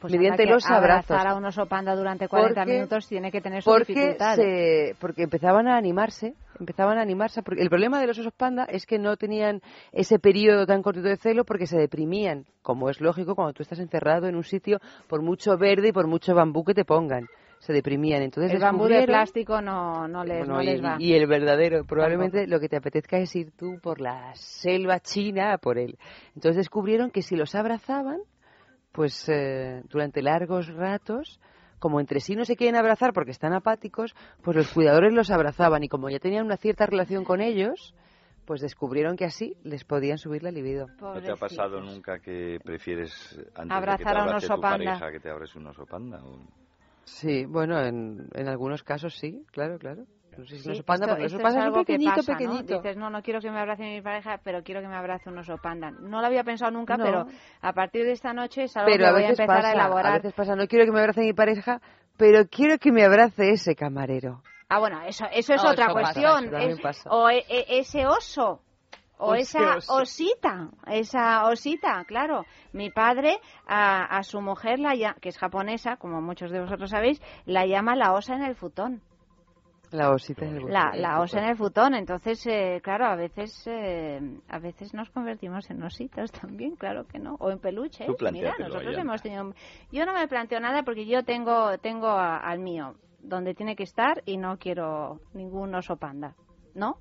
Pues mediante que los abrazos. A un oso panda durante 40 Porque- minutos tiene que tener su porque dificultad. se, porque empezaban a animarse empezaban a animarse porque el problema de los osos panda es que no tenían ese periodo tan cortito de celo porque se deprimían como es lógico cuando tú estás encerrado en un sitio por mucho verde y por mucho bambú que te pongan se deprimían entonces el bambú de plástico no, no les, bueno, no y, les va. y el verdadero, probablemente lo que te apetezca es ir tú por la selva china a por él. Entonces descubrieron que si los abrazaban, pues eh, durante largos ratos, como entre sí no se quieren abrazar porque están apáticos, pues los cuidadores los abrazaban y como ya tenían una cierta relación con ellos, pues descubrieron que así les podían subir la libido. ¿No te ha pasado nunca que prefieres antes Abrazar de que te a un oso tu panda. pareja que te abres un oso panda? o- Sí, bueno, en, en algunos casos sí, claro, claro. No sé si Sí, un oso panda, esto- porque el oso panda es es algo que pequeñito, pasa, ¿no? pequeñito. Dices, no, no quiero que me abrace mi pareja, pero quiero que me abrace un oso panda. No lo había pensado nunca, No. pero a partir de esta noche es algo pero que a voy a empezar pasa, a elaborar. veces pasa, no quiero que me abrace mi pareja, pero quiero que me abrace ese camarero. Ah, bueno, eso, eso es No, otra eso pasa, cuestión. eso Es- o e- e- ese oso. O esa osita, esa osita, claro. Mi padre a, a su mujer, la, que es japonesa, como muchos de vosotros sabéis, la llama la osa en el futón. La osita en el La, botón. la osa en el futón. Entonces, eh, claro, a veces eh, a veces nos convertimos en ositos también, claro que no. O en peluches. Tú Mira, nosotros hemos tenido... Yo no me planteo nada porque yo tengo, tengo a- al mío donde tiene que estar y no quiero ningún oso panda. ¿No?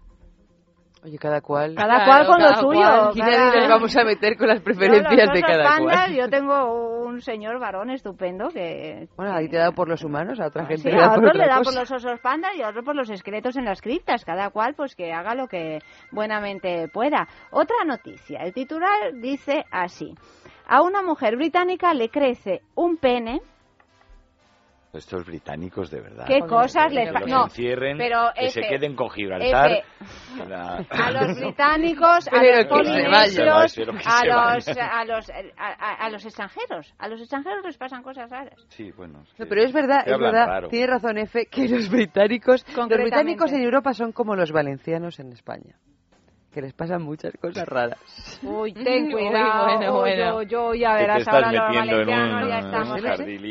Oye, cada cual. Cada cual con lo suyo, Aquí cada- nadie nos vamos a meter con las Yo, preferencias los de cada pandas, cual. yo tengo un señor varón estupendo que... Bueno, ahí te da por los humanos, a otra gente Sí, le da a por otros otra le da por cosa. los osos pandas y a otros por los esqueletos en las criptas. Cada cual pues que haga lo que buenamente pueda. Otra noticia. El titular dice así. A una mujer británica le crece un pene. Estos británicos, de verdad. ¿Qué cosas les no, encierren, pero que se Efe, queden con Gibraltar. La- a los británicos, a Pero los polinesios, a los, a, los, a, a- los extranjeros. A los extranjeros les pasan cosas raras. Sí, bueno. No, pero es verdad, Que es hablan verdad, raro. tiene razón Efe, que los británicos, los británicos en Europa son como los valencianos en España, que les pasan muchas cosas raras. Uy, ten Uy, cuidado. bueno, Uy, bueno. yo, yo ya verás ahora los valencianos, un- ya estamos.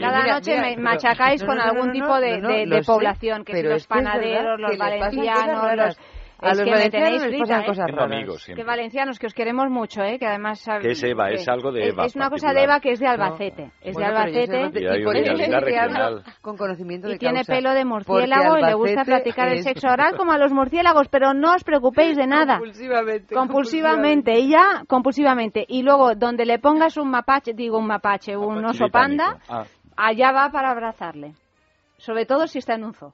Cada noche me machacáis con no, algún no, tipo de, de- sé, población, que si los panaderos, los valencianos, los... A Es los que valencianos tenéis les pasan ¿eh? cosas raras. amigos. Que valencianos, que os queremos mucho, ¿eh? Que además... sabe- ¿Qué es Eva? que- Es algo de Eva Es una cosa de. Eva que es de Albacete. Es Bueno, de Albacete. Y por eso que regional. con conocimiento de Y tiene causa. pelo de murciélago y le gusta practicar el sexo oral como a los murciélagos, pero no os preocupéis de nada. Compulsivamente. Compulsivamente, y ya compulsivamente. Y luego, donde le pongas un mapache, digo un mapache, un oso panda, Ah, allá va para abrazarle. Sobre todo si está en un zoo.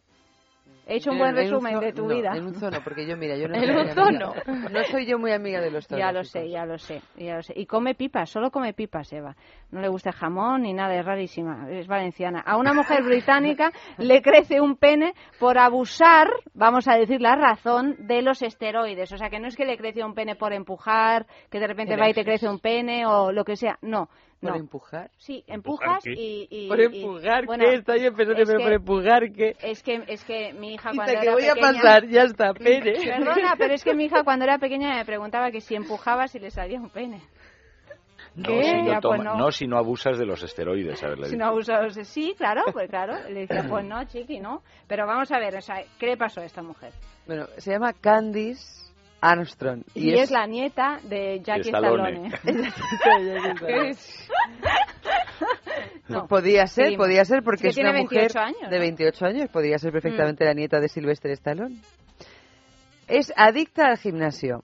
He hecho un buen En- en resumen zoo- de tu no, vida. En un zoo no, porque yo, mira, yo no En soy un amiga- no. Soy yo muy amiga de los Ya lo sé, ya lo sé, ya lo sé. Y come pipas, solo come pipas, Eva. No le gusta el jamón ni nada, es rarísima, es valenciana. A una mujer británica le crece un pene por abusar, vamos a decir la razón, de los esteroides. O sea, que no es que le crece un pene por empujar, que de repente va y te crece un pene o lo que sea. No, ¿Por no. empujar? Sí, empujas y, y- ¿Por y- empujar bueno, qué? Está yo pensando, es pero que- por empujar qué. Es que, es que mi hija cuando que era voy a pequeña... pasar, ya está, pene. Perdona, pero es que mi hija cuando era pequeña me preguntaba que si empujaba si le salía un pene. no, si no, pues toma- no. no si no abusas de los esteroides, haberle Si dicho. no abusabas de- Sí, claro, pues claro. Le decía, pues no, chiqui, no. Pero vamos a ver, o sea, ¿qué le pasó a esta mujer? Bueno, se llama Candice Armstrong. Y, es... la nieta de Jackie Stallone. Stallone. No, podía ser, seguimos. podía ser porque Es es, una tiene mujer 28 años, de ¿no? 28 años, podía ser perfectamente Mm. la nieta de Sylvester Stallone. Es adicta al gimnasio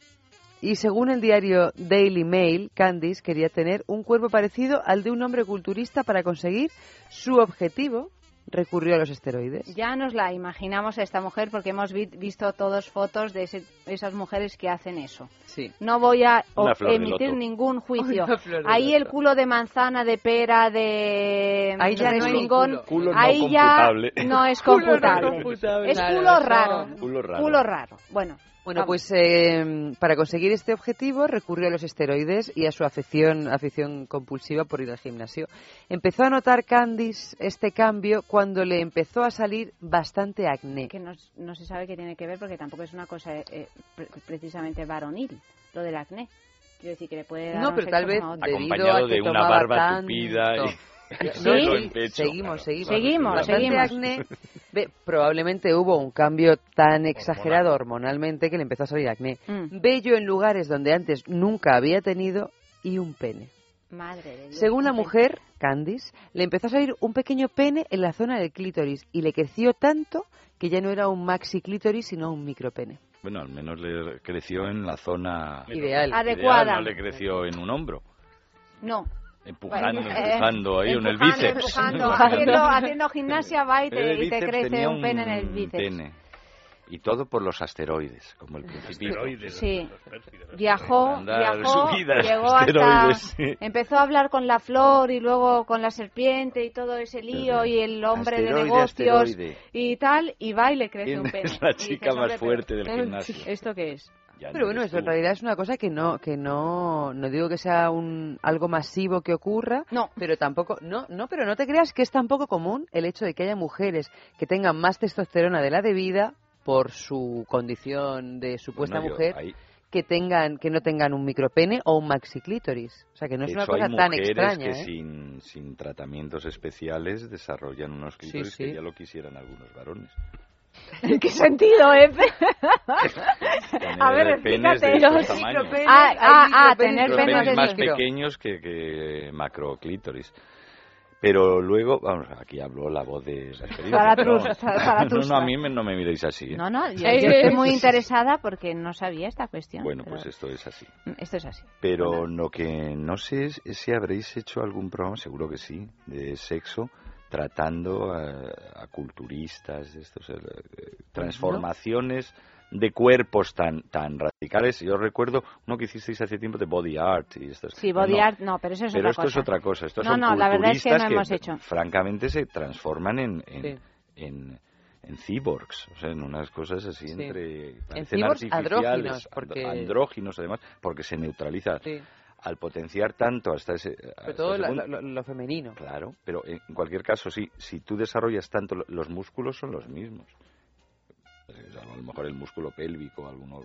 y según el diario Daily Mail, Candice quería tener un cuerpo parecido al de un hombre culturista para conseguir su objetivo. Recurrió a los esteroides. Ya nos la imaginamos a esta mujer porque hemos vi- visto todas fotos de ese- esas mujeres que hacen eso. Sí. No voy a emitir ningún juicio. Ahí el culo de manzana, de pera, de Ahí ya no respingón, culo. Culo no ahí ya computable. no es Culo no computable. computable. Es culo raro. Culo raro. Culo raro. Bueno, Bueno, pues eh, para conseguir este objetivo recurrió a los esteroides y a su afición, afición compulsiva por ir al gimnasio. Empezó a notar Candice este cambio cuando le empezó a salir bastante acné. que no, no se sabe qué tiene que ver porque tampoco es una cosa eh, pre- precisamente varonil, lo del acné. Quiero decir que le puede dar No, un pero tal vez debido Acompañado a que de una barba tanto. tupida y- sí, pecho. seguimos, seguimos. Seguimos, Bastante seguimos. acné. Ve, probablemente hubo un cambio tan exagerado hormonalmente que le empezó a salir acné. Mm. Bello en lugares donde antes nunca había tenido y un pene. Madre de Dios. Según la mujer, Candice, le empezó a salir un pequeño pene en la zona del clítoris y le creció tanto que ya no era un maxi clítoris sino un micropene. Bueno, al menos le creció en la zona Ideal. Adecuada. No le creció en un hombro. No. Empujando, Bueno, empujando ahí en el bíceps. empujando, haciendo, haciendo gimnasia va y te, y te crece un pene en el bíceps. pene. Y todo por los asteroides, como el principito. Sí. Viajó, Andar, viajó, subidas, llegó hasta... sí. Empezó a hablar con la flor y luego con la serpiente y todo ese lío y el hombre de Asteroide, negocios asteroide. y tal, y va y le crece ¿Quién un pene. es la chica "Hombre, más fuerte del gimnasio?" ¿Esto qué es? Ya Pero no bueno, eso en realidad es una cosa que no, que no, no digo que sea un algo masivo que ocurra, no. pero tampoco, no, no, pero no te creas que es tampoco común el hecho de que haya mujeres que tengan más testosterona de la debida por su condición de supuesta Bueno, yo- mujer, ahí- que tengan, que no tengan un micropene o un maxiclítoris. O sea que no es De una hecho, cosa hay tan mujeres extraña, que ¿eh? sin, sin tratamientos especiales desarrollan unos clítoris sí. que ya lo quisieran algunos varones. ¿En qué sentido, eh? A ver, Tener explícate. estos tamaños. Ah, ah, ah, tener Micropenes penes de más micro. pequeños que, que macroclítoris. Pero luego, vamos, aquí habló la voz de experiencia. Zaratustra. No, no, a mí me- no me miréis así. ¿eh? No, no, yo, yo estoy muy interesada porque no sabía esta cuestión. Bueno, pero pues esto es así. Esto es así. Pero lo que no sé es si habréis hecho algún programa, seguro que sí, de sexo, tratando a, a culturistas, estos, eh, transformaciones de cuerpos tan tan radicales. Yo recuerdo uno que hicisteis hace tiempo de body art y estas Sí, body no, art, no, pero eso es pero otra esto cosa. es otra cosa. Estos No, son no, la verdad es que no hemos hecho. francamente se transforman en en, Sí. en, en cyborgs, o sea, en unas cosas así Sí. entre En cyborgs andróginos, and- porque- andróginos además, porque se neutraliza Sí. Al potenciar tanto hasta ese Sobre todo ese la- punto- lo, lo femenino. claro, pero en cualquier caso sí, si tú desarrollas tanto lo- los músculos son los mismos. Pues, A lo mejor el músculo pélvico, alguno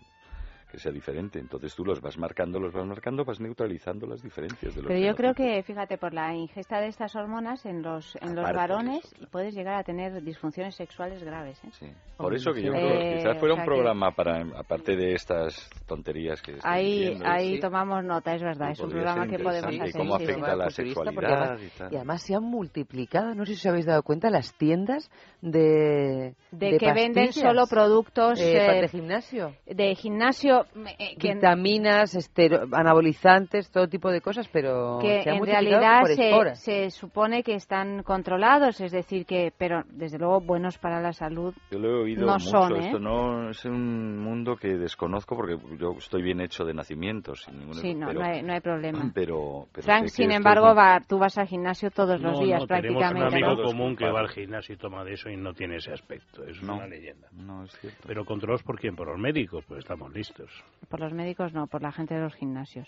que sea diferente. Entonces tú los vas marcando, los vas marcando, vas neutralizando las diferencias de los Pero yo creo que, fíjate, por la ingesta de estas hormonas en los, en los varones puedes llegar a tener disfunciones sexuales graves. ¿eh? Por eso que yo Eh, creo que quizás fuera o sea un que- programa para, aparte de estas tonterías que estoy Ahí, diciendo, ahí sí. tomamos nota, es verdad, Sí, es un programa que podemos hacer. cómo sí. afecta a la sexualidad además- y tal. Y además se han multiplicado, no sé si os habéis dado cuenta, las tiendas de... De que venden solo productos, eh, eh, de gimnasio. De gimnasio, eh, que, Vitaminas, estero- anabolizantes, todo tipo de cosas, pero que se han en realidad por se, se supone que están controlados, es decir, que, pero desde luego buenos para la salud. Yo lo he oído no mucho. son, ¿eh? Esto no es un mundo que desconozco porque yo estoy bien hecho de nacimiento, sin ningún Sí, no, pero, no hay, no hay problema. pero, pero Frank, sin embargo, es- va, tú vas al gimnasio todos los No, días no, tenemos un prácticamente. amigo ¿no? común que va al gimnasio y toma de eso y no tiene ese aspecto. Es una leyenda. No, es cierto. Pero controlados por quién? Por los médicos, pues estamos listos. Por los médicos no, por la gente de los gimnasios.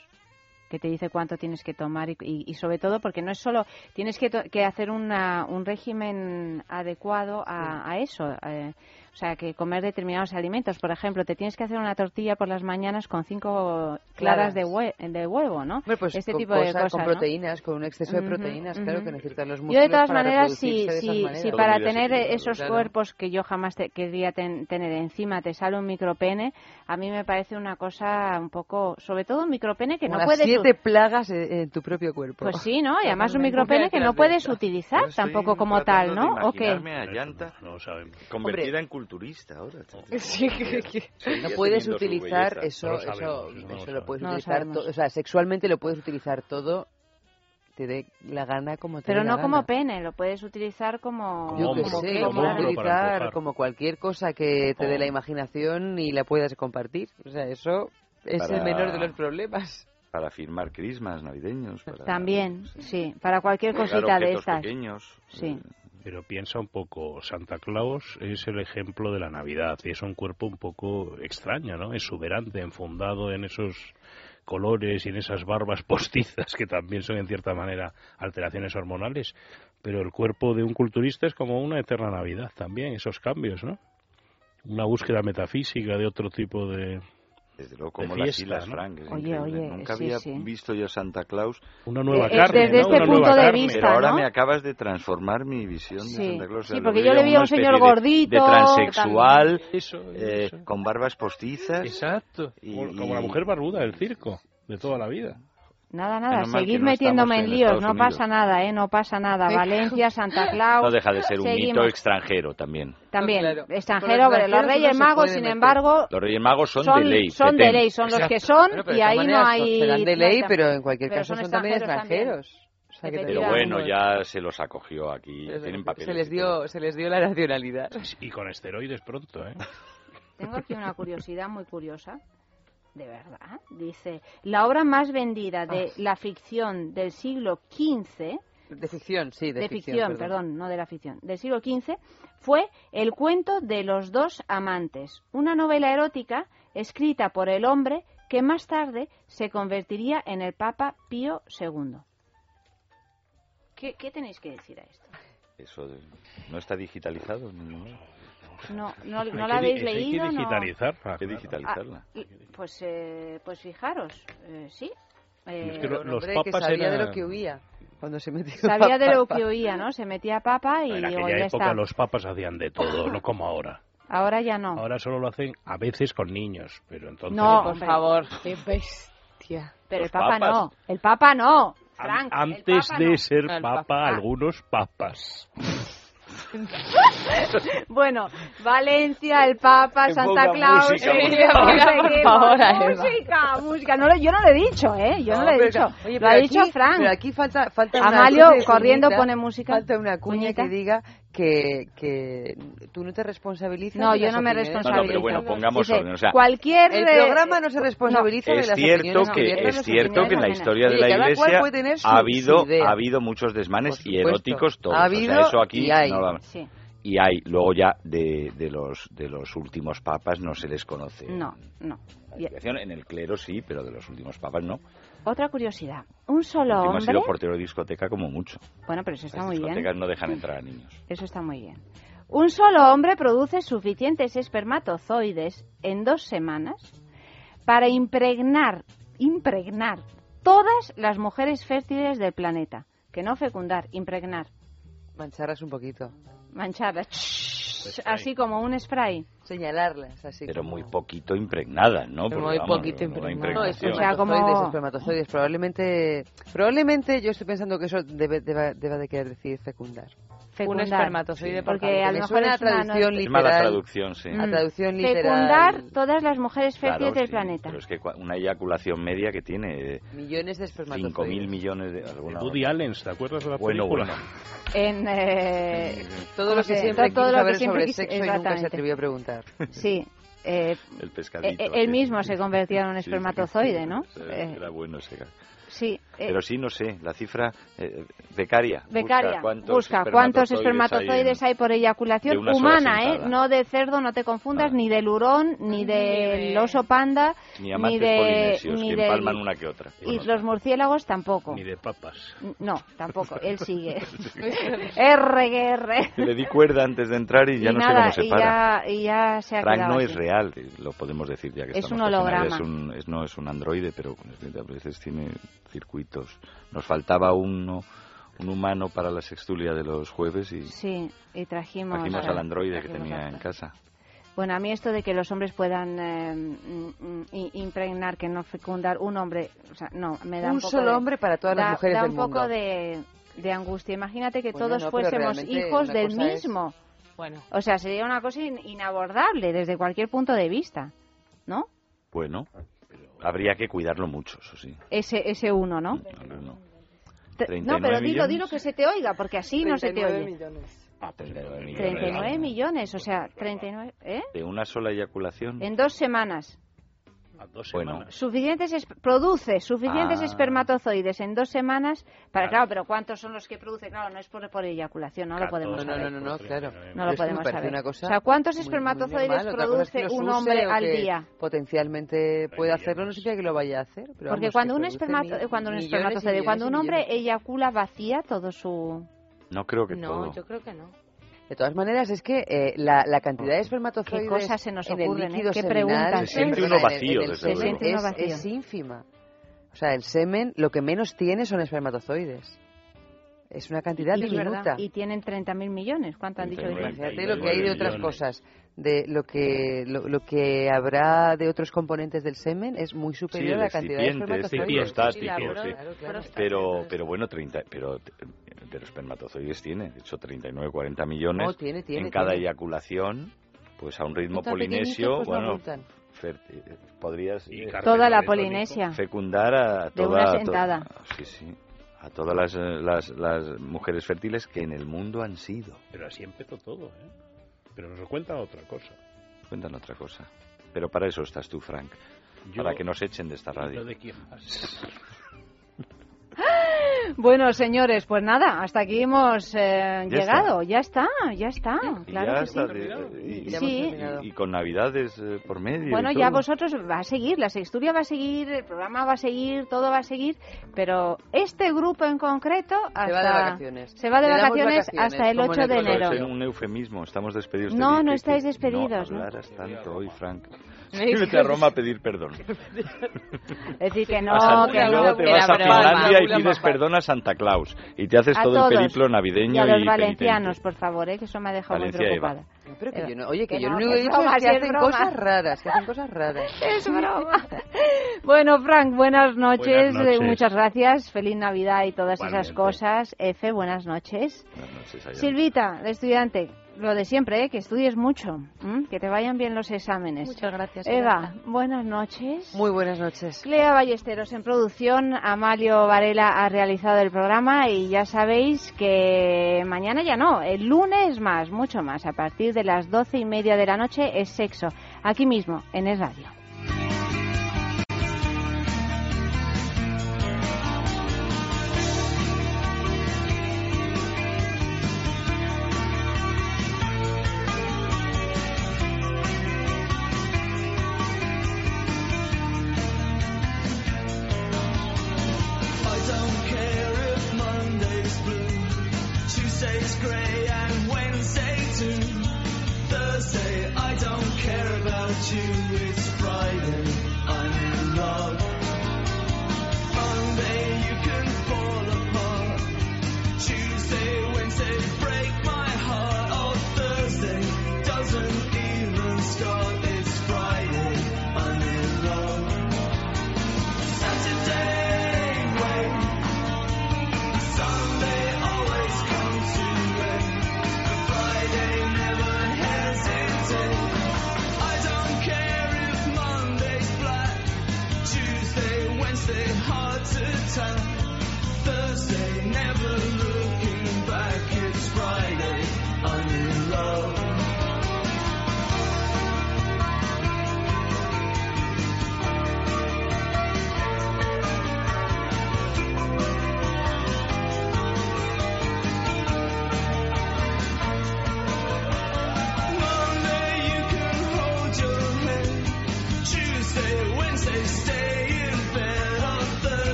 Que te dice cuánto tienes que tomar y, y- y sobre todo porque no es solo tienes que, to- que hacer una, un régimen adecuado a, a eso eh, o sea que comer determinados alimentos por ejemplo te tienes que hacer una tortilla por las mañanas con cinco claras Claras. de, hue- de huevo no Hombre, pues este con tipo de cosas, cosas con ¿no? proteínas, con un exceso de proteínas, claro, que necesitan los Yo músculos de todas para maneras, si, reproducirse de maneras. si para tener esos cuerpos que yo jamás te- querría ten- tener encima te sale un micropene, a mí me parece una cosa un poco, sobre todo un micropene que Como no las puedes... siete plagas en, en tu propio cuerpo. Pues sí, ¿no? Y además un micropene que no puedes Yo utilizar tampoco como tal, ¿no? ¿O qué? imaginarme a Llanta No sabemos. convertida en culturista ahora. Sí, que- que- Seguiría no puedes utilizar eso, No eso, sabemos, eso no lo eso lo puedes No utilizar, o sea, sexualmente lo puedes utilizar todo, te dé la gana como te Pero la no como gana. pene, lo puedes utilizar como... Yo que como sé, como- utilizar como cualquier cosa que te dé la imaginación y la puedas compartir. O sea, eso es el menor de los problemas. Para firmar crismas navideños. Para También, sí, para cualquier cosita de estas. pequeños. Sí. Pero piensa un poco, Santa Claus es el ejemplo de la Navidad y es un cuerpo un poco extraño, ¿no? Exuberante, enfundado en esos colores y en esas barbas postizas que también son en cierta manera alteraciones hormonales. Pero el cuerpo de un culturista es como una eterna Navidad también, esos cambios, ¿no? Una búsqueda metafísica de otro tipo de, Desde luego, de como las fiesta, Islas ¿no? Frank. es Oye, oye, Nunca sí, había sí. visto yo Santa Claus. Una nueva Eh, carne, desde ¿no? este Una punto nueva de carne. vista, Pero ahora ¿no? me acabas de transformar mi visión Sí. de Santa Claus. O sea, Sí, porque yo le vi a un señor de- gordito, De transexual, Eso, eh, con barbas postizas. Exacto. Y- Como, como la mujer barbuda del circo, de toda la vida. Nada, nada, Menos seguid no metiéndome en en líos, Estados no Unidos. pasa nada, ¿eh? No pasa nada. Valencia, Santa Claus... No deja de ser un mito extranjero también. También, Claro. extranjero, pero los Reyes no Magos, sin meter. embargo, Los Reyes Magos son, son, de ley. son de ley, son los que son, pero y ahí no hay... serán de ley, pero en cualquier pero caso son son también extranjeros. O sea, Pero bueno, ya se los acogió aquí. Tienen papeles. se les dio se les dio la nacionalidad. Y con esteroides pronto, ¿eh? Tengo aquí una curiosidad muy curiosa. De verdad. Dice, la obra más vendida de la ficción del siglo XV, De ficción, sí, de, de ficción, perdón. no de la ficción, del siglo XV, fue El cuento de los dos amantes, una novela erótica escrita por el hombre que más tarde se convertiría en el Papa Pío II. ¿Qué, qué tenéis que decir a esto? Eso no está digitalizado. No, No, no, no que la habéis eso hay que leído, ¿no? digitalizarla. Hay que digitalizarla. Ah, pues, eh, pues fijaros, eh, sí. Eh, Es que los hombre que papas sabía de lo que huía cuando se metió sabía de lo papa. que oía, ¿no? Se metía papa y En digo, aquella ya época está. los papas hacían de todo, no como ahora. Ahora ya no. Ahora solo lo hacen a veces con niños, pero entonces... No, por hombre. favor, qué bestia. Pero el los papa papas. no. El papa no. An- Frank, el antes papa de no. ser El papa, papa. algunos papas. Bueno, Valencia, el Papa, Que Santa Claus. música, eh, por no favor. música, música. No, lo- yo no lo he dicho, ¿eh? Yo no, lo he pero dicho. oye, lo pero ha aquí- dicho Frank. Pero aquí falta, falta una Amalio de corriendo cuñita, pone música. Falta una cuña que diga que, que tú no te responsabilizas No, de yo las no me opiniones No, no, pero responsabilizo. bueno, pongamos Dice, orden. O sea, cualquier El programa no se responsabiliza de es las cierto opiniones que es cierto que en la historia de la Iglesia ha habido idea. ha habido muchos desmanes y eróticos todos. Ha o habido sea, eso aquí y hay. no lo- Sí. y hay luego ya de, de los de los últimos papas no se les conoce. No, no. En el clero sí, pero de los últimos papas no. Otra curiosidad. Un solo último ha hombre. sido portero de discoteca como mucho. Bueno, pero eso está Las muy bien. discotecas no dejan entrar a niños. Eso está muy bien. Un solo hombre produce suficientes espermatozoides en dos semanas para impregnar, impregnar todas las mujeres fértiles del planeta. Que no fecundar, impregnar. Mancharlas un poquito. Mancharlas. Así como un spray. Señalarlas, así Pero como- muy poquito impregnadas, ¿no? Porque, muy vamos, poquito no- no impregnación. espermatozoides, espermatozoides. Probablemente, probablemente yo estoy pensando que eso debe, deba, deba de querer decir fecundar. Fecundar. espermatozoide por Porque a lo Me mejor suena es a una traducción no- Es mala literal. traducción, sí. A traducción literal. Fecundar todas las mujeres Claro, fértiles del sí, planeta. Pero es que una eyaculación media que tiene eh, Millones de 5.000 espermatozoides. millones de... Alguna Woody Allen, ¿te acuerdas de la Bueno, película? bueno. En, eh, Todo ¿cómo lo que siempre todo quiso lo que saber siempre sobre sexo y nunca se atrevió a preguntar. Sí. eh, El eh, pescadito. eh, sí. él mismo se convertía en un Sí, sí, espermatozoide, sí, ¿no? sí, Eh, Era bueno ese gato. Sí. eh, Pero sí, no sé, la cifra eh, becaria. Becaria, busca cuántos busca cuántos espermatozoides espermatozoides hay, por de eyaculación humana, ¿eh? No de cerdo, no te confundas, ni del hurón, ni del oso panda, Ni amantes de, ni que del- empalman una que otra. Y los murciélagos tampoco. Ni de papas. No, tampoco. Él sigue. R, que R. Le di cuerda antes de entrar y ya y no nada, sé cómo se y para. ya, y ya se ha Frank quedado no así. es real, lo podemos decir ya que Es estamos un holograma. Es un, es- no es un androide, pero a veces tiene circuitos. Nos faltaba uno, un humano para la sextulia de los jueves y Sí, y trajimos... trajimos al androide que tenía en casa. Bueno, a mí esto de que los hombres puedan eh, mm, mm, impregnar, que no fecundar un hombre, o sea, no, me da un, Un poco solo de- hombre para todas las mujeres da del un poco mundo. de, de angustia. Imagínate que Bueno, todos no, fuésemos hijos del es- mismo. Bueno. O sea, sería una cosa in- inabordable desde cualquier punto de vista, ¿no? Bueno, habría que cuidarlo mucho, eso sí. Ese, ese uno, ¿no? No, no. No, 39 pero dilo, millones. dilo que se te oiga, porque así no se te oye. Ah, 39 millones. 39 millones, o sea, 39, ¿eh? ¿De una sola eyaculación? En dos semanas. Bueno, Suficientes es- produce suficientes Ah. espermatozoides en dos semanas para claro. pero cuántos son los que produce claro no es por, por eyaculación no lo podemos No, saber. no, no, no, claro. no lo podemos saber. una cosa o sea cuántos muy- espermatozoides es que produce un hombre al día Potencialmente puede hacerlo, no significa que lo vaya a hacer. Pero porque vamos, cuando un espermato mil- cuando un espermatozoide cuando un hombre eyacula vacía todo su no creo que No, todo. yo creo que no. De todas maneras, es que eh, la, la cantidad de espermatozoides Qué cosas se nos en el ocurren, ¿eh? líquido Qué seminal. Se siente uno en el- vacío, en el semen es, vacío. es ínfima. O sea, el semen lo que menos tiene son espermatozoides. Es una cantidad Y diminuta. verdad, y tienen 30.000 millones cuánto han dicho? Imagínate lo que hay de otras cosas. De lo que lo, lo que habrá de otros componentes del semen es muy superior a la cantidad de espermatozoides. sí. Claro, claro. Pero, pero bueno, 30, pero, pero espermatozoides tiene, de hecho 39, 40 millones No, tiene, tiene, en cada tiene. eyaculación, pues a un ritmo polinesio, pues no bueno, eh, podrías eh, Toda la Polinesia. fecundar a De toda, una a to- sentada. sí, sí, a todas las, eh, las, las mujeres fértiles que en el mundo han sido. Pero así empezó todo, ¿eh? Pero nos cuenta otra cosa. Cuentan otra cosa. Pero para eso estás tú, Frank. Yo- para que nos echen de esta radio. De quejas. Bueno, señores, pues nada, hasta aquí hemos eh, Ya llegado. Ya está, ya está. Y Claro ya que sí. está, de- y, Sí. y- y con navidades eh, por medio. Bueno, ya vosotros va a seguir, la sexturia va a seguir, el programa va a seguir, todo va a seguir, pero este grupo en concreto hasta va de vacaciones. se va de vacaciones, vacaciones, hasta el como 8 en de enero. Es un eufemismo, estamos despedidos. Te No, no estáis despedidos, No ¿no? tanto hoy, Frank. Vete a Roma a pedir perdón. Es decir, que no, A San- que y luego te vas la a. Finlandia y pides perdón a Santa Claus. Y te haces A todo todos. el periplo navideño y a los y valencianos, por favor, ¿eh? que eso me ha dejado Valencia, muy Eva. preocupada. Pero que yo no, oye, que, Que yo no, lo único que he es dicho broma, es que hacen broma. cosas raras, que hacen cosas raras. Es broma. Bueno, Frank, buenas noches. Buenas noches. eh, Muchas gracias. Feliz Navidad y todas esas Igualmente. cosas. Efe, buenas noches. Buenas noches. Silvita, de estudiante, lo de siempre, ¿eh? que estudies mucho, ¿m? que te vayan bien los exámenes. Muchas gracias. Eva, buenas noches. Muy buenas noches. Clea Ballesteros en producción, Amalio Varela ha realizado el programa y ya sabéis que mañana ya no, el lunes más, mucho más, a partir de las doce y media de la noche es sexo, aquí mismo, en Es Radio.